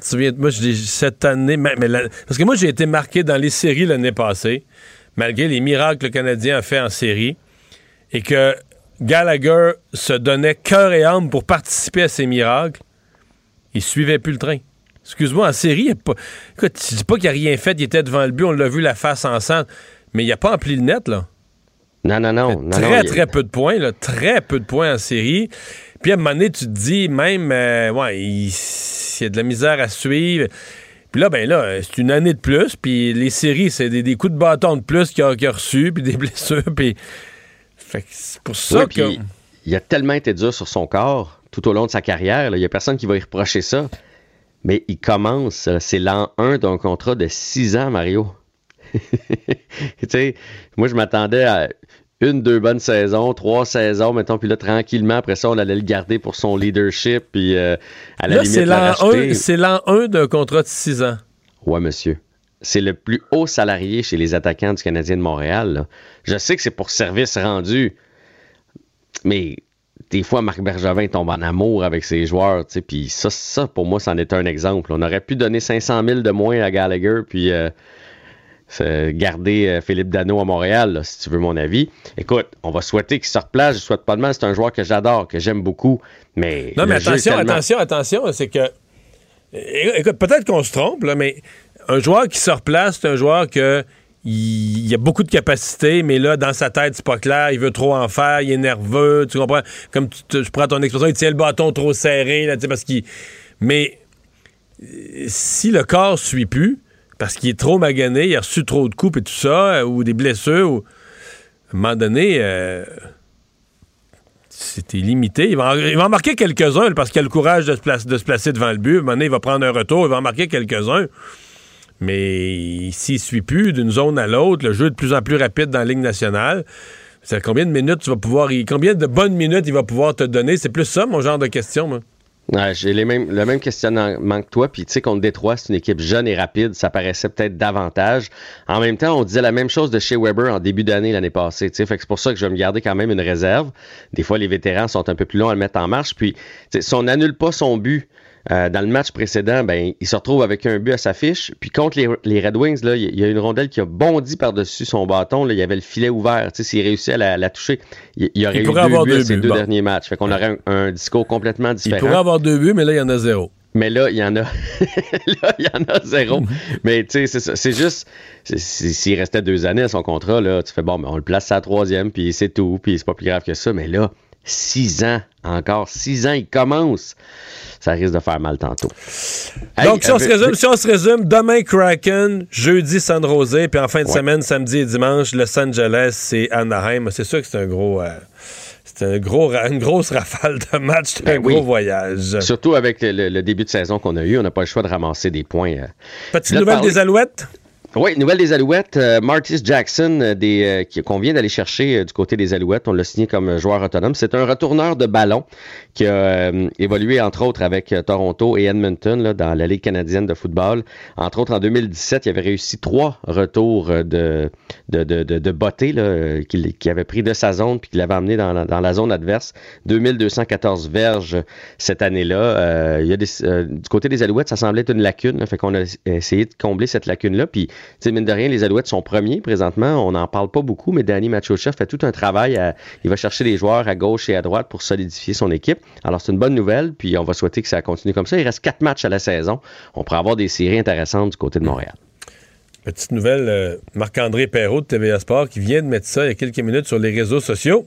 souviens, moi, je dis cette année, mais, parce que moi, j'ai été marqué dans les séries l'année passée, malgré les miracles que le Canadien a fait en série, et que Gallagher se donnait cœur et âme pour participer à ces miracles. Il suivait plus le train. Excuse-moi, en série, il pas... Écoute, tu dis pas qu'il a rien fait, il était devant le but, on l'a vu la face ensemble, mais il a pas empli le net, là. Non, non, non. très, très peu de points, là, très peu de points en série. Puis à un moment donné, tu te dis, même, euh, ouais, il, y a de la misère à suivre. Puis là, ben là, c'est une année de plus, puis les séries, c'est des, coups de bâton de plus qu'il a, a reçus, puis des blessures, puis... Fait c'est pour ça que... Il a tellement été dur sur son corps tout au long de sa carrière, il n'y a personne qui va y reprocher ça. mais il commence, c'est l'an 1 d'un contrat de 6 ans, Mario. tu sais, moi, je m'attendais à une, deux bonnes saisons, trois saisons, mettons, puis là, tranquillement, après ça, on allait le garder pour son leadership, puis euh, à la là, limite, c'est l'an 1 d'un contrat de 6 ans. Ouais, monsieur. C'est le plus haut salarié chez les attaquants du Canadien de Montréal. Je sais que c'est pour service rendu, mais des fois, Marc Bergevin tombe en amour avec ses joueurs, tu sais, puis ça, ça, pour moi, c'en est un exemple. On aurait pu donner 500 000 de moins à Gallagher, puis euh, garder euh, Philippe Dano à Montréal, si tu veux mon avis. Écoute, on va souhaiter qu'il se replace. Je souhaite pas de mal. C'est un joueur que j'adore, que j'aime beaucoup. Mais non, mais attention, attention, attention, c'est que. Écoute, peut-être qu'on se trompe, là, mais un joueur qui se replace, c'est un joueur que il, a beaucoup de capacités, mais là, dans sa tête, c'est pas clair. Il veut trop en faire, il est nerveux. Tu comprends? Comme tu, je prends ton expression, il tient le bâton trop serré, là, parce qu'il. Mais si le corps suit plus, parce qu'il est trop magané, il a reçu trop de coups et tout ça, euh, ou des blessures, à un moment donné, euh, c'était limité. Il va, en, marquer quelques-uns parce qu'il a le courage de se, placer, devant le but. À un moment donné, il va prendre un retour, il va en marquer quelques-uns. Mais s'il ne suit plus d'une zone à l'autre, le jeu est de plus en plus rapide dans la Ligue nationale. C'est combien de minutes tu vas pouvoir. Combien de bonnes minutes il va pouvoir te donner? C'est plus ça, mon genre de question, moi. J'ai le même questionnement que toi. Puis, tu sais, contre Détroit, c'est une équipe jeune et rapide. Ça paraissait peut-être davantage. En même temps, on disait la même chose de chez Weber en début d'année l'année passée. Tu sais, fait que c'est pour ça que je vais me garder quand même une réserve. Des fois, les vétérans sont un peu plus longs à le mettre en marche. Puis, si on n'annule pas son but, euh, dans le match précédent, ben, il se retrouve avec un but à sa fiche. Puis contre les, Red Wings, là, il y a une rondelle qui a bondi par-dessus son bâton. Là, il y avait le filet ouvert. S'il réussit à la, toucher, il, aurait eu deux buts à ces deux derniers matchs. Fait qu'on aurait un, discours complètement différent. Il pourrait avoir deux buts, mais là, il y en a zéro. Mais là, il y en a. là, il y en a zéro. mais tu sais, c'est juste. S'il restait deux années à son contrat, là, tu fais bon, mais on le place à la troisième, puis c'est tout, puis c'est pas plus grave que ça. Mais là, six ans, encore six ans, il commence ça risque de faire mal tantôt. Donc, si, on se résume, demain Kraken, jeudi San Jose, puis en fin de semaine, samedi et dimanche, Los Angeles et Anaheim. C'est sûr que c'est un gros. Euh, c'est un gros, une grosse rafale de matchs, c'est un ben gros voyage. Surtout avec le, début de saison qu'on a eu, on n'a pas le choix de ramasser des points. Euh. Petite nouvelle des Alouettes? Oui, nouvelle des Alouettes. Euh, Martis Jackson, euh, des, euh, qu'on vient d'aller chercher du côté des Alouettes, on l'a signé comme joueur autonome. C'est un retourneur de ballon qui a évolué entre autres avec Toronto et Edmonton là, dans la Ligue canadienne de football. Entre autres, en 2017, il avait réussi trois retours de, de, de, de, beauté qu'il, avait pris de sa zone puis qu'il avait amené dans la, dans la zone adverse. 2214 verges cette année-là. du côté des Alouettes, ça semblait être une lacune. fait qu'on a essayé de combler cette lacune-là. Puis sais, mine de rien, les Alouettes sont premiers présentement. On n'en parle pas beaucoup, mais Danny Machocha fait tout un travail. il va chercher des joueurs à gauche et à droite pour solidifier son équipe. Alors, c'est une bonne nouvelle, puis on va souhaiter que ça continue comme ça. Il reste quatre matchs à la saison. On pourrait avoir des séries intéressantes du côté de Montréal. Petite nouvelle, euh, Marc-André Perrault de TVA Sport qui vient de mettre ça il y a quelques minutes sur les réseaux sociaux.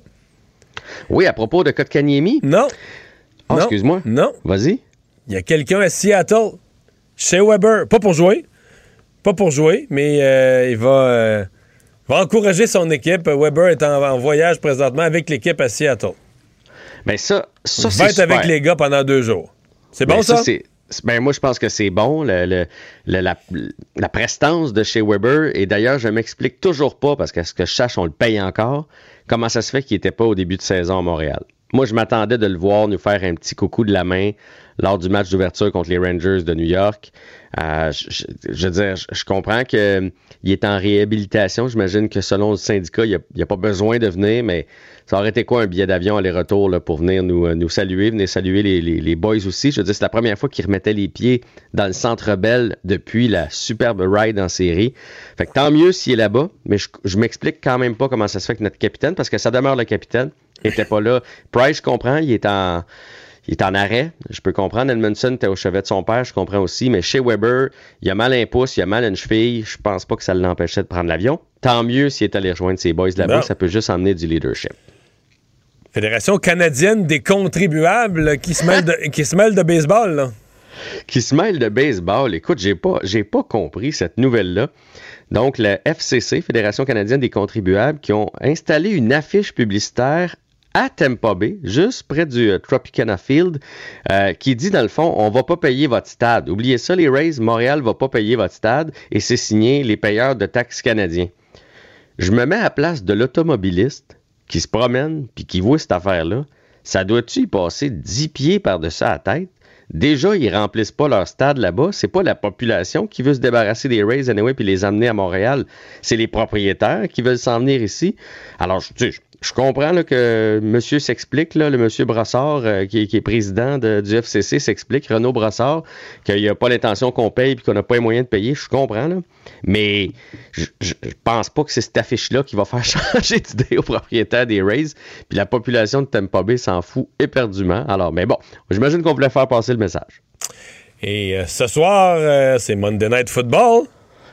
Oui, à propos de Kotkaniemi? Non. Oh, excuse-moi. Non. Vas-y. Il y a quelqu'un à Seattle, chez Weber, pas pour jouer, pas pour jouer, mais euh, il euh, va, encourager son équipe. Weber est en, voyage présentement avec l'équipe à Seattle. Mais ça, ça il va être avec les gars pendant deux jours. C'est bon, ça? ben, moi, je pense que c'est bon, la, prestance de chez Weber. Et d'ailleurs, je m'explique toujours pas, parce que ce que je sache, on le paye encore, comment ça se fait qu'il n'était pas au début de saison à Montréal. Moi, je m'attendais de le voir nous faire un petit coucou de la main lors du match d'ouverture contre les Rangers de New York. Euh, je, veux dire, je, comprends qu'il euh, est en réhabilitation. J'imagine que selon le syndicat, il n'y a, pas besoin de venir, mais ça aurait été quoi un billet d'avion aller-retour pour venir nous, euh, nous saluer, venir saluer les, boys aussi? Je veux dire, c'est la première fois qu'il remettait les pieds dans le centre belle depuis la superbe ride en série. Fait que tant mieux s'il est là-bas, mais je, je m'explique quand même pas comment ça se fait que notre capitaine, parce que ça demeure le capitaine, n'était pas là. Price, je comprends, il est en il est en arrêt. Je peux comprendre. Edmondson était au chevet de son père, je comprends aussi. Mais chez Weber, il a mal un pouce, il a mal une cheville. Je pense pas que ça l'empêchait de prendre l'avion. Tant mieux s'il est allé rejoindre ses boys là-bas. Ça peut juste emmener du leadership. Fédération canadienne des contribuables qui se mêle de, qui se mêle de baseball, là. Qui se mêle de baseball. Écoute, j'ai pas, j'ai pas compris cette nouvelle-là. Donc, la FCC, Fédération canadienne des contribuables, qui ont installé une affiche publicitaire à Tampa Bay, juste près du euh, Tropicana Field, euh, qui dit dans le fond, on va pas payer votre stade. Oubliez ça, les Rays, Montréal va pas payer votre stade et c'est signé les payeurs de taxes canadiens. Je me mets à la place de l'automobiliste qui se promène puis qui voit cette affaire-là. Ça doit-tu y passer 10 pieds par-dessus la tête? Déjà, ils remplissent pas leur stade là-bas. C'est pas la population qui veut se débarrasser des Rays anyway puis les amener à Montréal. C'est les propriétaires qui veulent s'en venir ici. Alors, tu sais, je comprends là, que monsieur s'explique, le monsieur Brassard, euh, qui, est- président de- du FCC, s'explique, Renaud Brassard, qu'il n'y a pas l'intention qu'on paye puis qu'on n'a pas les moyens de payer. Je comprends, là. Mais je je- pense pas que c'est cette affiche-là qui va faire changer d'idée aux propriétaires des Rays. Puis la population de Tampa s'en fout éperdument. Alors, mais bon, j'imagine qu'on voulait faire passer le message. Et euh, ce soir, euh, c'est Monday Night Football.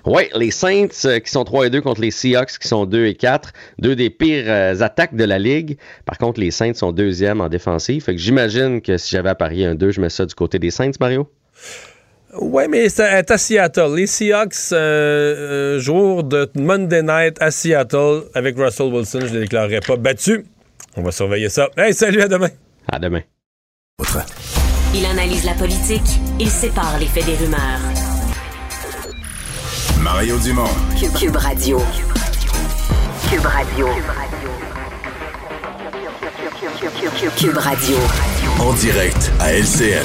Oui, les Saints euh, qui sont 3 et 2 contre les Seahawks qui sont 2 et 4. Deux des pires euh, attaques de la ligue. Par contre, les Saints sont deuxième en défensive. Fait que j'imagine que si j'avais à parier un 2, je mets ça du côté des Saints, Mario. Oui, mais c'est à Seattle. Les Seahawks, euh, euh, jour de Monday Night à Seattle avec Russell Wilson, je ne les déclarerai pas battu. On va surveiller ça. Hey, salut, à demain. À demain. Il analyse la politique, il sépare les faits des rumeurs. Mario Dumont. Cube, Cube Radio. Cube Radio. Cube Radio. En direct à LCN.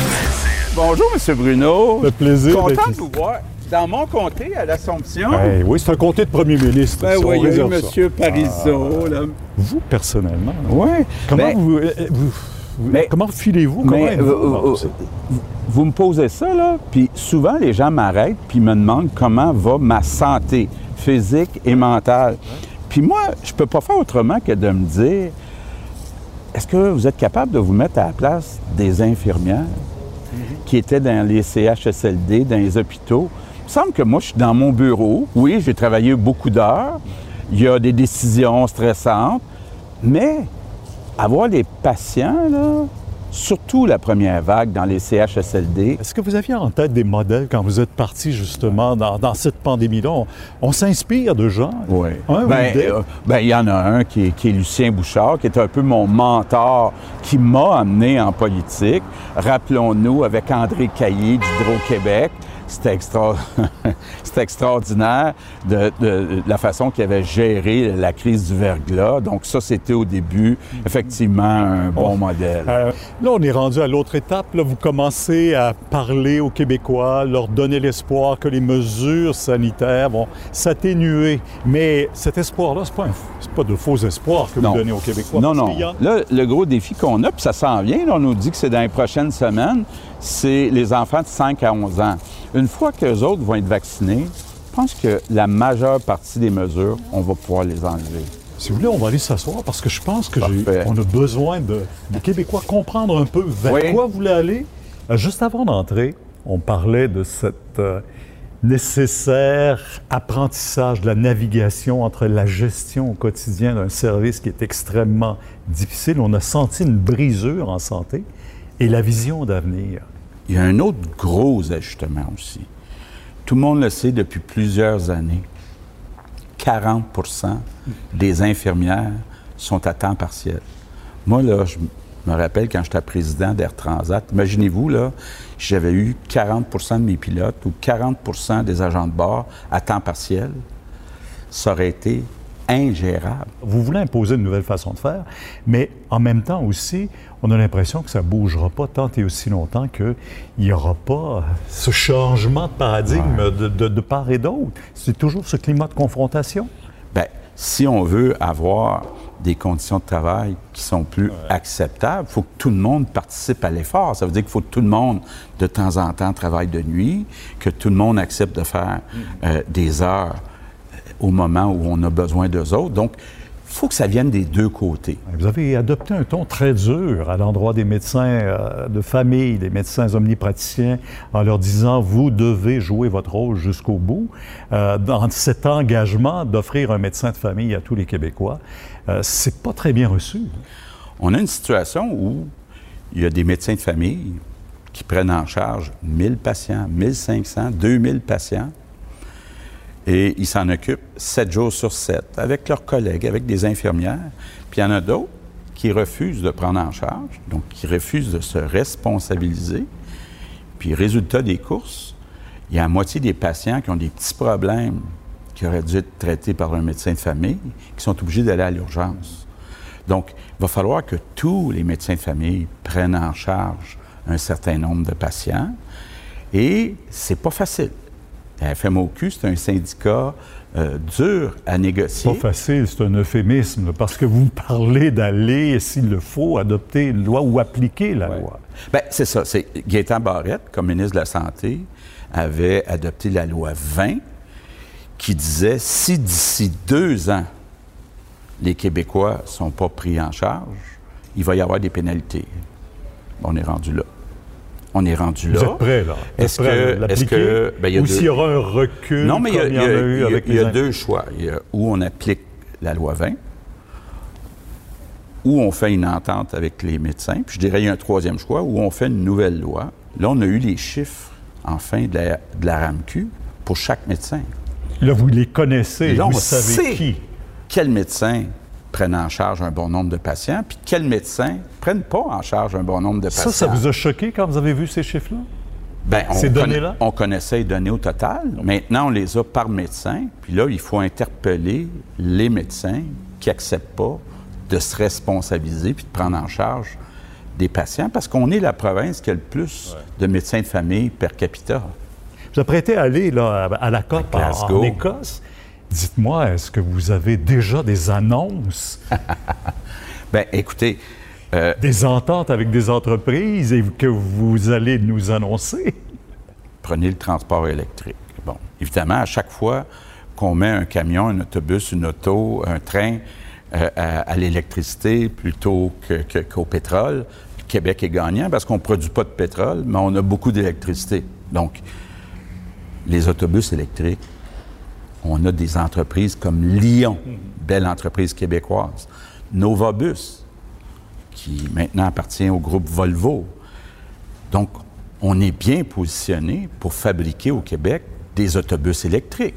Bonjour, M. Bruno. Le plaisir Content d'être de vous voir. Dans mon comté, à l'Assomption. Ben oui, c'est un comté de premier ministre. Ben oui, on il y a eu réserve ça. M. Parizeau. là. Vous, personnellement. Oui. Comment Ben, vous, euh, vous- vous- mais- comment filez-vous? Comment Mais, êtes-vous? euh, euh, vous, vous me posez ça, là, puis souvent, les gens m'arrêtent puis me demandent comment va ma santé physique et mentale. Puis moi, je peux pas faire autrement que de me dire, est-ce que vous êtes capable de vous mettre à la place des infirmières qui étaient dans les CHSLD, dans les hôpitaux? Il me semble que moi, je suis dans mon bureau. Oui, j'ai travaillé beaucoup d'heures. Il y a des décisions stressantes. Mais avoir les patients, là, surtout la première vague dans les CHSLD, Est-ce que vous aviez en tête des modèles quand vous êtes parti justement dans, dans cette pandémie-là? On, on s'inspire de gens. Oui. Hein, Ben, euh, ben, il y en a un qui est, qui est Lucien Bouchard, qui est un peu mon mentor, qui m'a amené en politique. Rappelons-nous, avec André Caillé d'Hydro-Québec, c'était extra... extraordinaire de, de- de la façon qu'il avait géré la crise du verglas. Donc ça, c'était au début, effectivement, un bon modèle. Euh, là, on est rendu à l'autre étape. Là, vous commencez à parler aux Québécois, leur donner l'espoir que les mesures sanitaires vont s'atténuer. Mais cet espoir-là, ce n'est pas, un- pas de faux espoirs que Non. vous donnez aux Québécois. Non, non. a- Là, le gros défi qu'on a, puis ça s'en vient, là, on nous dit que c'est dans les prochaines semaines, c'est les enfants de 5 à 11 ans. Une fois que les autres vont être vaccinés, je pense que la majeure partie des mesures, on va pouvoir les enlever. Si vous voulez, on va aller s'asseoir parce que je pense que on a besoin de, des Québécois comprendre un peu vers Oui. quoi vous voulez aller. Euh, Juste avant d'entrer, on parlait de cette euh, nécessaire apprentissage de la navigation entre la gestion au quotidien d'un service qui est extrêmement difficile. On a senti une brisure en santé et la vision d'avenir. Il y a un autre gros ajustement aussi. Tout le monde le sait depuis plusieurs années. 40% des infirmières sont à temps partiel. Moi, là, je me rappelle quand j'étais président d'Air Transat, imaginez-vous, là, j'avais eu 40% de mes pilotes ou 40% des agents de bord à temps partiel. Ça aurait été ingérable. Vous voulez imposer une nouvelle façon de faire, mais en même temps aussi, on a l'impression que ça ne bougera pas tant et aussi longtemps qu'il n'y aura pas ce changement de paradigme de, de- de part et d'autre. C'est toujours ce climat de confrontation. Bien, si on veut avoir des conditions de travail qui sont plus acceptables, il faut que tout le monde participe à l'effort. Ça veut dire qu'il faut que tout le monde, de temps en temps, travaille de nuit, que tout le monde accepte de faire euh, des heures euh, au moment où on a besoin d'eux autres. Donc, il faut que ça vienne des deux côtés. Vous avez adopté un ton très dur à l'endroit des médecins euh, de famille, des médecins omnipraticiens, en leur disant vous devez jouer votre rôle jusqu'au bout. Euh, dans cet engagement d'offrir un médecin de famille à tous les Québécois, euh, c'est pas très bien reçu. On a une situation où il y a des médecins de famille qui prennent en charge 1000 patients, 1500, 2000 patients, et ils s'en occupent 7 jours sur 7 avec leurs collègues, avec des infirmières. Puis il y en a d'autres qui refusent de prendre en charge, donc qui refusent de se responsabiliser. Puis, résultat des courses, il y a la moitié des patients qui ont des petits problèmes qui auraient dû être traités par un médecin de famille, qui sont obligés d'aller à l'urgence. Donc, il va falloir que tous les médecins de famille prennent en charge un certain nombre de patients. Et c'est pas facile. La FMOQ, c'est un syndicat euh, dur à négocier. Pas facile, c'est un euphémisme, parce que vous parlez d'aller, s'il le faut, adopter une loi ou appliquer la loi. Bien, c'est ça. C'est Gaétan Barrette, comme ministre de la Santé, avait adopté la loi 20 qui disait si d'ici deux ans, les Québécois ne sont pas pris en charge, il va y avoir des pénalités. On est rendu là. On est rendu là. Vous êtes prêt, là? Est-ce que. Est que ben, Ou s'il y aura un recul non, mais il y, a, eu avec il y a deux choix. Il y a où on applique la loi 20, où on fait une entente avec les médecins, puis je dirais il y a un troisième choix, où on fait une nouvelle loi. Là, on a eu les chiffres, enfin, de la, de la RAMQ pour chaque médecin. Là, vous les connaissez, là, vous on savez sait qui. Quel médecin prennent en charge un bon nombre de patients, puis quels médecins prennent pas en charge un bon nombre de patients. Ça, ça vous a choqué quand vous avez vu ces chiffres-là? Bien, on, Ces données-là? on connaissait les données au total. Maintenant, on les a par médecin. Puis là, il faut interpeller les médecins qui n'acceptent pas de se responsabiliser puis de prendre en charge des patients parce qu'on est la province qui a le plus de médecins de famille per capita. Vous apprêtez à aller là, à la COP en- en. Écosse. Dites-moi, est-ce que vous avez déjà des annonces? Bien, écoutez. euh, des ententes avec des entreprises et que vous allez nous annoncer? prenez le transport électrique. Bon, évidemment, à chaque fois qu'on met un camion, un autobus, une auto, un train euh, à, à l'électricité plutôt que- qu'au pétrole, le Québec est gagnant parce qu'on ne produit pas de pétrole, mais on a beaucoup d'électricité. Donc, les autobus électriques, on a des entreprises comme Lyon, belle entreprise québécoise, Novabus, qui maintenant appartient au groupe Volvo. Donc, on est bien positionné pour fabriquer au Québec des autobus électriques.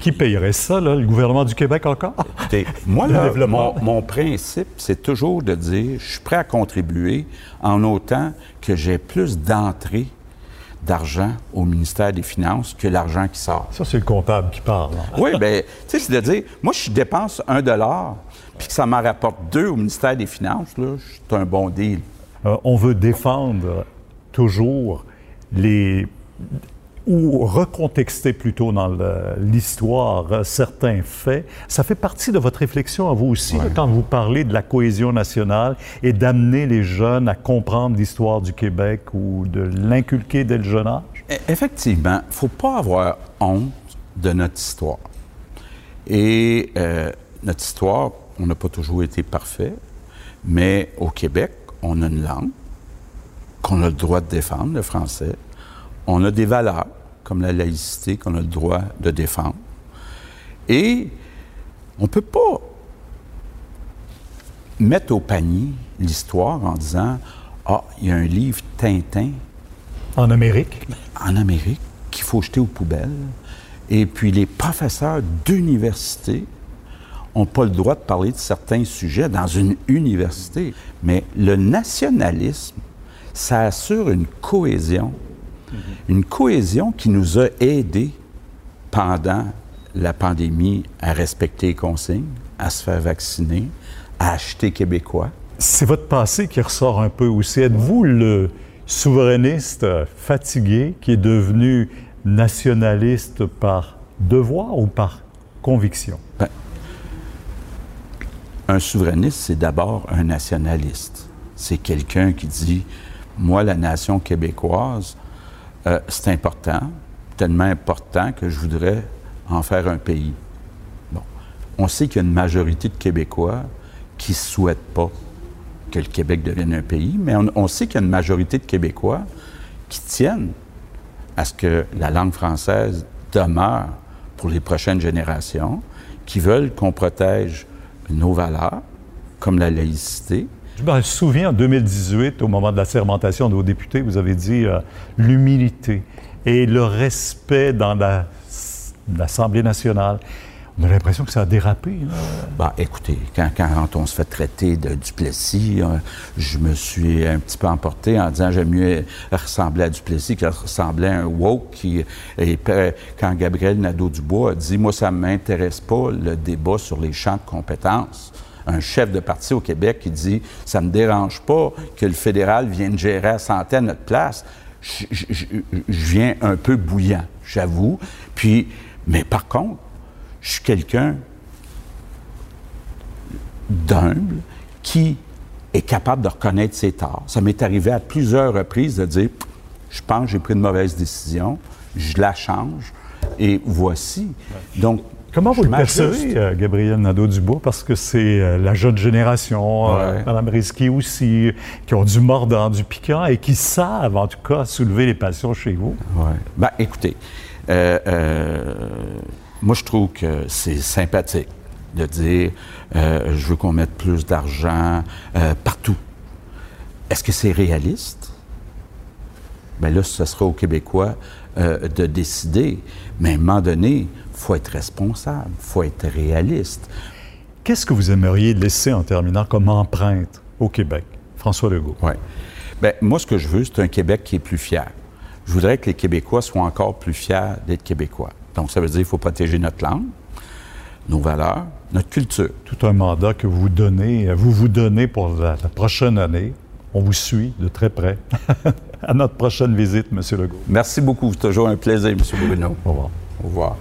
Qui payerait ça, là, le gouvernement du Québec encore? Écoutez, moi, là, mon, mon principe, c'est toujours de dire, je suis prêt à contribuer en autant que j'ai plus d'entrée d'argent au ministère des Finances que l'argent qui sort. Ça, c'est le comptable qui parle. Oui, bien, tu sais, c'est de dire, moi, je dépense un dollar, puis que ça m'en rapporte deux au ministère des Finances, là, c'est un bon deal. Euh, on veut défendre toujours les ou recontexter plutôt dans l'histoire certains faits. Ça fait partie de votre réflexion à vous aussi là, quand vous parlez de la cohésion nationale et d'amener les jeunes à comprendre l'histoire du Québec ou de l'inculquer dès le jeune âge? E- Effectivement, il ne faut pas avoir honte de notre histoire. Et euh, notre histoire, on n'a pas toujours été parfait, mais au Québec, on a une langue qu'on a le droit de défendre, le français. On a des valeurs, comme la laïcité, qu'on a le droit de défendre. Et on ne peut pas mettre au panier l'histoire en disant Ah, il y a un livre Tintin En Amérique? en Amérique qu'il faut jeter aux poubelles. Et puis les professeurs d'université n'ont pas le droit de parler de certains sujets dans une université. Mais le nationalisme, ça assure une cohésion. Une cohésion qui nous a aidés pendant la pandémie à respecter les consignes, à se faire vacciner, à acheter québécois. C'est votre passé qui ressort un peu aussi. Êtes-vous le souverainiste fatigué qui est devenu nationaliste par devoir ou par conviction? Ben, un souverainiste, c'est d'abord un nationaliste. C'est quelqu'un qui dit, moi, la nation québécoise, euh, c'est important, tellement important que je voudrais en faire un pays. Bon. On sait qu'il y a une majorité de Québécois qui ne souhaitent pas que le Québec devienne un pays, mais on, on sait qu'il y a une majorité de Québécois qui tiennent à ce que la langue française demeure pour les prochaines générations, qui veulent qu'on protège nos valeurs, comme la laïcité. Je me souviens en 2018, au moment de la sermentation de vos députés, vous avez dit euh, l'humilité et le respect dans la- l'Assemblée nationale. On a l'impression que ça a dérapé. Là. Bah, écoutez, quand, quand, on se fait traiter de Duplessis, euh, je me suis un petit peu emporté en disant j'aime mieux ressembler à Duplessis que ressembler à un woke qui. Et quand Gabriel Nadeau-Dubois a dit Moi, ça ne m'intéresse pas le débat sur les champs de compétences un chef de parti au Québec qui dit ça ne me dérange pas que le fédéral vienne gérer à santé notre place. Je, je viens un peu bouillant, j'avoue. Puis, mais par contre, je suis quelqu'un d'humble qui est capable de reconnaître ses torts. Ça m'est arrivé à plusieurs reprises de dire, je pense que j'ai pris une mauvaise décision, je la change, et voici. Donc, Comment vous le percevez, euh, Gabriel Nadeau-Dubois? Parce que c'est euh, la jeune génération, euh, Mme Risky aussi, qui ont du mordant, du piquant et qui savent, en tout cas, soulever les passions chez vous. Oui. Ben, écoutez, moi, je trouve que c'est sympathique de dire euh, je veux qu'on mette plus d'argent euh, partout. Est-ce que c'est réaliste? Bien là, ce sera aux Québécois euh, de décider. Mais à un moment donné, faut être responsable, il faut être réaliste. Qu'est-ce que vous aimeriez laisser en terminant comme empreinte au Québec, François Legault? Oui. Bien, moi, ce que je veux, c'est un Québec qui est plus fier. Je voudrais que les Québécois soient encore plus fiers d'être Québécois. Donc, ça veut dire qu'il faut protéger notre langue, nos valeurs, notre culture. Tout un mandat que vous donnez, vous vous donnez pour la, prochaine année. On vous suit de très près. à notre prochaine visite, M. Legault. Merci beaucoup. Toujours un plaisir, M. Bruno. Au revoir. Au revoir.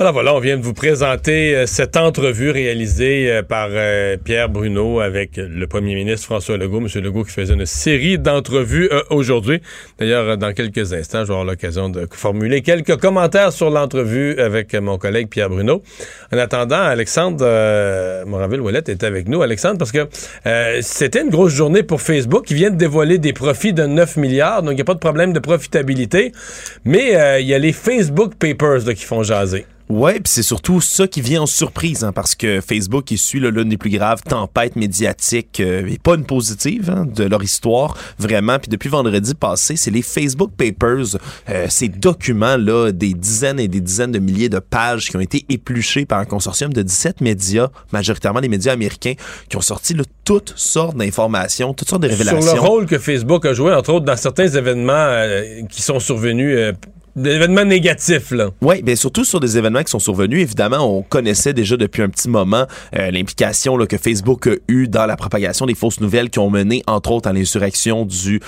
Alors voilà, on vient de vous présenter euh, cette entrevue réalisée euh, par euh, Pierre Bruno avec le premier ministre François Legault. Monsieur Legault qui faisait une série d'entrevues aujourd'hui. D'ailleurs, dans quelques instants, je vais avoir l'occasion de formuler quelques commentaires sur l'entrevue avec mon collègue Pierre Bruno. En attendant, Alexandre Moraville-Ouellette est avec nous. Alexandre, parce que c'était une grosse journée pour Facebook qui vient de dévoiler des profits de 9 milliards, donc il n'y a pas de problème de profitabilité. Mais il y a les Facebook Papers qui font jaser. Ouais, puis c'est surtout ça qui vient en surprise, hein, parce que Facebook suit l'une des plus graves tempêtes médiatiques, euh, et pas une positive, hein, de leur histoire, vraiment. Puis depuis vendredi passé, c'est les Facebook Papers, euh, ces documents-là, des dizaines et des dizaines de milliers de pages qui ont été épluchés par un consortium de 17 médias, majoritairement des médias américains, qui ont sorti là, toutes sortes d'informations, toutes sortes de révélations. Sur le rôle que Facebook a joué, entre autres, dans certains événements euh, qui sont survenus des événements négatifs, là. Oui, bien surtout sur des événements qui sont survenus. Évidemment, on connaissait déjà depuis un petit moment euh, l'implication que Facebook a eue dans la propagation des fausses nouvelles qui ont mené, entre autres, à l'insurrection du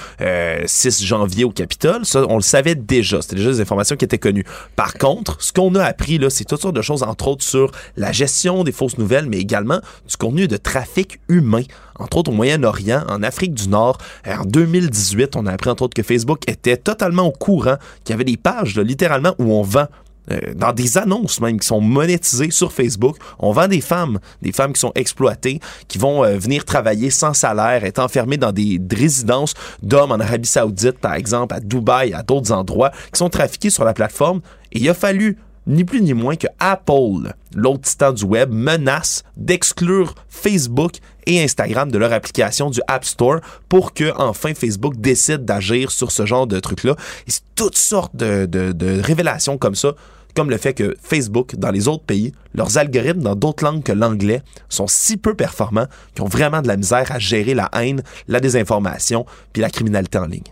6 euh, janvier au Capitole. Ça, on le savait déjà. C'était déjà des informations qui étaient connues. Par contre, ce qu'on a appris, là, c'est toutes sortes de choses, entre autres, sur la gestion des fausses nouvelles, mais également du contenu de trafic humain entre autres au Moyen-Orient, en Afrique du Nord. En 2018, on a appris entre autres que Facebook était totalement au courant qu'il y avait des pages, littéralement, où on vend euh, dans des annonces même qui sont monétisées sur Facebook. On vend des femmes, des femmes qui sont exploitées, qui vont euh, venir travailler sans salaire, être enfermées dans des résidences d'hommes en Arabie Saoudite, par exemple, à Dubaï, à d'autres endroits, qui sont trafiquées sur la plateforme. Et il a fallu ni plus ni moins que Apple, l'autre titan du web, menace d'exclure Facebook et Instagram de leur application du App Store pour que enfin Facebook décide d'agir sur ce genre de trucs-là. Et c'est toutes sortes de, de révélations comme ça comme le fait que Facebook, dans les autres pays, leurs algorithmes dans d'autres langues que l'anglais sont si peu performants qu'ils ont vraiment de la misère à gérer la haine, la désinformation puis la criminalité en ligne.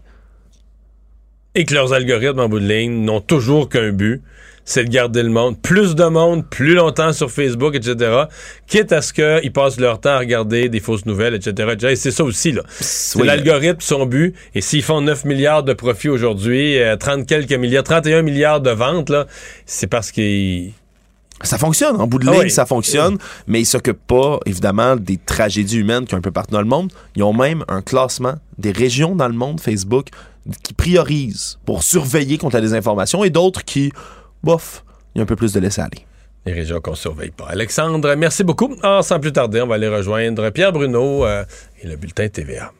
Et que leurs algorithmes en bout de ligne n'ont toujours qu'un but, c'est de garder le monde. Plus de monde, plus longtemps sur Facebook, etc. Quitte à ce qu'ils passent leur temps à regarder des fausses nouvelles, etc. Et c'est ça aussi, là. C'est l'algorithme, son but. Et s'ils font 9 milliards de profits aujourd'hui, 30 euh, quelques milliards, 31 milliards de ventes, là, c'est parce qu'ils... Ça fonctionne, en bout de ah ligne, ça fonctionne, mais ils s'occupent pas, évidemment, des tragédies humaines qui ont un peu partout dans le monde. Ils ont même un classement des régions dans le monde, Facebook, qui priorisent pour surveiller contre la désinformation et d'autres qui bof, il y a un peu plus de laisser aller. Les régions qu'on surveille pas. Alexandre, merci beaucoup. Ah, sans plus tarder, on va aller rejoindre Pierre Bruno euh, et le bulletin TVA.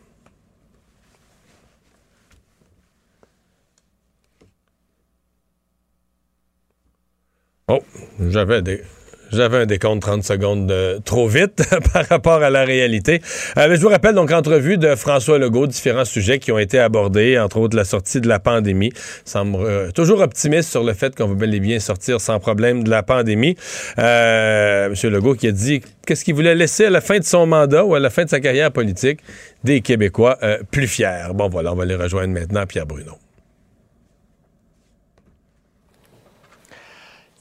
Oh, j'avais des J'avais un décompte 30 secondes de trop vite par rapport à la réalité. Euh, je vous rappelle donc entrevue de François Legault, différents sujets qui ont été abordés, entre autres la sortie de la pandémie. Semble euh, toujours optimiste sur le fait qu'on va bel et bien sortir sans problème de la pandémie. Euh, Monsieur Legault qui a dit qu'est-ce qu'il voulait laisser à la fin de son mandat ou à la fin de sa carrière politique des Québécois plus fiers. Bon voilà, on va les rejoindre maintenant, Pierre Bruno.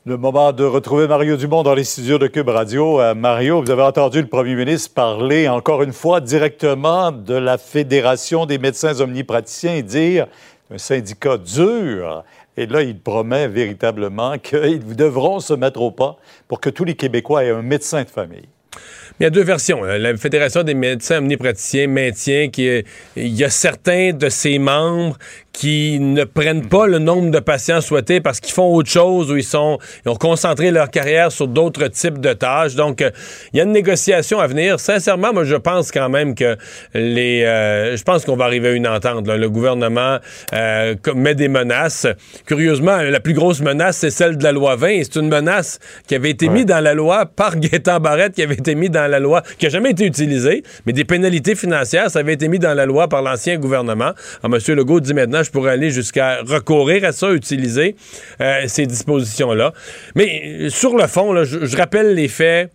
Le moment de retrouver Mario Dumont dans les studios de Cube Radio. Euh, Mario, vous avez entendu le premier ministre parler encore une fois directement de la Fédération des médecins omnipraticiens et dire un syndicat dur. Et là, il promet véritablement qu'ils devront se mettre au pas pour que tous les Québécois aient un médecin de famille. Il y a deux versions. La Fédération des médecins omnipraticiens maintient qu'il y a certains de ses membres qui ne prennent pas le nombre de patients souhaités parce qu'ils font autre chose ou ils sont ils ont concentré leur carrière sur d'autres types de tâches. Donc, euh, il y a une négociation à venir. Sincèrement, moi, je pense quand même que les... Euh, je pense qu'on va arriver à une entente. Le gouvernement euh, met des menaces. Curieusement, la plus grosse menace, c'est celle de la loi 20. C'est une menace qui avait été mise dans la loi par Gaétan Barrette, qui avait été mise dans la loi, qui n'a jamais été utilisée, mais des pénalités financières, ça avait été mis dans la loi par l'ancien gouvernement. Alors, M. Legault dit maintenant, je pourrais aller jusqu'à recourir à ça, utiliser euh, ces dispositions-là. Mais euh, sur le fond, je, rappelle les faits.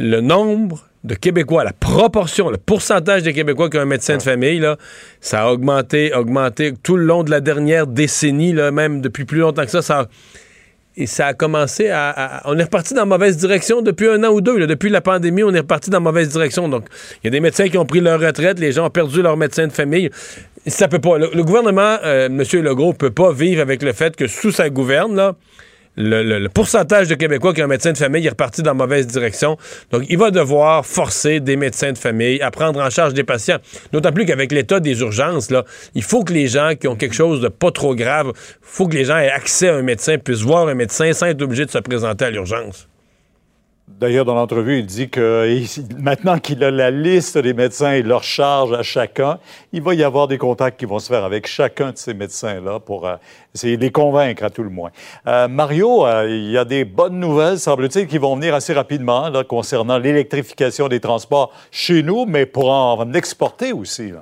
Le nombre de Québécois, la proportion, le pourcentage des Québécois qui ont un médecin de famille, là, ça a augmenté, augmenté tout le long de la dernière décennie, là, même depuis plus longtemps que ça. ça et ça a commencé à, On est reparti dans la mauvaise direction depuis un an ou deux. Depuis la pandémie, on est reparti dans la mauvaise direction. Donc, il y a des médecins qui ont pris leur retraite, les gens ont perdu leur médecin de famille. Ça peut pas. Le, gouvernement, euh, M. Legault, peut pas vivre avec le fait que sous sa gouverne, le, pourcentage de Québécois qui ont un médecin de famille est reparti dans la mauvaise direction. Donc, il va devoir forcer des médecins de famille à prendre en charge des patients. D'autant plus qu'avec l'état des urgences, il faut que les gens qui ont quelque chose de pas trop grave, il faut que les gens aient accès à un médecin, puissent voir un médecin sans être obligés de se présenter à l'urgence. D'ailleurs, dans l'entrevue, il dit que maintenant qu'il a la liste des médecins et leur charge à chacun, il va y avoir des contacts qui vont se faire avec chacun de ces médecins-là pour euh, essayer de les convaincre à tout le moins. Euh, Mario, euh, il y a des bonnes nouvelles, semble-t-il, qui vont venir assez rapidement concernant l'électrification des transports chez nous, mais pour en exporter aussi.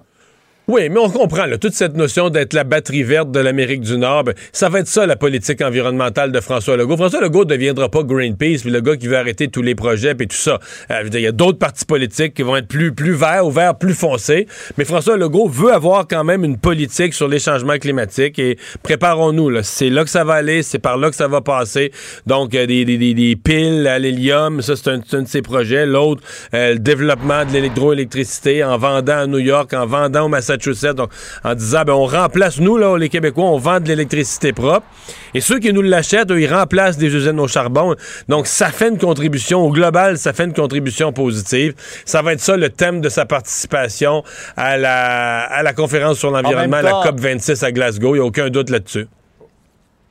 Oui, mais on comprend toute cette notion d'être la batterie verte de l'Amérique du Nord. Ben, ça va être ça la politique environnementale de François Legault. François Legault ne deviendra pas Greenpeace, puis le gars qui veut arrêter tous les projets et tout ça. Euh, il y a d'autres partis politiques qui vont être plus plus verts ou verts plus foncés. Mais François Legault veut avoir quand même une politique sur les changements climatiques et préparons-nous. C'est là que ça va aller, c'est par là que ça va passer. Donc euh, des, des, des, piles à l'hélium, ça c'est un, de ses projets. L'autre, euh, le développement de l'électroélectricité en vendant à New York, en vendant au Massachusetts donc, en disant, ben, on remplace, nous, là, les Québécois, on vend de l'électricité propre. Et ceux qui nous l'achètent, ils remplacent des usines au charbon. Donc, ça fait une contribution, au global, ça fait une contribution positive. Ça va être ça le thème de sa participation à la, à la conférence sur l'environnement, la COP 26 à Glasgow. Il n'y a aucun doute là-dessus.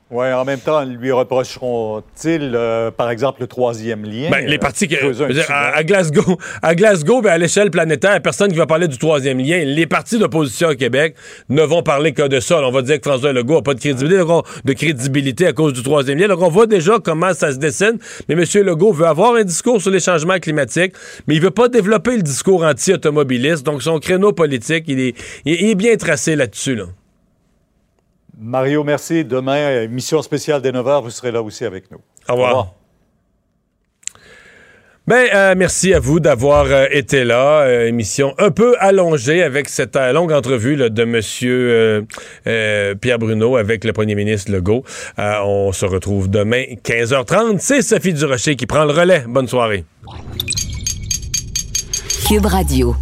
Oui, en même temps, lui reprocheront-ils, euh, par exemple, le troisième lien? Ben, les partis à, Glasgow, à Glasgow, ben, à l'échelle planétaire, personne qui va parler du troisième lien. Les partis d'opposition au Québec ne vont parler que de ça. on va dire que François Legault n'a pas de crédibilité, de crédibilité à cause du troisième lien. Donc, on voit déjà comment ça se dessine. Mais M. Legault veut avoir un discours sur les changements climatiques, mais il veut pas développer le discours anti-automobiliste. Donc, son créneau politique, il est, il est bien tracé là-dessus. Là. Mario, merci. Demain, émission spéciale des 9h, vous serez là aussi avec nous. Au revoir. Ben, euh, merci à vous d'avoir euh, été là. Euh, émission un peu allongée avec cette longue entrevue de Monsieur Pierre Bruno avec le Premier ministre Legault. on se retrouve demain 15h30. C'est Sophie Durocher qui prend le relais. Bonne soirée. Cube Radio.